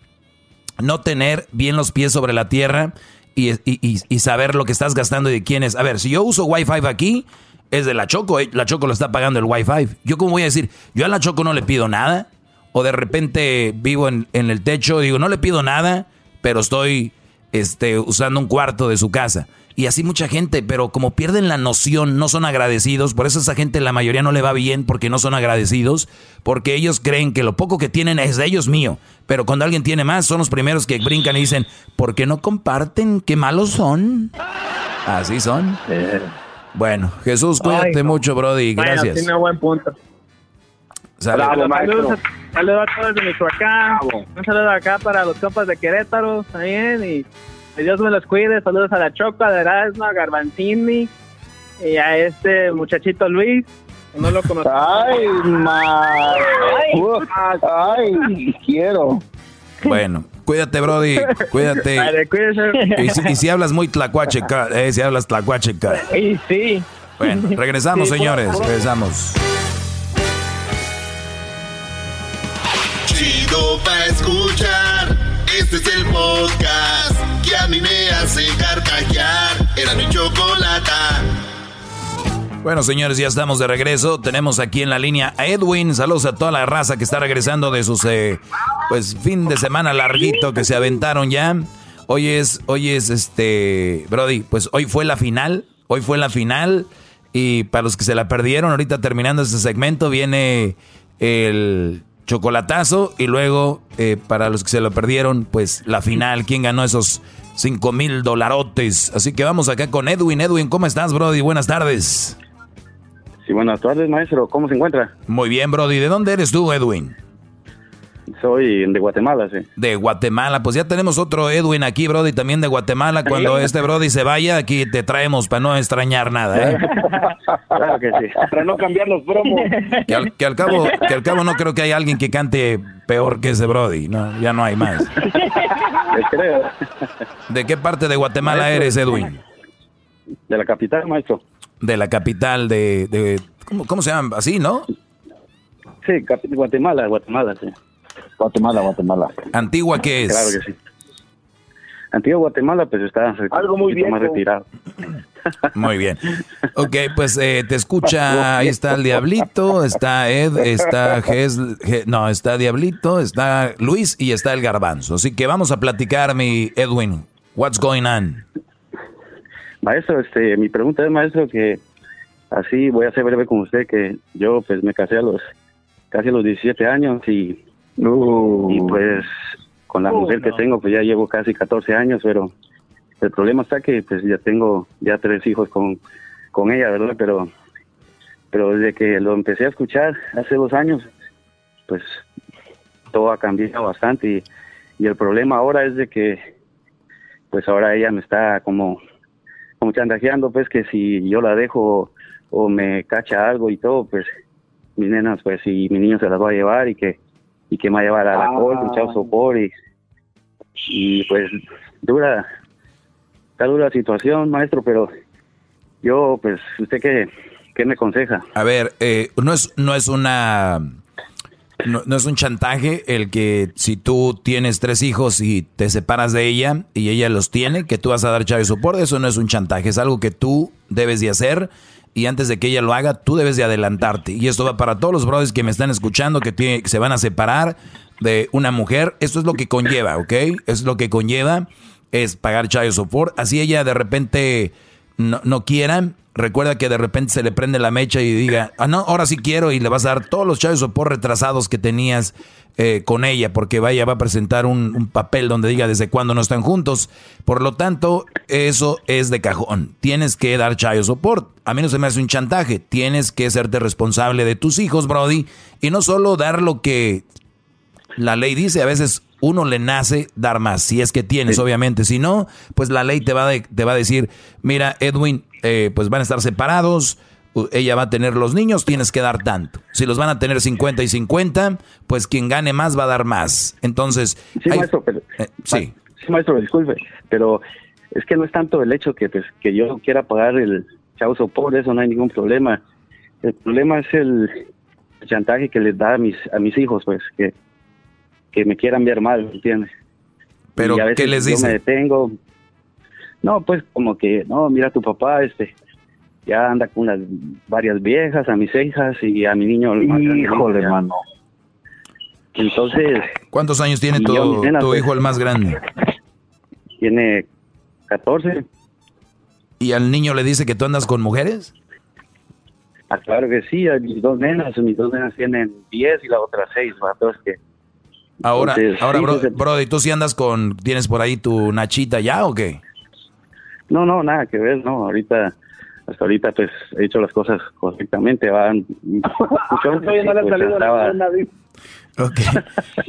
no tener bien los pies sobre la tierra y, y saber lo que estás gastando y de quién es. A ver, si yo uso wifi aquí, es de la Choco, eh, la Choco lo está pagando el Wi-Fi. Yo como voy a decir, yo a la Choco no le pido nada, o de repente vivo en, el techo, digo, no le pido nada, pero estoy este, usando un cuarto de su casa. Y así mucha gente, pero como pierden la noción, no son agradecidos, por eso esa gente la mayoría no le va bien porque no son agradecidos, porque ellos creen que lo poco que tienen es de ellos mío, pero cuando alguien tiene más son los primeros que brincan y dicen, ¿por qué no comparten? ¿Qué malos son? Así son. Bueno, Jesús, cuídate mucho, Brody. Gracias. Bueno, tiene buen punto. Saludos, a todos de Michoacán. Un saludo acá para los compas de Querétaro también. Y que Dios me los cuide. Saludos a la Choca, de Erasmo, a Garbanzini y a este muchachito Luis. Que no lo conozco. Ay, ma. Ay, ay, quiero. Bueno, cuídate, Brody. Cuídate. Y si, hablas muy tlacuache, eh, si hablas tlacuache. Sí, sí. Bueno, regresamos, señores. Regresamos. Chido pa' escuchar. Este es el podcast que a mí me hace carcajear. Era mi chocolata. Bueno, señores, ya estamos de regreso. Tenemos aquí en la línea a Edwin. Saludos a toda la raza que está regresando de sus eh, pues fin de semana larguito que se aventaron ya. Hoy es, hoy es este, Brody, pues hoy fue la final. Hoy fue la final. Y para los que se la perdieron, ahorita terminando este segmento, viene el chocolatazo. Y luego, eh, para los que se lo perdieron, pues la final. ¿Quién ganó esos 5 mil dolarotes? Así que vamos acá con Edwin. Edwin, ¿cómo estás, Brody? Buenas tardes. Sí, buenas tardes, maestro. ¿Cómo se encuentra? Muy bien, Brody. ¿De dónde eres tú, Edwin? Soy de Guatemala, sí. De Guatemala. Pues ya tenemos otro Edwin aquí, Brody, también de Guatemala. Cuando este Brody se vaya, aquí te traemos para no extrañar nada, ¿eh? claro que sí. Para no cambiar los bromos. Que al, cabo, que al cabo no creo que haya alguien que cante peor que ese Brody. No, ya no hay más. creo. ¿De qué parte de Guatemala eres, Edwin? De la capital, maestro de la capital de, de ¿cómo, se llama? Así, ¿no? Sí, Guatemala, Guatemala, sí. Guatemala, Guatemala. ¿Antigua qué es? Claro que sí. Antigua Guatemala, pues está algo muy bien más retirado. Muy bien. Ok, pues eh, te escucha, ahí está el Diablito, está Ed, está Ges, no, está Diablito, está Luis y está el Garbanzo. Así que vamos a platicar, mi Edwin. What's going on? Maestro, este, mi pregunta es, maestro, que así voy a ser breve con usted, que yo pues me casé a los casi a los 17 años y, y pues con la mujer que tengo pues ya llevo casi 14 años, pero el problema está que pues ya tengo ya tres hijos con, con ella, ¿verdad? Pero, pero desde que lo empecé a escuchar hace dos años, pues todo ha cambiado bastante y, y el problema ahora es de que pues ahora ella me está como como chantajeando, pues que si yo la dejo o me cacha algo y todo, pues mis nenas, pues y mi niño se las va a llevar y que y que me va a llevar a la ah. chao sopor y, y pues dura, está dura la situación, maestro, pero yo, pues, ¿usted qué, qué me aconseja? A ver, eh, no es, no es una no, es un chantaje el que si tú tienes tres hijos y te separas de ella y ella los tiene, que tú vas a dar chave soporte, eso no es un chantaje, es algo que tú debes de hacer y antes de que ella lo haga, tú debes de adelantarte. Y esto va para todos los brothers que me están escuchando, que, se van a separar. de una mujer. Esto es lo que conlleva, ¿ok? Es lo que conlleva, es pagar child support. Así ella de repente no, no quiera, recuerda que de repente se le prende la mecha y diga, ah, no, ahora sí quiero y le vas a dar todos los child support retrasados que tenías eh, con ella, porque vaya, va a presentar un, papel donde diga desde cuándo no están juntos. Por lo tanto, eso es de cajón. Tienes que dar child support. A mí no se me hace un chantaje. Tienes que serte responsable de tus hijos, Brody, y no solo dar lo que la ley dice, a veces uno le nace dar más, si es que tienes, obviamente. Si no, pues la ley te va, de- te va a decir, mira, Edwin, eh, pues van a estar separados, ella va a tener los niños, tienes que dar tanto. Si los van a tener 50 y 50, pues quien gane más va a dar más. Entonces, Sí, hay- maestro, pero, eh, sí. sí, maestro, disculpe, pero es que no es tanto el hecho que pues que yo quiera pagar el chavo por eso no hay ningún problema. El problema es el chantaje que les da a mis a mis hijos, pues que que me quieran ver mal, ¿me ¿entiendes? Pero, Y a veces ¿qué les yo dice? me detengo. No, pues como que, no, mira tu papá, este, ya anda con unas varias viejas, a mis hijas y a mi niño. el más grande, Híjole, ya. mano. Entonces, ¿Cuántos años tiene tu, yo, tu pues. hijo el más grande? tiene 14. ¿Y al niño le dice que tú andas con mujeres? Ah, claro que sí, a mis dos nenas, mis dos nenas tienen 10 y la otra 6, entonces que Ahora, Entonces, ahora, sí, bro, pues, Brody, ¿tú sí andas con, tienes por ahí tu nachita ya o qué? no, no, nada que ver, no, ahorita hasta ahorita pues he hecho las cosas correctamente, van mucho Todavía no le ha salido estaba- nada, dice.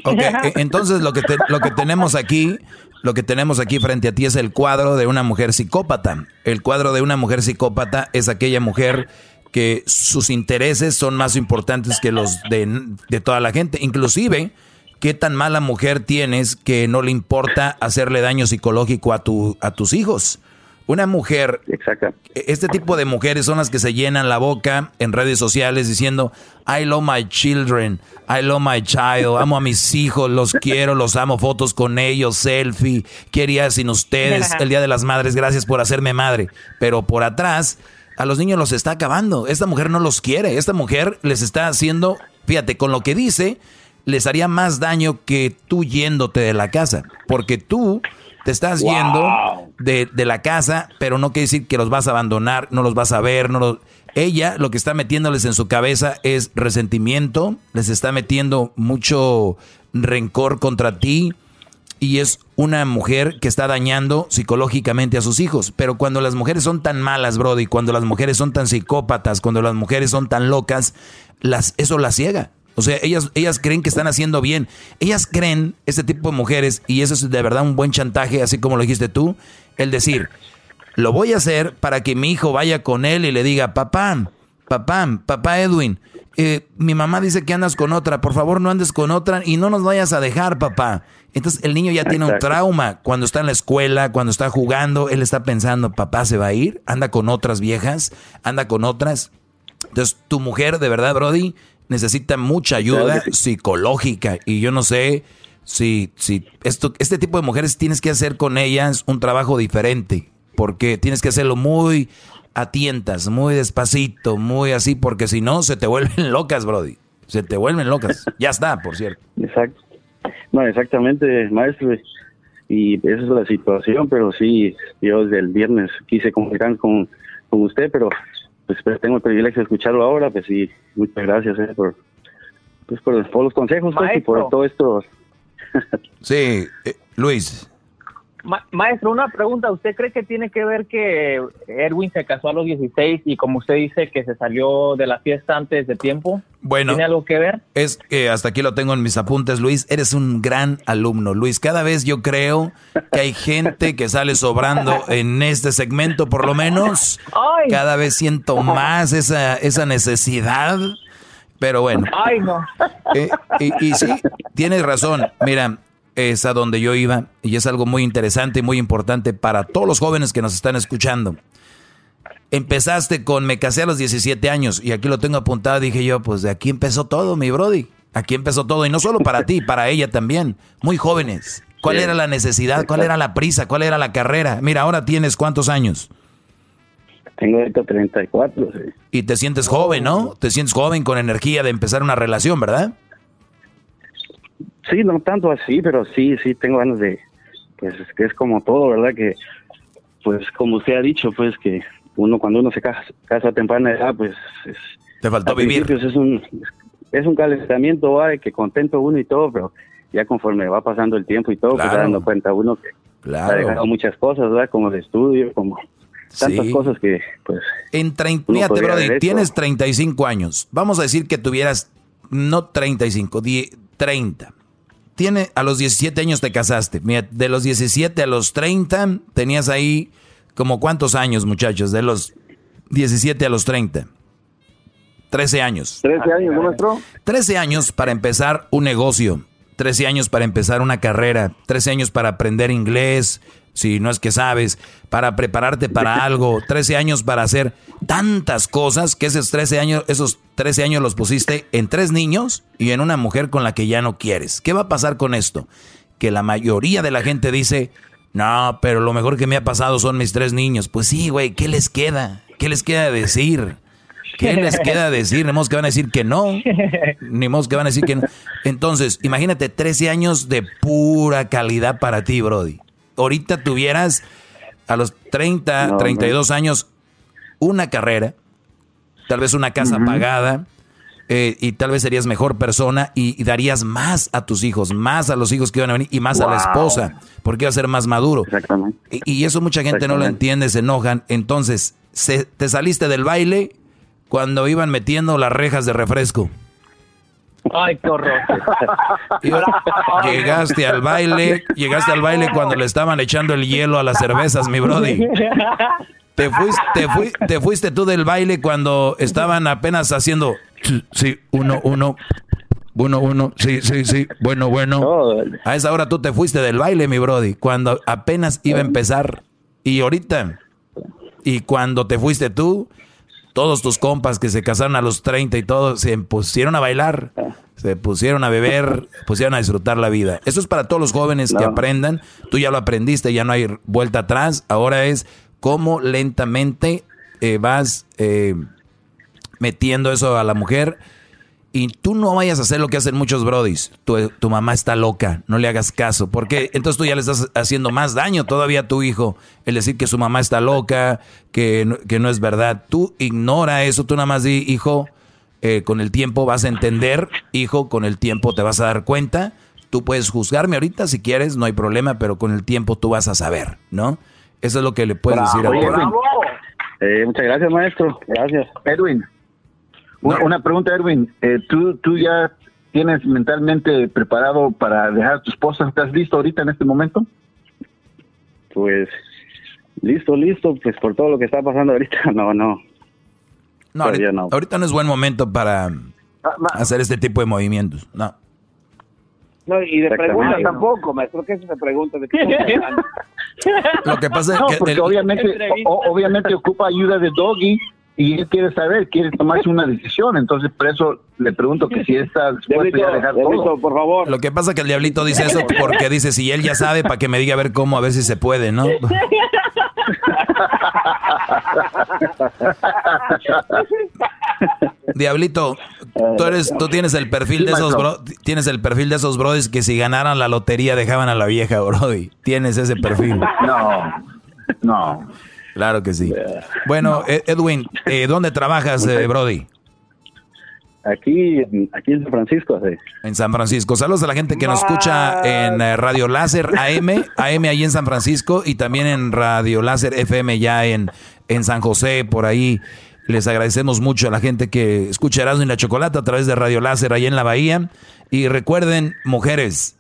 Ok, e- entonces lo que, te- lo que tenemos aquí, lo que tenemos aquí frente a ti es el cuadro de una mujer psicópata. El cuadro de una mujer psicópata es aquella mujer que sus intereses son más importantes que los de, de toda la gente. Inclusive, qué tan mala mujer tienes que no le importa hacerle daño psicológico a, tu, a tus hijos. Una mujer, este tipo de mujeres son las que se llenan la boca en redes sociales diciendo, I love my children, I love my child, amo a mis hijos, los quiero, los amo, fotos con ellos, selfie, ¿qué haría sin ustedes? El Día de las Madres, gracias por hacerme madre. Pero por atrás, a los niños los está acabando. Esta mujer no los quiere, esta mujer les está haciendo, fíjate, con lo que dice, les haría más daño que tú yéndote de la casa, porque tú te estás Wow. yendo de, de la casa, pero no quiere decir que los vas a abandonar, no los vas a ver, no los- Ella lo que está metiéndoles en su cabeza es resentimiento, les está metiendo mucho rencor contra ti y es una mujer que está dañando psicológicamente a sus hijos. Pero cuando las mujeres son tan malas, Brody, cuando las mujeres son tan psicópatas, cuando las mujeres son tan locas, las, eso las ciega. O sea, ellas, ellas creen que están haciendo bien. Ellas creen, este tipo de mujeres, y eso es de verdad un buen chantaje, así como lo dijiste tú, el decir, lo voy a hacer para que mi hijo vaya con él y le diga, papá, papá, papá Edwin, eh, mi mamá dice que andas con otra, por favor no andes con otra y no nos vayas a dejar, papá. Entonces el niño ya tiene un trauma. Cuando está en la escuela, cuando está jugando, él está pensando, papá se va a ir, anda con otras viejas, anda con otras. Entonces tu mujer, de verdad, Brody, necesita mucha ayuda psicológica y yo no sé si, si esto, este tipo de mujeres tienes que hacer con ellas un trabajo diferente, porque tienes que hacerlo muy a tientas, muy despacito, muy así, porque si no se te vuelven locas, Brody. Se te vuelven locas. Ya está, por cierto. Exacto. No, exactamente, maestro. Y esa es la situación, pero sí, yo desde el viernes quise comunicar con, con usted, pero pues pero tengo el privilegio de escucharlo ahora, pues sí, muchas gracias eh, por, pues, por, por los consejos pues, y por todo esto. Sí, eh, Luis. Ma- maestro, una pregunta. ¿Usted cree que tiene que ver que Erwin se casó a los 16 y como usted dice que se salió de la fiesta antes de tiempo? Bueno. ¿Tiene algo que ver? Es que hasta aquí lo tengo en mis apuntes, Luis. Eres un gran alumno, Luis. Cada vez yo creo que hay gente que sale sobrando en este segmento, por lo menos. Ay. Cada vez siento más esa, esa necesidad. Pero bueno. Ay, no. Eh, y, y sí, tienes razón. Mira, es a donde yo iba y es algo muy interesante y muy importante para todos los jóvenes que nos están escuchando. Empezaste con me casé a los 17 años y aquí lo tengo apuntado. Dije yo, pues de aquí empezó todo, mi Brody. Aquí empezó todo y no solo para ti, para ella también. Muy jóvenes. ¿Cuál era la necesidad? ¿Cuál era la prisa? ¿Cuál era la carrera? Mira, ahora tienes cuántos años. Tengo ahorita 34, sí. Y te sientes joven, ¿no? Te sientes joven con energía de empezar una relación, ¿verdad? Sí, no tanto así, pero sí, sí tengo ganas de, pues es que es como todo, ¿verdad? Que, pues como usted ha dicho, pues que uno cuando uno se casa, casa a temprana edad, pues es, Te faltó al vivir. Es un, es un calentamiento, ¿va? de que contento uno y todo, pero ya conforme va pasando el tiempo y todo, pues Claro. va dando cuenta uno que Claro. ha dejado muchas cosas, ¿verdad? Como el estudio, como tantas Sí. cosas que, pues... En haber hecho. tienes 35 años. Vamos a decir que tuvieras, no 35, die- 30. Tiene, a los 17 años te casaste. Mira, de los 17 a los 30 tenías ahí como cuántos años, muchachos, de los 17 a los 30. 13 años. 13 años, ¿no, maestro? 13 años para empezar un negocio, 13 años para empezar una carrera, 13 años para aprender inglés, si no es que sabes, para prepararte para algo, 13 años para hacer tantas cosas que esos 13 años, esos 13 años los pusiste en tres niños y en una mujer con la que ya no quieres. ¿Qué va a pasar con esto? Que la mayoría de la gente dice, no, pero lo mejor que me ha pasado son mis tres niños. Pues sí, güey, ¿qué les queda? ¿Qué les queda decir? ¿Qué les queda decir? Ni modo que van a decir que no. Ni modo que van a decir que no. Entonces, imagínate 13 años de pura calidad para ti, Brody. Ahorita tuvieras a los 30, No, 32 años una carrera, tal vez una casa pagada, eh, y tal vez serías mejor persona y, y darías más a tus hijos, más a los hijos que van a venir y más a la esposa, porque va a ser más maduro. Y, y eso mucha gente no lo entiende, se enojan. Entonces, se- te saliste del baile cuando iban metiendo las rejas de refresco. Ay, qué horror. Llegaste al baile, llegaste al baile cuando le estaban echando el hielo a las cervezas, mi brody. Te fuiste, te, fui- te fuiste tú del baile cuando estaban apenas haciendo, sí, uno, uno, uno, uno, sí, sí, sí, bueno, bueno. A esa hora tú te fuiste del baile, mi brody, cuando apenas iba a empezar. Y ahorita, y cuando te fuiste tú, todos tus compas que se casaron a los 30 y todo, se pusieron a bailar, se pusieron a beber, pusieron a disfrutar la vida. Eso es para todos los jóvenes que aprendan. Tú ya lo aprendiste, ya no hay vuelta atrás. Ahora es cómo lentamente eh, vas eh, metiendo eso a la mujer. Y tú no vayas a hacer lo que hacen muchos brodis. Tu, tu mamá está loca, no le hagas caso. Porque entonces tú ya le estás haciendo más daño todavía a tu hijo. El decir que su mamá está loca, que no, que no es verdad. Tú ignora eso, tú nada más di, hijo, eh, con el tiempo vas a entender, hijo, con el tiempo te vas a dar cuenta. Tú puedes juzgarme ahorita si quieres, no hay problema, pero con el tiempo tú vas a saber, ¿no? Eso es lo que le puedes decir a tu. Eh, muchas gracias, maestro. Gracias. Edwin, una, una pregunta, Edwin. Eh, ¿tú, ¿Tú ya tienes mentalmente preparado para dejar a tu esposa? ¿Estás listo ahorita en este momento? Pues listo, listo, pues por todo lo que está pasando ahorita, no, no. No, ahorita, no. ahorita no es buen momento para hacer este tipo de movimientos. No. No, y de preguntas tampoco, maestro. ¿Qué es esa pregunta? ¿De qué? Lo que pasa es No, que porque el- obviamente, o- obviamente ocupa ayuda de Doggy y él quiere saber, quiere tomarse una decisión. Entonces, por eso le pregunto que si está dispuesto ya a dejar todo. por favor. Lo que pasa es que el diablito dice eso porque dice, si él ya sabe, para que me diga a ver cómo, a ver si se puede, ¿no? Diablito, tú eres, tú tienes el perfil Sí, de esos bro- tienes el perfil de esos brodis que si ganaran la lotería dejaban a la vieja, brody. Tienes ese perfil. No, no. Claro que sí. Bueno, Ed- Edwin, eh, ¿dónde trabajas, eh, Brody? Aquí, aquí en San Francisco, sí. En San Francisco. Saludos a la gente que nos escucha en eh, Radio Láser AM, AM ahí en San Francisco y también en Radio Láser FM ya en, en San José, por ahí. Les agradecemos mucho a la gente que escucha Erasmo y la Chocolata a través de Radio Láser ahí en la Bahía. Y recuerden, mujeres,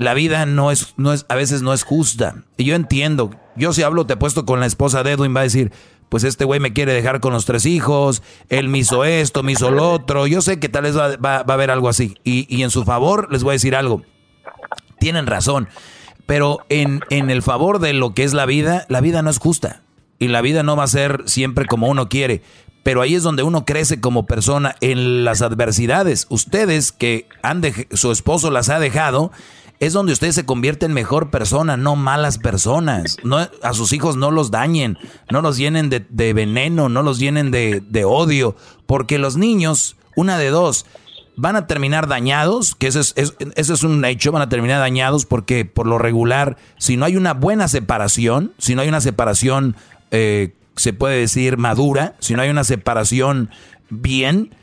la vida no es, no es, a veces no es justa. Y yo entiendo, yo si hablo, te puesto con la esposa de Edwin, va a decir, pues este güey me quiere dejar con los tres hijos, él me hizo esto, me hizo lo otro. Yo sé que tal vez va, va- a haber algo así. Y, y en su favor les voy a decir algo. Tienen razón. Pero en, en el favor de lo que es la vida, la vida no es justa. Y la vida no va a ser siempre como uno quiere. Pero ahí es donde uno crece como persona en las adversidades. Ustedes que han dej- su esposo las ha dejado, es donde ustedes se convierten en mejor persona, no malas personas. No, a sus hijos no los dañen, no los llenen de, de veneno, no los llenen de, de odio. Porque los niños, una de dos, van a terminar dañados, que eso es, eso es un hecho, van a terminar dañados porque por lo regular, si no hay una buena separación, si no hay una separación, eh, se puede decir madura, si no hay una separación bien,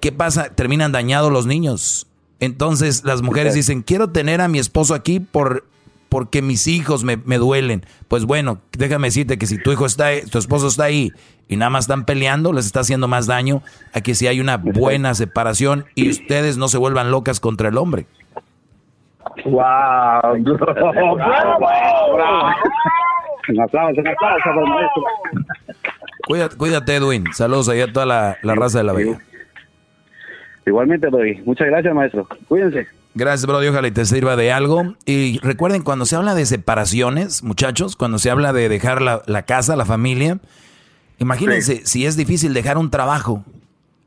¿qué pasa? Terminan dañados los niños. Entonces las mujeres dicen, quiero tener a mi esposo aquí por porque mis hijos me, duelen. Pues bueno, déjame decirte que si tu hijo está, tu esposo está ahí y nada más están peleando, les está haciendo más daño a que si hay una buena separación y ustedes no se vuelvan locas contra el hombre. ¡Wow! ¡Bravo! ¡Bravo! Un aplauso, un aplauso maestro. Cuídate, cuídate, Edwin. Saludos ahí a toda la, la raza de la Bella. Igualmente, doy. Muchas gracias, maestro. Cuídense. Gracias, bro. Ojalá te sirva de algo. Y recuerden, cuando se habla de separaciones, muchachos, cuando se habla de dejar la, casa, la familia, imagínense si es difícil dejar un trabajo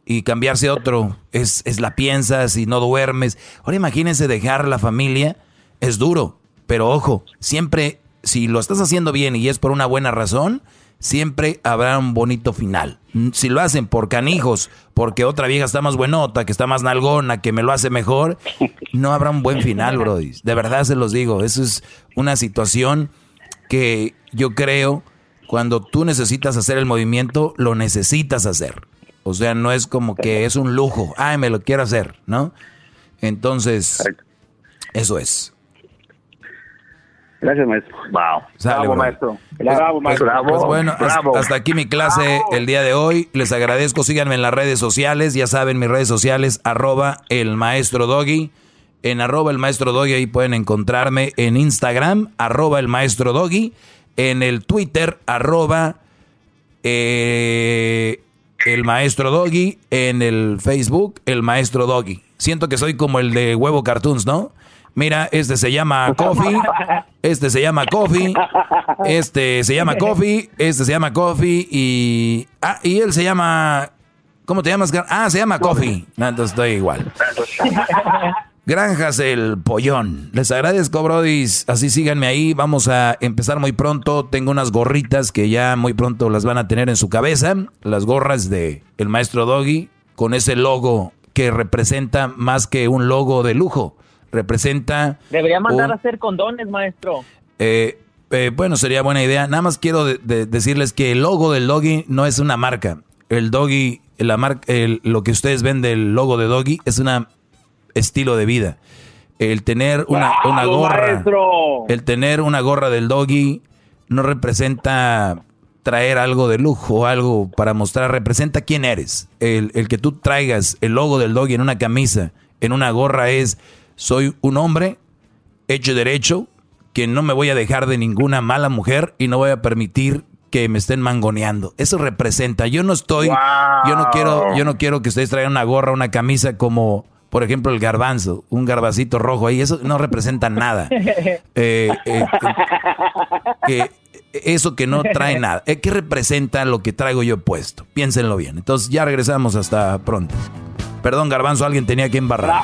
y cambiarse a otro, es, es la piensas y no duermes. Ahora imagínense dejar la familia, es duro, pero ojo, siempre, si lo estás haciendo bien y es por una buena razón, siempre habrá un bonito final. Si lo hacen por canijos, porque otra vieja está más buenota, que está más nalgona, que me lo hace mejor, no habrá un buen final, Brody. De verdad se los digo. Eso es una situación que yo creo, cuando tú necesitas hacer el movimiento, lo necesitas hacer. O sea, no es como que es un lujo. Ay, me lo quiero hacer, ¿no? Entonces, eso es. Gracias, maestro. Wow. bravo, maestro. Bravo, maestro. Pues bueno, hasta aquí mi clase el día de hoy. Les agradezco. Síganme en las redes sociales. Ya saben, mis redes sociales, arroba el maestro doggy. En arroba el maestro doggy ahí pueden encontrarme. En Instagram, arroba el maestro doggy. En el Twitter, arroba eh, el maestro doggy. En el Facebook, el maestro doggy. Siento que soy como el de huevo cartoons, ¿no? Mira, este se llama Coffee, este se llama Coffee, este se llama Coffee, este se llama Coffee y... Ah, y él se llama... ¿Cómo te llamas? Ah, se llama Coffee. No, entonces estoy igual. Granjas el Pollón. Les agradezco, Brody. Así síganme ahí. Vamos a empezar muy pronto. Tengo unas gorritas que ya muy pronto las van a tener en su cabeza. Las gorras de el maestro Doggy con ese logo que representa más que un logo de lujo representa... Debería mandar a hacer condones, maestro. Eh, eh, bueno, sería buena idea. Nada más quiero decirles que el logo del doggy no es una marca. El doggy, la marca, lo que ustedes ven del logo de doggy es un estilo de vida. El tener una, una gorra, el tener una gorra del doggy no representa traer algo de lujo, algo para mostrar, representa quién eres. El, el que tú traigas el logo del doggy en una camisa, en una gorra es soy un hombre hecho derecho, que no me voy a dejar de ninguna mala mujer y no voy a permitir que me estén mangoneando. Eso representa. Yo no estoy, yo no quiero, yo no quiero que ustedes traigan una gorra, una camisa como, por ejemplo, el garbanzo, un garbacito rojo ahí. Eso no representa nada. Eh, eh, eh, eso que no trae nada. ¿Qué representa lo que traigo yo puesto? Piénsenlo bien. Entonces ya regresamos hasta pronto. Perdón, garbanzo, alguien tenía que embarrar.